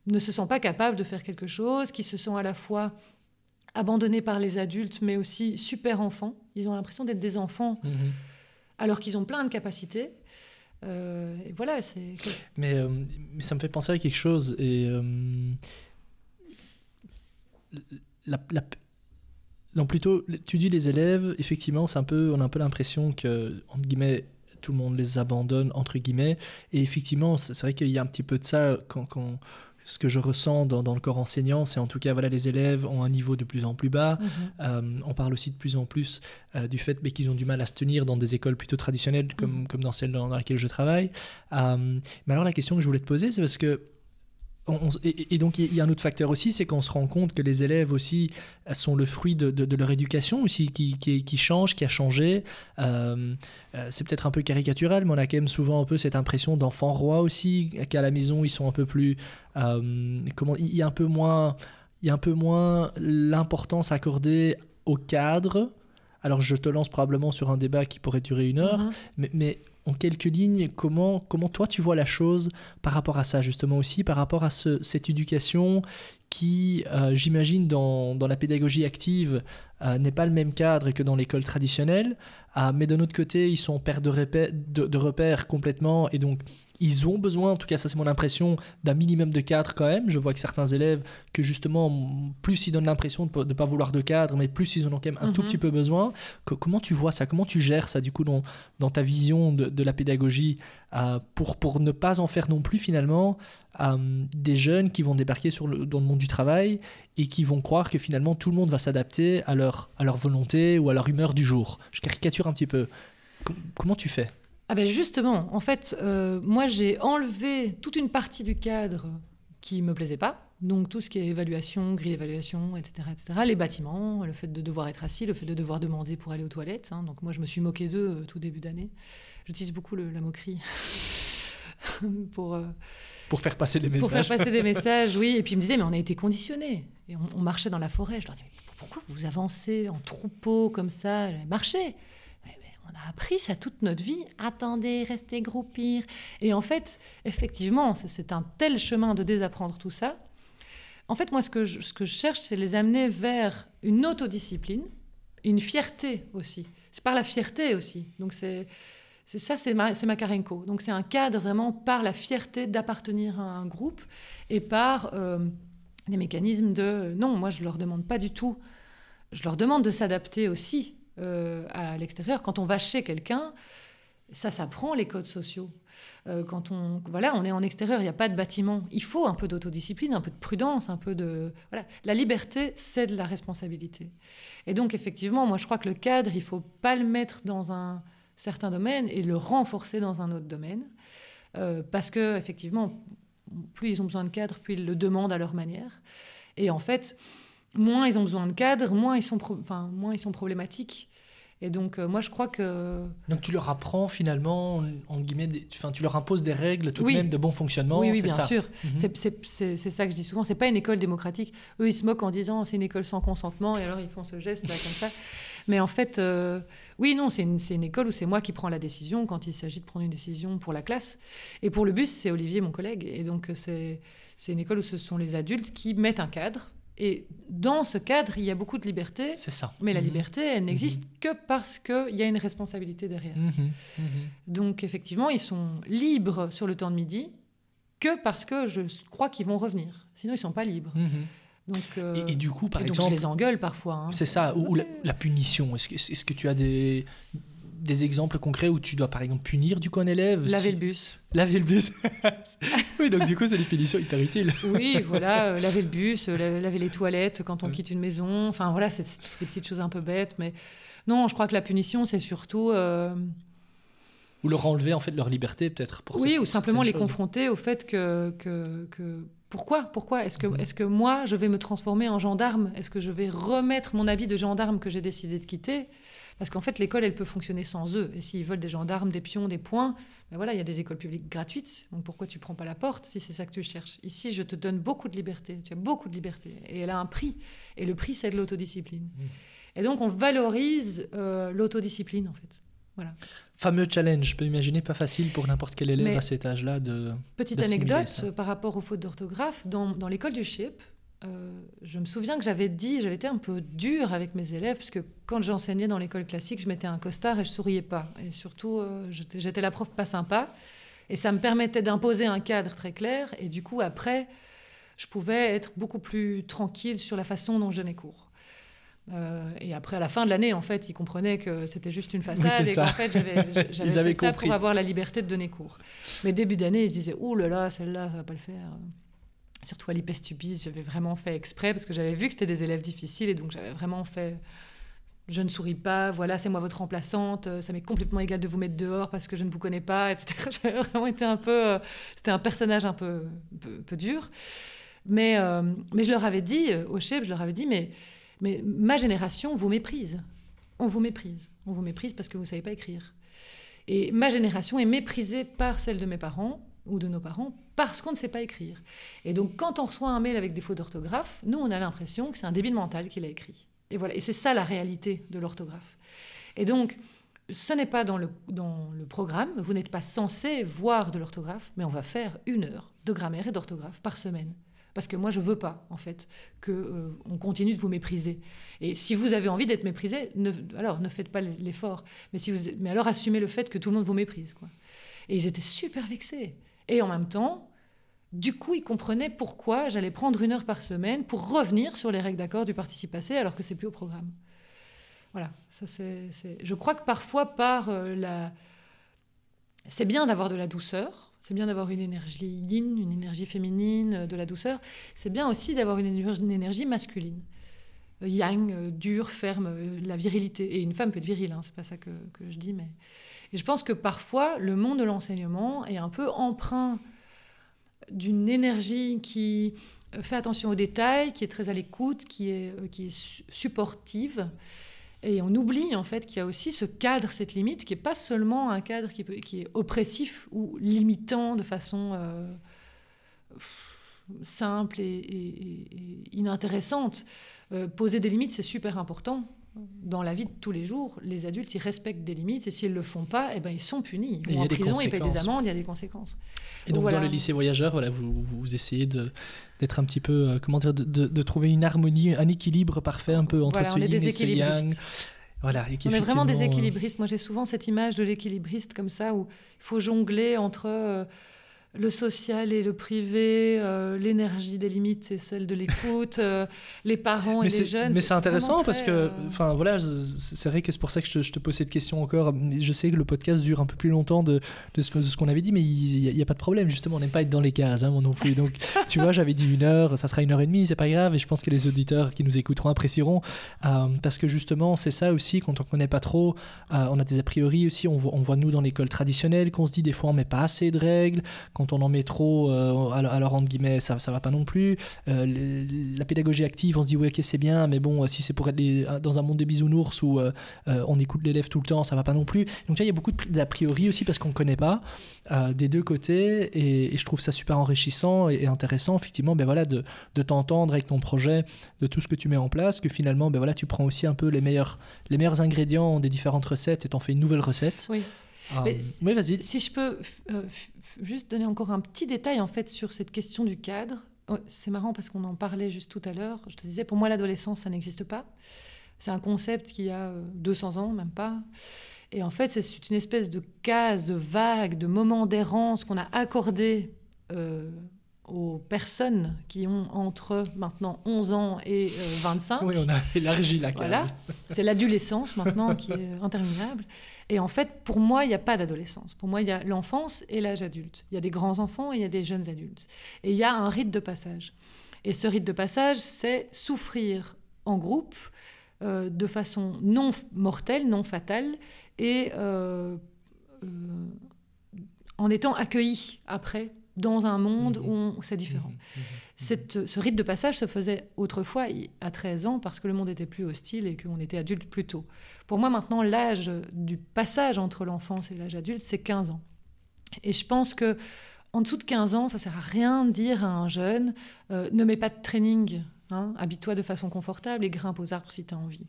Speaker 2: ne se sent pas capable de faire quelque chose, qui se sent à la fois abandonnés par les adultes, mais aussi super enfants. Ils ont l'impression d'être des enfants mmh alors qu'ils ont plein de capacités. Euh, et voilà, c'est.
Speaker 1: Mais, euh, mais, ça me fait penser à quelque chose. Et. Euh, la, non, plutôt, tu dis les élèves, effectivement, c'est un peu, on a un peu l'impression que, entre guillemets, tout le monde les abandonne, entre guillemets. Et effectivement, c'est vrai qu'il y a un petit peu de ça quand, quand ce que je ressens dans, dans le corps enseignant, c'est en tout cas, voilà, les élèves ont un niveau de plus en plus bas.
Speaker 2: Mhm.
Speaker 1: Euh, on parle aussi de plus en plus euh, du fait qu'ils ont du mal à se tenir dans des écoles plutôt traditionnelles comme,
Speaker 2: Mhm.
Speaker 1: comme dans celle dans, dans laquelle je travaille. Euh, mais alors la question que je voulais te poser, c'est parce que on- et, et donc il y a un autre facteur aussi, c'est qu'on se rend compte que les élèves aussi euh, sont le fruit de, de- de leur éducation aussi qui, qui, qui change, qui a changé. Euh, euh, c'est peut-être un peu caricatural, mais on a quand même souvent un peu cette impression d'enfants rois aussi, qu'à la maison ils sont un peu plus, euh, comment, il y a un peu moins, il y a un peu moins l'importance accordée au cadre. Alors je te lance probablement sur un débat qui pourrait durer une heure,
Speaker 2: Mhm.
Speaker 1: mais, mais en quelques lignes, comment, comment toi tu vois la chose par rapport à ça justement aussi, par rapport à ce- cette éducation qui, euh, j'imagine, dans la pédagogie active, euh, n'est pas le même cadre que dans l'école traditionnelle, euh, mais d'un autre côté, ils sont pères de, repères- de, de repères complètement, et donc ils ont besoin, en tout cas ça c'est mon impression, d'un minimum de cadre quand même. Je vois que certains élèves, que justement, plus ils donnent l'impression de ne pas vouloir de cadre, mais plus ils en ont quand même un tout
Speaker 2: Mhm.
Speaker 1: petit peu besoin. Co- comment tu vois ça? Comment tu gères ça du coup dans, dans ta vision de, de la pédagogie euh, pour, pour ne pas en faire non plus finalement euh, des jeunes qui vont débarquer dans le monde du travail et qui vont croire que finalement tout le monde va s'adapter à leur, à leur volonté ou à leur humeur du jour. Je caricature un petit peu. Com- comment tu fais?
Speaker 2: Ah ben justement, en fait, euh, moi j'ai enlevé toute une partie du cadre qui me plaisait pas. Donc tout ce qui est évaluation, grille d'évaluation, etc., etc. Les bâtiments, le fait de devoir être assis, le fait de devoir demander pour aller aux toilettes. hein. Donc moi je me suis moquée d'eux tout début d'année. J'utilise beaucoup le- la moquerie pour, euh,
Speaker 1: Pour faire passer
Speaker 2: pour
Speaker 1: messages.
Speaker 2: faire passer des messages, oui. Et puis ils me disaient, mais on a été conditionnés. Et on, on marchait dans la forêt. Je leur disais, mais pourquoi vous avancez en troupeau comme ça? Marchez Mais- mais On a appris ça toute notre vie. Attendez, restez groupir. Et en fait, effectivement, c'est- c'est un tel chemin de désapprendre tout ça. En fait, moi, ce que je, ce que je cherche, c'est les amener vers une autodiscipline, une fierté aussi. C'est par la fierté aussi. Donc c'est c'est ça, c'est ma, Makarenko. Donc c'est un cadre vraiment par la fierté d'appartenir à un groupe et par euh, des mécanismes de non, moi je leur demande pas du tout. Je leur demande de s'adapter aussi euh, à l'extérieur. Quand on va chez quelqu'un, ça s'apprend les codes sociaux. Euh, quand on voilà, on est en extérieur, il n'y a pas de bâtiment. Il faut un peu d'autodiscipline, un peu de prudence, un peu de voilà. La liberté, c'est de la responsabilité. Et donc effectivement, moi je crois que le cadre, il faut pas le mettre dans un certain domaine et le renforcer dans un autre domaine. Euh, parce que, effectivement, plus ils ont besoin de cadre, plus ils le demandent à leur manière. Et en fait, moins ils ont besoin de cadre, moins ils sont, enfin, moins ils sont problématiques. Et donc, euh, moi, je crois que.
Speaker 1: Donc tu leur apprends finalement, en guillemets, des- enfin, tu leur imposes des règles tout de
Speaker 2: Oui.
Speaker 1: même de bon fonctionnement.
Speaker 2: oui, oui, bien
Speaker 1: ça.
Speaker 2: sûr.
Speaker 1: Mhm.
Speaker 2: C'est ça que je dis souvent. C'est pas une école démocratique. Eux, ils se moquent en disant c'est une école sans consentement et alors ils font ce geste là comme ça. Mais en fait, euh, oui, non, c'est une, école où c'est moi qui prends la décision quand il s'agit de prendre une décision pour la classe. Et pour le bus, c'est Olivier, mon collègue. Et donc, euh, c'est une école où ce sont les adultes qui mettent un cadre. Et dans ce cadre, il y a beaucoup de liberté.
Speaker 1: C'est ça.
Speaker 2: Mais la
Speaker 1: Mhm.
Speaker 2: liberté, elle n'existe que parce qu'il y a une responsabilité derrière.
Speaker 1: Mhm, mhm.
Speaker 2: Donc effectivement, ils sont libres sur le temps de midi que parce que je crois qu'ils vont revenir. Sinon, ils sont pas libres. Donc, euh,
Speaker 1: Et, et du coup, par
Speaker 2: et donc
Speaker 1: exemple,
Speaker 2: je les engueule parfois. hein.
Speaker 1: c'est ça, ou, ou la, punition. Est-ce que, tu as des, des exemples concrets où tu dois par exemple punir du coup un élève?
Speaker 2: Laver
Speaker 1: si-
Speaker 2: le bus.
Speaker 1: Laver le bus. oui, donc du coup, c'est des punitions hyper utiles.
Speaker 2: Oui, voilà, euh, laver le bus, euh, la- laver les toilettes quand on quitte une maison. Enfin voilà, c'est des petites choses un peu bêtes, mais non, je crois que la punition, c'est surtout euh,
Speaker 1: Ou leur enlever en fait leur liberté peut-être. pour
Speaker 2: oui, ou simplement les
Speaker 1: choses.
Speaker 2: confronter au fait que, que, que- pourquoi? Pourquoi? Est-ce que
Speaker 1: Mhm.
Speaker 2: est-ce que moi je vais me transformer en gendarme? Est-ce que je vais remettre mon habit de gendarme que j'ai décidé de quitter? Parce qu'en fait, l'école, elle peut fonctionner sans eux. Et s'ils veulent des gendarmes, des pions, des points, ben voilà, il y a des écoles publiques gratuites. Donc pourquoi tu prends pas la porte si c'est ça que tu cherches? Ici, je te donne beaucoup de liberté. Tu as beaucoup de liberté. Et elle a un prix. Et le prix, c'est de l'autodiscipline.
Speaker 1: Mhm.
Speaker 2: Et donc, on valorise euh, l'autodiscipline, en fait. Voilà.
Speaker 1: Fameux challenge, je peux imaginer pas facile pour n'importe quel élève
Speaker 2: Mais-
Speaker 1: à cet âge-là de.
Speaker 2: Petite anecdote
Speaker 1: ça.
Speaker 2: par rapport aux fautes d'orthographe. Dans, dans l'école du CHIP, euh, je me souviens que j'avais dit, j'avais été un peu dure avec mes élèves, puisque quand j'enseignais dans l'école classique, je mettais un costard et je souriais pas. Et surtout, euh, j'étais j'étais la prof pas sympa. Et ça me permettait d'imposer un cadre très clair. Et du coup, après, je pouvais être beaucoup plus tranquille sur la façon dont je donnais cours. Euh, et après, à la fin de l'année, en fait, ils comprenaient que c'était juste une façade
Speaker 1: c'est
Speaker 2: et qu'en fait, j'avais j'avais
Speaker 1: Ils avaient
Speaker 2: fait ça
Speaker 1: compris.
Speaker 2: pour avoir la liberté de donner cours. Mais début d'année, ils se disaient Ouh là là, celle-là, ça va pas le faire. surtout à l'hypestupis, j'avais vraiment fait exprès parce que j'avais vu que c'était des élèves difficiles et donc j'avais vraiment fait je ne souris pas, voilà, c'est moi votre remplaçante, ça m'est complètement égal de vous mettre dehors parce que je ne vous connais pas, etc. J'avais vraiment été un peu. Euh, c'était un personnage un peu, peu, dur. Mais, euh, mais je leur avais dit, au chef, je leur avais dit, mais, mais ma génération vous méprise. On vous méprise. On vous méprise parce que vous ne savez pas écrire. Et ma génération est méprisée par celle de mes parents ou de nos parents parce qu'on ne sait pas écrire. Et donc, quand on reçoit un mail avec des fautes d'orthographe, nous, on a l'impression que c'est un débile mental qui l'a écrit. Et voilà, et c'est ça la réalité de l'orthographe. Et donc, ce n'est pas dans le, dans le programme, vous n'êtes pas censé voir de l'orthographe, mais on va faire une heure de grammaire et d'orthographe par semaine. Parce que moi, je veux pas, en fait, qu'on euh, on continue de vous mépriser. Et si vous avez envie d'être méprisé, alors ne faites pas l'effort. Mais, si vous, mais alors assumez le fait que tout le monde vous méprise. Et ils étaient super vexés. Et en même temps, du coup, ils comprenaient pourquoi j'allais prendre une heure par semaine pour revenir sur les règles d'accord du participe passé alors que c'est plus au programme. Voilà, ça c'est. Je crois que parfois, par euh, la. C'est bien d'avoir de la douceur, c'est bien d'avoir une énergie yin, une énergie féminine, euh, de la douceur. C'est bien aussi d'avoir une, énergie masculine. Euh, yang, dur, ferme, la virilité. Et une femme peut être virile, hein, c'est pas ça que, je dis, mais. Et je pense que parfois, le monde de l'enseignement est un peu emprunt d'une énergie qui fait attention aux détails, qui est très à l'écoute, qui est, euh, qui est supportive. Et on oublie en fait qu'il y a aussi ce cadre, cette limite, qui n'est pas seulement un cadre qui, est oppressif ou limitant de façon euh, simple et, inintéressante. Euh, poser des limites, c'est super important dans la vie de tous les jours, les adultes, ils respectent des limites et s'ils ne le font pas, eh ben, ils sont punis. Ils vont en prison, ils payent des amendes, il y a des conséquences.
Speaker 1: Et donc, dans le lycée voyageur, voilà, vous, vous essayez d'être un petit peu, euh, comment dire, de, de, trouver une harmonie, un équilibre parfait un peu entre ce yin et ce yang.
Speaker 2: Voilà, et on est vraiment des équilibristes. Moi, j'ai souvent cette image de l'équilibriste comme ça, où il faut jongler entre... Euh, le social et le privé, euh, l'énergie des limites c'est celle de l'écoute, euh, les parents et les jeunes.
Speaker 1: Mais c'est intéressant parce que, euh, enfin voilà, c'est vrai que c'est pour ça que je te, pose cette question encore. Je sais que le podcast dure un peu plus longtemps de, de ce, qu'on avait dit, mais il n'y a, pas de problème. Justement, on n'aime pas être dans les cases, hein, moi non plus. Donc, tu vois, j'avais dit une heure, ça sera une heure et demie, c'est pas grave. Et je pense que les auditeurs qui nous écouteront apprécieront parce que justement, c'est ça aussi quand on connaît pas trop, on a des a priori aussi. On voit, on voit nous dans l'école traditionnelle qu'on se dit des fois on met pas assez de règles. Quand on en met trop, euh, alors, entre guillemets, ça, ça va pas non plus. Euh, la pédagogie active, on se dit, oui, ok, c'est bien, mais bon, si c'est pour être dans un monde des bisounours où euh, on écoute l'élève tout le temps, ça va pas non plus. Donc, il y a beaucoup d'a priori aussi parce qu'on connaît pas des deux côtés, et, je trouve ça super enrichissant et, intéressant, effectivement, ben voilà, de, de t'entendre avec ton projet, de tout ce que tu mets en place, que finalement, ben voilà, tu prends aussi un peu les meilleurs, les meilleurs ingrédients des différentes recettes et t'en fais une nouvelle recette.
Speaker 2: Oui.
Speaker 1: Mais vas-y.
Speaker 2: Si je peux juste donner encore un petit détail en fait sur cette question du cadre. Oh, c'est marrant parce qu'on en parlait juste tout à l'heure. Je te disais, pour moi, l'adolescence, ça n'existe pas. C'est un concept qui a 200 euh, ans, même pas. Et en fait, c'est une espèce de case vague, de moment d'errance qu'on a accordé euh, aux personnes qui ont entre maintenant 11 ans et 25.
Speaker 1: Euh, oui, on a élargi la case. Voilà.
Speaker 2: C'est l'adolescence maintenant qui est interminable. Et en fait, pour moi, il n'y a pas d'adolescence. Pour moi, il y a l'enfance et l'âge adulte. Il y a des grands enfants et il y a des jeunes adultes. Et il y a un rite de passage. Et ce rite de passage, c'est souffrir en groupe euh, de façon non mortelle, non fatale, et euh, euh, en étant accueilli après dans un monde mmh où c'est différent. Mmh mmh ce rite de passage se faisait autrefois à 13 ans parce que le monde était plus hostile et qu'on était adulte plus tôt. Pour moi, maintenant, l'âge du passage entre l'enfance et l'âge adulte, c'est 15 ans. Et je pense que en dessous de 15 ans, ça sert à rien de dire à un jeune euh, ne mets pas de training, hein, habite-toi de façon confortable et grimpe aux arbres si tu as envie.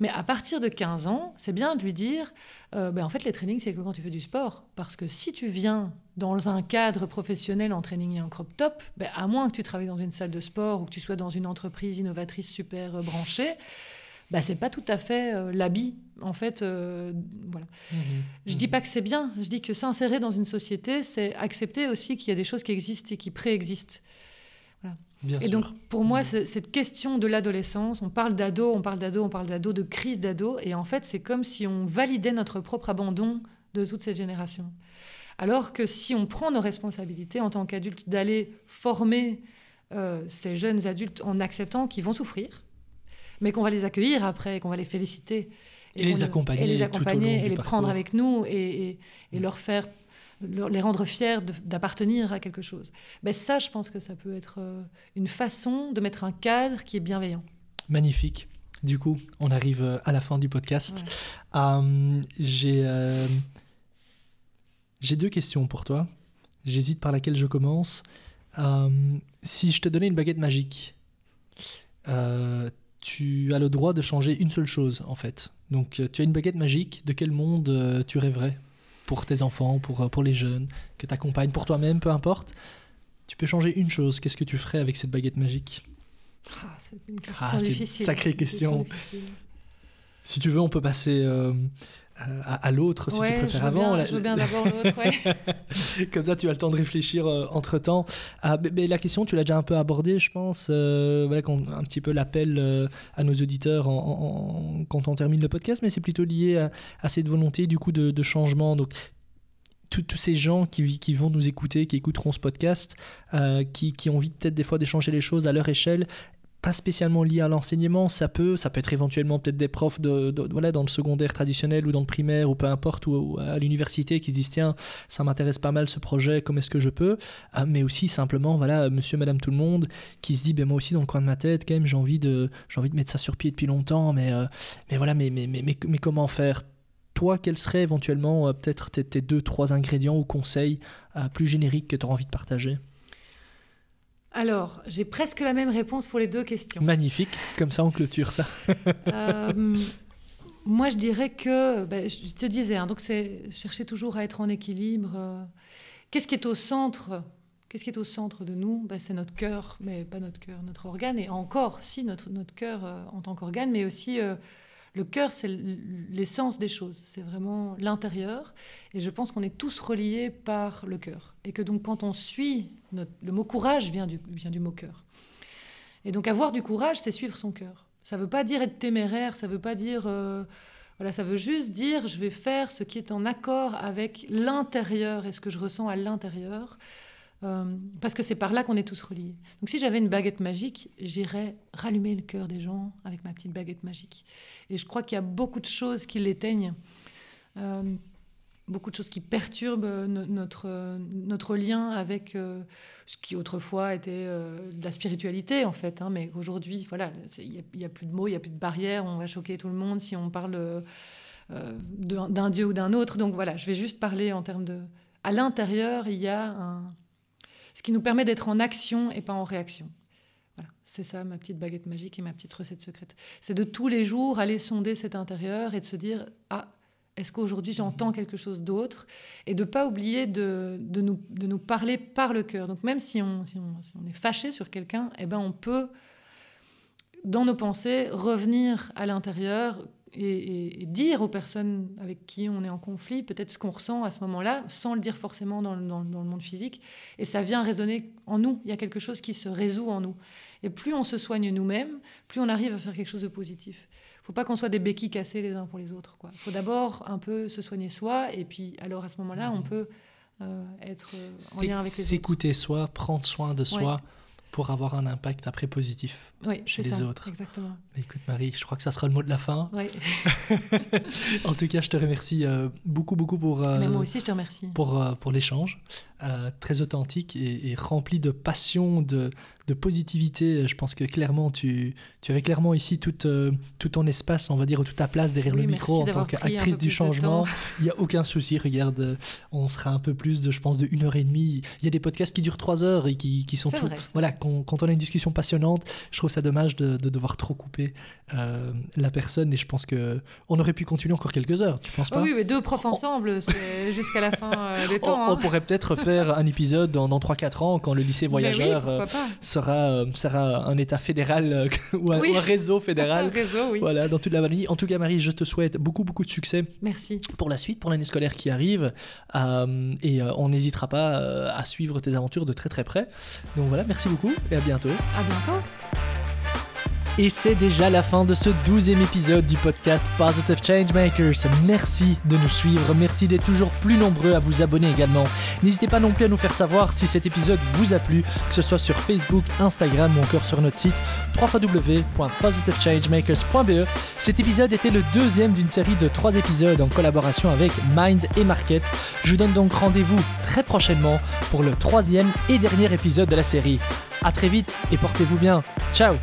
Speaker 2: Mais à partir de 15 ans, c'est bien de lui dire, euh, ben en fait, les trainings, c'est que quand tu fais du sport. Parce que si tu viens dans un cadre professionnel en training et en crop top, ben, à moins que tu travailles dans une salle de sport ou que tu sois dans une entreprise innovatrice super euh, branchée, ben, c'est pas tout à fait euh, l'habit. En fait, voilà. Mmh je dis mmh pas que c'est bien. Je dis que s'insérer dans une société, c'est accepter aussi qu'il y a des choses qui existent et qui préexistent et donc, pour moi, mm. cette question de l'adolescence, on parle d'ado, on parle d'ado, on parle d'ado, de crise d'ado, et en fait, c'est comme si on validait notre propre abandon de toute cette génération. Alors que si on prend nos responsabilités en tant qu'adulte d'aller former euh, ces jeunes adultes en acceptant qu'ils vont souffrir, mais qu'on va les accueillir après, qu'on va les féliciter.
Speaker 1: Et, les accompagner,
Speaker 2: et les,
Speaker 1: accompagner
Speaker 2: et les
Speaker 1: parcours.
Speaker 2: prendre avec nous et, et mm. leur faire les rendre fiers d'appartenir à quelque chose. Ben ça, je pense que ça peut être euh, une façon de mettre un cadre qui est bienveillant.
Speaker 1: Magnifique. Du coup, on arrive euh, à la fin du podcast. Euh, j'ai j'ai deux questions pour toi. J'hésite par laquelle je commence. si je te donnais une baguette magique, tu as le droit de changer une seule chose, en fait. Donc, tu as une baguette magique. De quel monde tu rêverais? Pour tes enfants, pour, euh, pour les jeunes, que tu accompagnes, pour toi-même, peu importe. Tu peux changer une chose. Qu'est-ce que tu ferais avec cette baguette magique?
Speaker 2: Ah, C'est une ah, question difficile.
Speaker 1: Sacrée question. Si tu veux, on peut passer euh, à, l'autre, si tu préfères avant.
Speaker 2: je veux bien d'abord l'autre, ouais.
Speaker 1: Comme ça, tu as le temps de réfléchir euh, entre-temps. Ah, mais, la question, tu l'as déjà un peu abordée, je pense. Euh, voilà, un petit peu l'appel euh, à nos auditeurs en, quand on termine le podcast, mais c'est plutôt lié à, cette volonté, du coup, de, changement. Donc, tous ces gens qui, qui, vont nous écouter, qui écouteront ce podcast, qui, qui, ont envie peut-être des fois d'échanger les choses à leur échelle, pas spécialement lié à l'enseignement, ça peut, ça peut être éventuellement peut-être des profs de, voilà, dans le secondaire traditionnel ou dans le primaire ou peu importe, ou, à l'université qui se disent tiens, ça m'intéresse pas mal ce projet, comment est-ce que je peux? Ah, Mais aussi simplement, voilà, monsieur, madame, tout le monde qui se dit ben moi aussi dans le coin de ma tête, quand même, j'ai envie de, envie de mettre ça sur pied depuis longtemps, mais, euh, mais voilà, mais, mais, mais, mais, comment faire? Toi, quels seraient éventuellement euh, peut-être tes, deux, trois ingrédients ou conseils euh, plus génériques que tu as envie de partager?
Speaker 2: Alors, j'ai presque la même réponse pour les deux questions.
Speaker 1: Magnifique, comme ça on clôture ça.
Speaker 2: Euh, moi, je dirais que, ben, je te disais, hein, donc c'est chercher toujours à être en équilibre. Euh, qu'est-ce qui est au centre Qu'est-ce qui est au centre de nous? Ben, C'est notre cœur, mais pas notre cœur, notre organe. Et encore, si, notre, notre cœur euh, en tant qu'organe, mais aussi le cœur, c'est l'essence des choses, c'est vraiment l'intérieur. Et je pense qu'on est tous reliés par le cœur. Et que donc quand on suit, le mot courage vient du, vient du mot cœur. Et donc avoir du courage, c'est suivre son cœur. Ça ne veut pas dire être téméraire, ça ne veut pas dire... Euh, voilà, ça veut juste dire je vais faire ce qui est en accord avec l'intérieur et ce que je ressens à l'intérieur. Euh, parce que c'est par là qu'on est tous reliés. Donc si j'avais une baguette magique, j'irais rallumer le cœur des gens avec ma petite baguette magique. Et je crois qu'il y a beaucoup de choses qui l'éteignent, euh, beaucoup de choses qui perturbent notre, notre lien avec euh, ce qui autrefois était de la spiritualité en fait. Hein, mais aujourd'hui, voilà, il n'y a, plus de mots, il n'y a plus de barrières, on va choquer tout le monde si on parle d'un dieu ou d'un autre. Donc voilà, je vais juste parler en termes de... À l'intérieur, il y a ce qui nous permet d'être en action et pas en réaction. Voilà, c'est ça ma petite baguette magique et ma petite recette secrète. C'est de tous les jours aller sonder cet intérieur et de se dire ah est-ce qu'aujourd'hui j'entends quelque chose d'autre? Et de pas oublier de, de, nous, de nous parler par le cœur. Donc même si on, si on, si on est fâché sur quelqu'un, eh ben on peut dans nos pensées revenir à l'intérieur, et, dire aux personnes avec qui on est en conflit peut-être ce qu'on ressent à ce moment-là, sans le dire forcément dans le, dans, le, monde physique. Et ça vient résonner en nous. Il y a quelque chose qui se résout en nous. Et plus on se soigne nous-mêmes, plus on arrive à faire quelque chose de positif. Il ne faut pas qu'on soit des béquilles cassées les uns pour les autres. Il faut d'abord un peu se soigner soi, et puis alors à ce moment-là, on peut euh, être en lien avec les autres.
Speaker 1: S'écouter soi, prendre soin de soi pour avoir un impact après positif chez les autres.
Speaker 2: Exactement.
Speaker 1: Écoute Marie, je crois que ça sera le mot de la fin.
Speaker 2: Oui.
Speaker 1: en tout cas, je te remercie euh, beaucoup, beaucoup pour...
Speaker 2: Euh, Mais moi aussi, je te remercie.
Speaker 1: Pour, euh, pour l'échange, très authentique et, et, rempli de passion, de, de positivité. Je pense que clairement, tu, tu avais clairement ici tout, tout ton espace, on va dire, toute ta place derrière le micro en tant qu'actrice du changement. Il n'y a aucun souci, regarde, on sera un peu plus de, je pense, de une heure et demie. Il y a des podcasts qui durent trois heures et qui, qui sont tout... Voilà, quand, quand, on a une discussion passionnante, je trouve ça dommage de, de devoir trop couper euh, la personne et je pense que on aurait pu continuer encore quelques heures, tu penses pas
Speaker 2: Oui, mais deux profs ensemble, c'est jusqu'à la fin euh, des temps.
Speaker 1: On, hein. pourrait peut-être faire un épisode dans, dans 3-4 ans quand le lycée voyageur euh, sera, sera un état fédéral ou, un, réseau fédéral.
Speaker 2: un réseau, oui.
Speaker 1: Voilà, dans toute la vallée. En tout cas, Marie, je te souhaite beaucoup, beaucoup de succès.
Speaker 2: Merci.
Speaker 1: Pour la suite, pour l'année scolaire qui arrive. et on n'hésitera pas à suivre tes aventures de très très près. Donc voilà, merci beaucoup et à bientôt.
Speaker 2: À bientôt.
Speaker 1: Et c'est déjà la fin de ce douzième épisode du podcast Positive Changemakers. Merci de nous suivre, merci d'être toujours plus nombreux à vous abonner également. N'hésitez pas non plus à nous faire savoir si cet épisode vous a plu, que ce soit sur Facebook, Instagram ou encore sur notre site www.positivechangemakers.be. Cet épisode était le deuxième d'une série de trois épisodes en collaboration avec Mind et Market. Je vous donne donc rendez-vous très prochainement pour le troisième et dernier épisode de la série. A très vite et portez-vous bien. Ciao